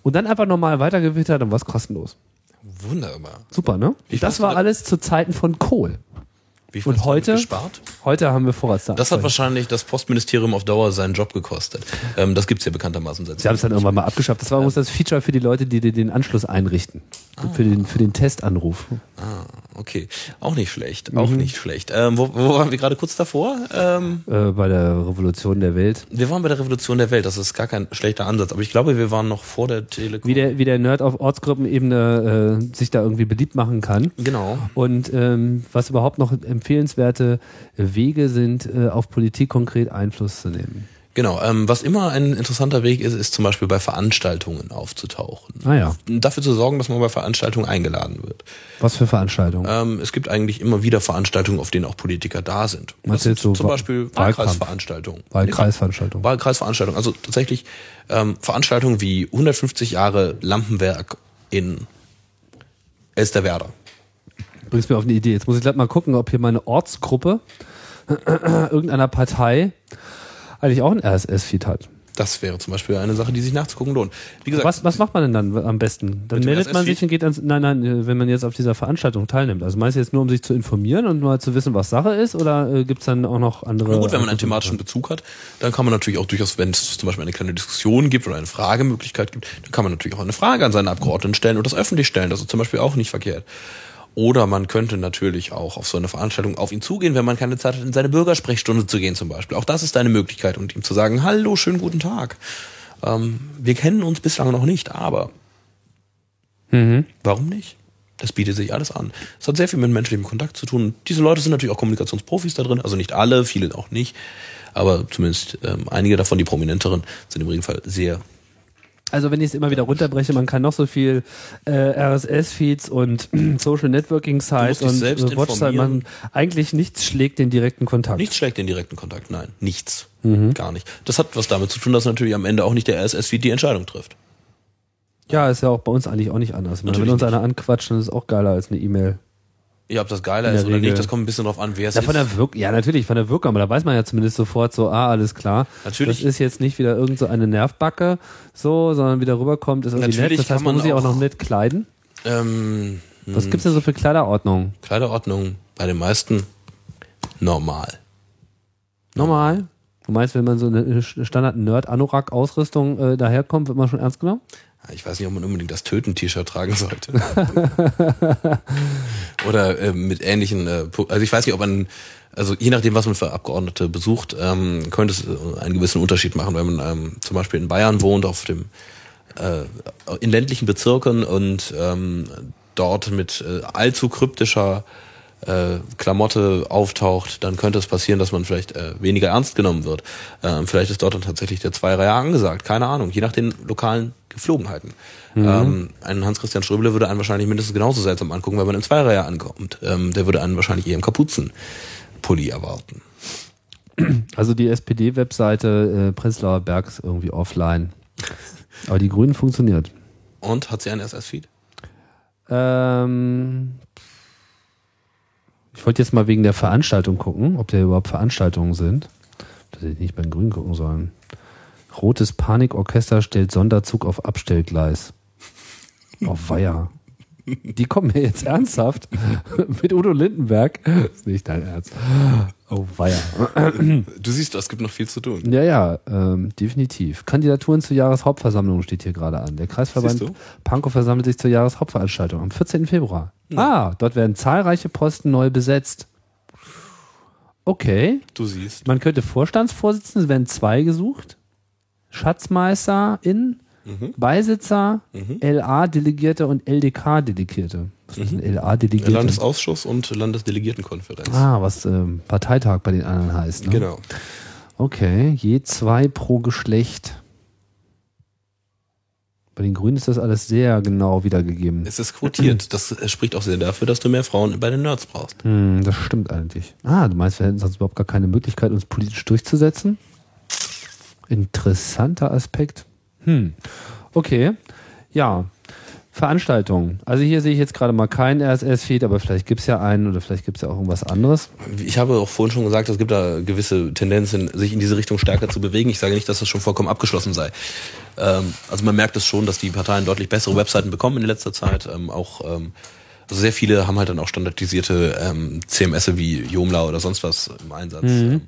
[SPEAKER 3] und dann einfach normal weitergewählt hat, dann war es kostenlos.
[SPEAKER 4] Wunderbar.
[SPEAKER 3] Super, ne?
[SPEAKER 4] Wie
[SPEAKER 3] das war alles zu Zeiten von Kohl.
[SPEAKER 4] Wie viel
[SPEAKER 3] Und heute?
[SPEAKER 4] gespart?
[SPEAKER 3] Heute haben wir Vorratsdaten.
[SPEAKER 4] Das hat wahrscheinlich das Postministerium auf Dauer seinen Job gekostet. Ähm, das gibt's ja bekanntermaßen seit
[SPEAKER 3] Sie haben es dann irgendwann mal abgeschafft. Das war übrigens das Feature für die Leute, die den Anschluss einrichten. Für, den, für den Testanruf.
[SPEAKER 4] Ah, okay. Auch nicht schlecht. Auch nicht schlecht. Ähm, wo, wo waren wir gerade kurz davor? Ähm,
[SPEAKER 3] Äh, bei der Revolution der Welt.
[SPEAKER 4] wir waren bei der Revolution der Welt. Das ist gar kein schlechter Ansatz. Aber ich glaube, wir waren noch vor der Telekom.
[SPEAKER 3] Wie der, wie der Nerd auf Ortsgruppenebene äh, sich da irgendwie beliebt machen kann.
[SPEAKER 4] Genau.
[SPEAKER 3] Und ähm, was überhaupt noch empfehlenswerte Wege sind, äh, auf Politik konkret Einfluss zu nehmen.
[SPEAKER 4] Genau. Ähm, was immer ein interessanter Weg ist, ist zum Beispiel bei Veranstaltungen aufzutauchen.
[SPEAKER 3] Naja,
[SPEAKER 4] Dafür zu sorgen, dass man bei Veranstaltungen eingeladen wird.
[SPEAKER 3] was für Veranstaltungen?
[SPEAKER 4] Ähm, es gibt eigentlich immer wieder Veranstaltungen, auf denen auch Politiker da sind.
[SPEAKER 3] Du
[SPEAKER 4] sind
[SPEAKER 3] so
[SPEAKER 4] zum Beispiel? Wahlkreisveranstaltungen.
[SPEAKER 3] Wahlkreisveranstaltungen.
[SPEAKER 4] Wahlkreisveranstaltungen. Also tatsächlich ähm, Veranstaltungen wie 150 Jahre Lampenwerk in Elsterwerda.
[SPEAKER 3] Bringst mir auf eine Idee. Jetzt muss ich gleich mal gucken, ob hier meine Ortsgruppe irgendeiner Partei eigentlich auch ein RSS-Feed hat.
[SPEAKER 4] Das wäre zum Beispiel eine Sache, die sich nachzugucken lohnt. Wie gesagt,
[SPEAKER 3] Was, was macht man denn dann am besten? Dann meldet man sich und geht ans, nein, nein, wenn man jetzt auf dieser Veranstaltung teilnimmt. Also meinst du jetzt nur, um sich zu informieren und mal zu wissen, was Sache ist, oder äh, gibt's dann auch noch andere?
[SPEAKER 4] na gut, wenn man einen thematischen Bezug hat, dann kann man natürlich auch durchaus, wenn es zum Beispiel eine kleine Diskussion gibt oder eine Fragemöglichkeit gibt, dann kann man natürlich auch eine Frage an seine Abgeordneten stellen und das öffentlich stellen. Das ist zum Beispiel auch nicht verkehrt. Oder man könnte natürlich auch auf so eine Veranstaltung auf ihn zugehen, wenn man keine Zeit hat, in seine Bürgersprechstunde zu gehen zum Beispiel. Auch das ist eine Möglichkeit und ihm zu sagen, hallo, schönen guten Tag. Ähm, wir kennen uns bislang noch nicht, aber warum nicht? Das bietet sich alles an. Es hat sehr viel mit menschlichem Kontakt zu tun. Diese Leute sind natürlich auch Kommunikationsprofis da drin, also nicht alle, viele auch nicht, aber zumindest ähm, einige davon, die prominenteren, sind im Regelfall sehr
[SPEAKER 3] Also wenn ich es immer wieder runterbreche, man kann noch so viel äh, RSS-Feeds und Social Networking Sites
[SPEAKER 4] Du musst dich
[SPEAKER 3] und äh, Watchsites
[SPEAKER 4] informieren.
[SPEAKER 3] machen. Eigentlich nichts schlägt den direkten Kontakt.
[SPEAKER 4] Nichts schlägt den direkten Kontakt, nein, nichts.
[SPEAKER 3] Mhm.
[SPEAKER 4] Gar nicht. Das hat was damit zu tun, dass natürlich am Ende auch nicht der RSS-Feed die Entscheidung trifft.
[SPEAKER 3] Ja, ist ja auch bei uns eigentlich auch nicht anders. Meine, wenn uns einer anquatscht, dann ist es auch geiler als eine E-Mail.
[SPEAKER 4] Ja, ob das geiler ist oder
[SPEAKER 3] Regel.
[SPEAKER 4] nicht, das kommt ein bisschen drauf an, wer es
[SPEAKER 3] Ja,
[SPEAKER 4] ist.
[SPEAKER 3] von der Wirk ja, natürlich, von der Wirkung, aber da weiß man ja zumindest sofort so, ah, alles klar.
[SPEAKER 4] Natürlich.
[SPEAKER 3] Das ist jetzt nicht wieder irgend so eine Nervbacke, so, sondern wieder rüberkommt, ist irgendwie
[SPEAKER 4] Natürlich
[SPEAKER 3] nett. Das heißt,
[SPEAKER 4] kann
[SPEAKER 3] man muss sich auch
[SPEAKER 4] auch-
[SPEAKER 3] noch nett kleiden.
[SPEAKER 4] ähm,
[SPEAKER 3] Was gibt's denn so für Kleiderordnung?
[SPEAKER 4] Kleiderordnung bei den meisten normal.
[SPEAKER 3] Normal? Du meinst, wenn man so eine Standard-Nerd-Anorak-Ausrüstung äh, daherkommt, wird man schon ernst genommen?
[SPEAKER 4] Ich weiß nicht, ob man unbedingt das Töten-T-Shirt tragen sollte. Oder äh, mit ähnlichen, äh, also ich weiß nicht, ob man, also je nachdem, was man für Abgeordnete besucht, ähm, könnte es äh, einen gewissen Unterschied machen, wenn man ähm, zum Beispiel in Bayern wohnt, auf dem äh, in ländlichen Bezirken und ähm, dort mit äh, allzu kryptischer äh, Klamotte auftaucht, dann könnte es passieren, dass man vielleicht äh, weniger ernst genommen wird. Ähm, vielleicht ist dort dann tatsächlich der Zweireiher angesagt, keine Ahnung, je nach den lokalen Geflogenheiten. Ähm, ein Hans-Christian Ströbele würde einen wahrscheinlich mindestens genauso seltsam angucken, wenn man im Zweireiher ankommt. Ähm, der würde einen wahrscheinlich eher im Kapuzenpulli erwarten.
[SPEAKER 3] Also die SPD-Webseite äh, Prenzlauer Berg ist irgendwie offline. Aber die Grünen funktioniert.
[SPEAKER 4] Und hat sie einen SS-Feed?
[SPEAKER 3] Ähm, ich wollte jetzt mal wegen der Veranstaltung gucken, ob da überhaupt Veranstaltungen sind. Dass ich nicht bei den Grünen gucken sollen. Rotes Panikorchester stellt Sonderzug auf Abstellgleis. Auf Weiher. Die kommen mir jetzt ernsthaft mit Udo Lindenberg. Das ist nicht dein Ernst. Oh, Weiher.
[SPEAKER 4] Du siehst, es gibt noch viel zu tun.
[SPEAKER 3] Ja, ja, ähm, definitiv. Kandidaturen zur Jahreshauptversammlung steht hier gerade an. Der Kreisverband? Pankow versammelt sich zur Jahreshauptveranstaltung am 14. Februar. Ah, dort werden zahlreiche Posten neu besetzt. Okay.
[SPEAKER 4] Du siehst.
[SPEAKER 3] Man könnte Vorstandsvorsitzende, es werden zwei gesucht. Schatzmeisterin,
[SPEAKER 4] Mhm.
[SPEAKER 3] Beisitzer, LA-Delegierte und LDK-Delegierte. Was ist ein LA-Delegierte?
[SPEAKER 4] Landesausschuss und Landesdelegiertenkonferenz.
[SPEAKER 3] Ah, was ähm, Parteitag bei den anderen heißt. Ne?
[SPEAKER 4] Genau.
[SPEAKER 3] Okay, je zwei pro Geschlecht. Bei den Grünen ist das alles sehr genau wiedergegeben.
[SPEAKER 4] Es ist quotiert. Das spricht auch sehr dafür, dass du mehr Frauen bei den Nerds brauchst.
[SPEAKER 3] Hm, das stimmt eigentlich. Ah, du meinst, wir hätten sonst überhaupt gar keine Möglichkeit, uns politisch durchzusetzen? Interessanter Aspekt. Hm. Okay. Ja. Veranstaltungen. Also hier sehe ich jetzt gerade mal keinen RSS-Feed, aber vielleicht gibt es ja einen oder vielleicht gibt es ja auch irgendwas anderes.
[SPEAKER 4] Ich habe auch vorhin schon gesagt, es gibt da gewisse Tendenzen, sich in diese Richtung stärker zu bewegen. Ich sage nicht, dass das schon vollkommen abgeschlossen sei. Ähm, also man merkt es schon, dass die Parteien deutlich bessere Webseiten bekommen in letzter Zeit. Ähm, auch ähm, also sehr viele haben halt dann auch standardisierte CMS wie Joomla oder sonst was im Einsatz. Ähm,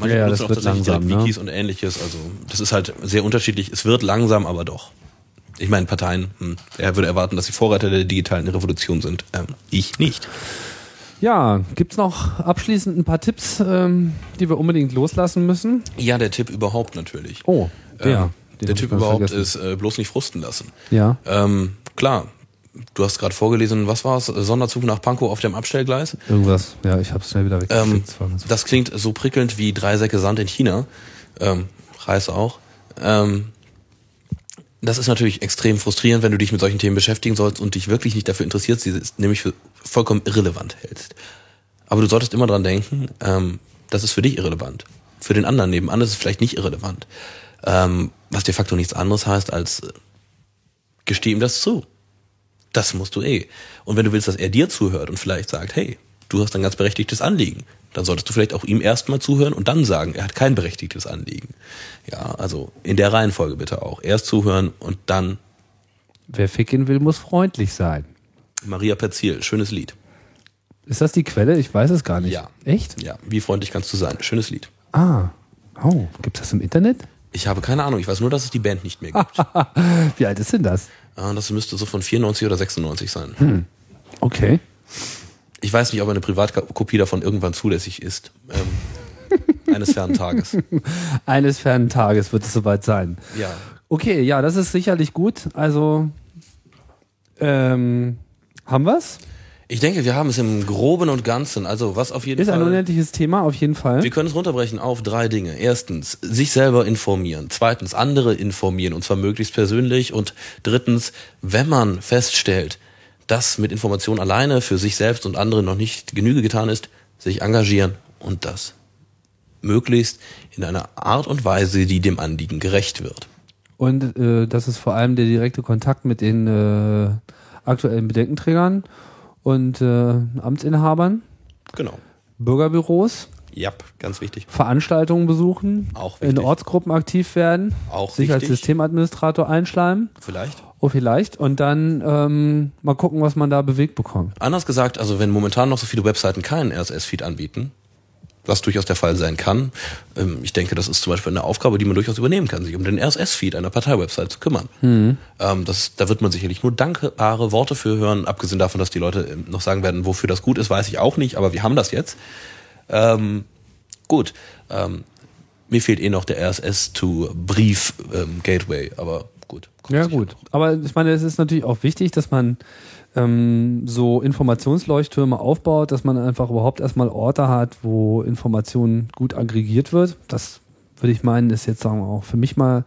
[SPEAKER 4] Manche.
[SPEAKER 3] Ja,
[SPEAKER 4] benutzen
[SPEAKER 3] das
[SPEAKER 4] auch tatsächlich
[SPEAKER 3] langsam,
[SPEAKER 4] direkt
[SPEAKER 3] ne?
[SPEAKER 4] Wikis und ähnliches. Also das ist halt sehr unterschiedlich. Es wird langsam, aber doch. Ich meine, Parteien, hm, wer würde erwarten, dass sie Vorreiter der digitalen Revolution sind? Ähm, ich nicht.
[SPEAKER 3] Ja, gibt's noch abschließend ein paar Tipps, ähm, die wir unbedingt loslassen müssen?
[SPEAKER 4] Ja, der Tipp überhaupt natürlich.
[SPEAKER 3] Oh, der.
[SPEAKER 4] Ähm, der
[SPEAKER 3] ganz
[SPEAKER 4] überhaupt
[SPEAKER 3] vergessen.
[SPEAKER 4] ist, äh, bloß nicht frusten lassen.
[SPEAKER 3] Ja.
[SPEAKER 4] Ähm, klar, du hast gerade vorgelesen, was war's? Sonderzug nach Pankow auf dem Abstellgleis.
[SPEAKER 3] Irgendwas. Ja, ich habe schnell wieder
[SPEAKER 4] Ähm,
[SPEAKER 3] weggeklickt. Das war
[SPEAKER 4] klingt so prickelnd wie drei Säcke Sand in China. Ähm, Reis auch. Ähm, das ist natürlich extrem frustrierend, wenn du dich mit solchen Themen beschäftigen sollst und dich wirklich nicht dafür interessierst, sie nämlich für vollkommen irrelevant hältst. Aber du solltest immer dran denken, ähm, das ist für dich irrelevant. Für den anderen nebenan ist es vielleicht nicht irrelevant. Ähm, was de facto nichts anderes heißt als, äh, gesteh ihm das zu. Das musst du eh. Und wenn du willst, dass er dir zuhört und vielleicht sagt, hey, du hast ein ganz berechtigtes Anliegen, dann solltest du vielleicht auch ihm erstmal zuhören und dann sagen, er hat kein berechtigtes Anliegen. Ja, also in der Reihenfolge bitte auch. Erst zuhören und dann
[SPEAKER 3] Wer ficken will, muss freundlich sein.
[SPEAKER 4] Maria Perzil, schönes Lied.
[SPEAKER 3] Ist das die Quelle? Ich weiß es gar nicht.
[SPEAKER 4] Ja.
[SPEAKER 3] Echt?
[SPEAKER 4] Ja, wie freundlich kannst du sein? Schönes Lied.
[SPEAKER 3] Ah. Oh, gibt's das im Internet?
[SPEAKER 4] Ich habe keine Ahnung, ich weiß nur, dass es die Band nicht mehr gibt.
[SPEAKER 3] Wie alt ist denn das?
[SPEAKER 4] Ah, das müsste so von 94 oder 96 sein.
[SPEAKER 3] Okay.
[SPEAKER 4] Ich weiß nicht, ob eine Privatkopie davon irgendwann zulässig ist. Ähm, eines fernen Tages.
[SPEAKER 3] Eines fernen Tages wird es soweit sein.
[SPEAKER 4] Ja.
[SPEAKER 3] Okay, ja, das ist sicherlich gut. Also, ähm, haben wir's?
[SPEAKER 4] Ich denke, wir haben es im Groben und Ganzen. Also, was auf jeden
[SPEAKER 3] Ist ein
[SPEAKER 4] Fall.
[SPEAKER 3] unendliches Thema, auf jeden Fall.
[SPEAKER 4] Wir können es runterbrechen auf drei Dinge. Erstens, sich selber informieren. Zweitens, andere informieren und zwar möglichst persönlich. Und drittens, wenn man feststellt, dass mit Information alleine für sich selbst und andere noch nicht Genüge getan ist, sich engagieren und das möglichst in einer Art und Weise, die dem Anliegen gerecht wird.
[SPEAKER 3] Und äh, das ist vor allem der direkte Kontakt mit den äh, aktuellen Bedenkenträgern und äh, Amtsinhabern,
[SPEAKER 4] Genau.
[SPEAKER 3] Bürgerbüros,
[SPEAKER 4] Ja, ganz wichtig.
[SPEAKER 3] Veranstaltungen besuchen,
[SPEAKER 4] Auch
[SPEAKER 3] in
[SPEAKER 4] wichtig.
[SPEAKER 3] Ortsgruppen aktiv werden,
[SPEAKER 4] Auch
[SPEAKER 3] sich als
[SPEAKER 4] wichtig.
[SPEAKER 3] Systemadministrator einschleimen.
[SPEAKER 4] Vielleicht.
[SPEAKER 3] Oh, vielleicht. Und dann ähm, mal gucken, was man da bewegt bekommt.
[SPEAKER 4] Anders gesagt, also wenn momentan noch so viele Webseiten keinen RSS-Feed anbieten, was durchaus der Fall sein kann. Ähm, ich denke, das ist zum Beispiel eine Aufgabe, die man durchaus übernehmen kann, sich um den RSS-Feed einer Parteiwebsite zu kümmern. Mhm. das, da wird man sicherlich nur dankbare Worte für hören, abgesehen davon, dass die Leute ähm, noch sagen werden, wofür das gut ist, weiß ich auch nicht, aber wir haben das jetzt. Ähm, gut. Ähm, mir fehlt eh noch der RSS to Brief ähm, Gateway, aber gut.
[SPEAKER 3] Ja, gut. Aber ich meine, es ist natürlich auch wichtig, dass man ähm, so Informationsleuchttürme aufbaut, dass man einfach überhaupt erstmal Orte hat, wo Informationen gut aggregiert wird. Das würde ich meinen, ist jetzt sagen wir auch für mich mal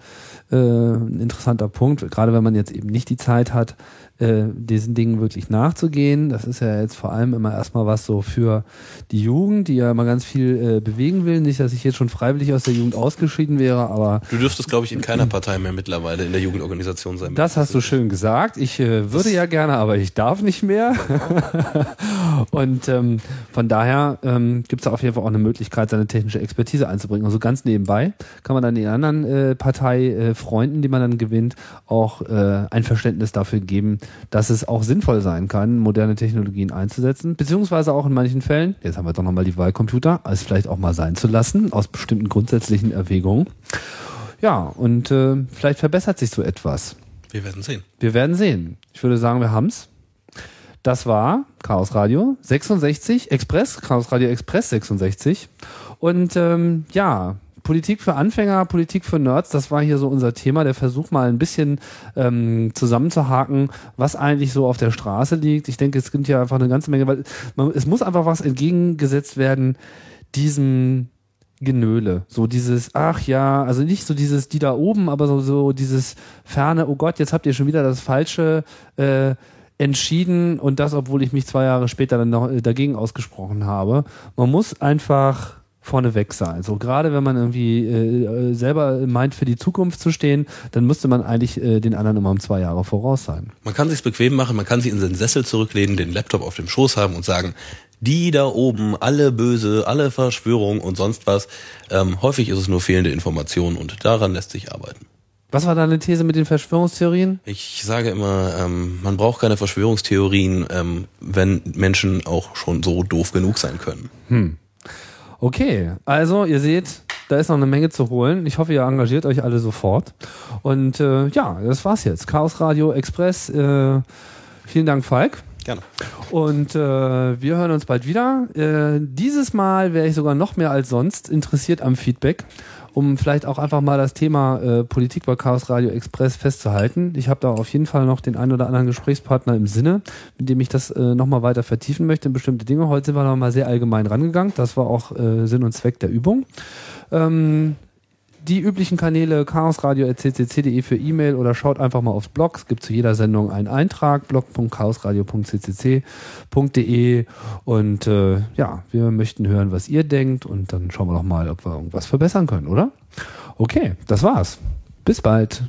[SPEAKER 3] äh, ein interessanter Punkt, gerade wenn man jetzt eben nicht die Zeit hat, äh, diesen Dingen wirklich nachzugehen. Das ist ja jetzt vor allem immer erstmal was so für die Jugend, die ja immer ganz viel äh, bewegen will. Nicht, dass ich jetzt schon freiwillig aus der Jugend ausgeschieden wäre, aber.
[SPEAKER 4] Du dürftest, glaube ich, in keiner Partei mehr mittlerweile in der Jugendorganisation sein.
[SPEAKER 3] Das hast du schön gesagt. Ich äh, würde ja gerne, aber ich darf nicht mehr. Und ähm, von daher ähm, gibt es auf jeden Fall auch eine Möglichkeit, seine technische Expertise einzubringen. Also ganz nebenbei kann man dann den anderen äh, Parteifreunden, die man dann gewinnt, auch äh, ein Verständnis dafür geben, dass es auch sinnvoll sein kann, moderne Technologien einzusetzen, beziehungsweise auch in manchen Fällen, jetzt haben wir doch nochmal die Wahlcomputer, es vielleicht auch mal sein zu lassen, aus bestimmten grundsätzlichen Erwägungen. Ja, und äh, vielleicht verbessert sich so etwas.
[SPEAKER 4] Wir werden sehen.
[SPEAKER 3] Wir werden sehen. Ich würde sagen, wir haben's. Das war Chaos Radio 66 Express, Chaos Radio Express 66. Und ähm, ja, Politik für Anfänger, Politik für Nerds, das war hier so unser Thema. Der Versuch mal ein bisschen ähm, zusammenzuhaken, was eigentlich so auf der Straße liegt. Ich denke, es gibt ja einfach eine ganze Menge, weil man, es muss einfach was entgegengesetzt werden, diesem Genöle. So dieses, ach ja, also nicht so dieses, die da oben, aber so, so dieses ferne, oh Gott, jetzt habt ihr schon wieder das Falsche äh, entschieden und das, obwohl ich mich zwei Jahre später dann noch äh, dagegen ausgesprochen habe. Man muss einfach vorneweg sein. So gerade wenn man irgendwie äh, selber meint, für die Zukunft zu stehen, dann müsste man eigentlich äh, den anderen immer um zwei Jahre voraus sein.
[SPEAKER 4] Man kann sich's bequem machen, man kann sich in den Sessel zurücklehnen, den Laptop auf dem Schoß haben und sagen, die da oben, alle böse, alle Verschwörung und sonst was. Ähm, häufig ist es nur fehlende Information und daran lässt sich arbeiten.
[SPEAKER 3] Was war deine These mit den Verschwörungstheorien?
[SPEAKER 4] Ich sage immer, ähm, man braucht keine Verschwörungstheorien, ähm, wenn Menschen auch schon so doof genug sein können.
[SPEAKER 3] Hm. Okay, also ihr seht, da ist noch eine Menge zu holen. Ich hoffe, ihr engagiert euch alle sofort. Und äh, ja, das war's jetzt. Chaos Radio Express. Äh, vielen Dank, Falk.
[SPEAKER 4] Gerne.
[SPEAKER 3] Und äh, wir hören uns bald wieder. Äh, dieses Mal wäre ich sogar noch mehr als sonst interessiert am Feedback um vielleicht auch einfach mal das Thema äh, Politik bei Chaos Radio Express festzuhalten. Ich habe da auf jeden Fall noch den einen oder anderen Gesprächspartner im Sinne, mit dem ich das äh, nochmal weiter vertiefen möchte in bestimmte Dinge. Heute sind wir nochmal sehr allgemein rangegangen. Das war auch äh, Sinn und Zweck der Übung. Ähm, die üblichen Kanäle chaosradio.ccc.de für E-Mail oder schaut einfach mal aufs Blog. Es gibt zu jeder Sendung einen Eintrag, blog.chaosradio.ccc.de und äh, ja, wir möchten hören, was ihr denkt und dann schauen wir doch mal, ob wir irgendwas verbessern können, oder? Okay, das war's. Bis bald.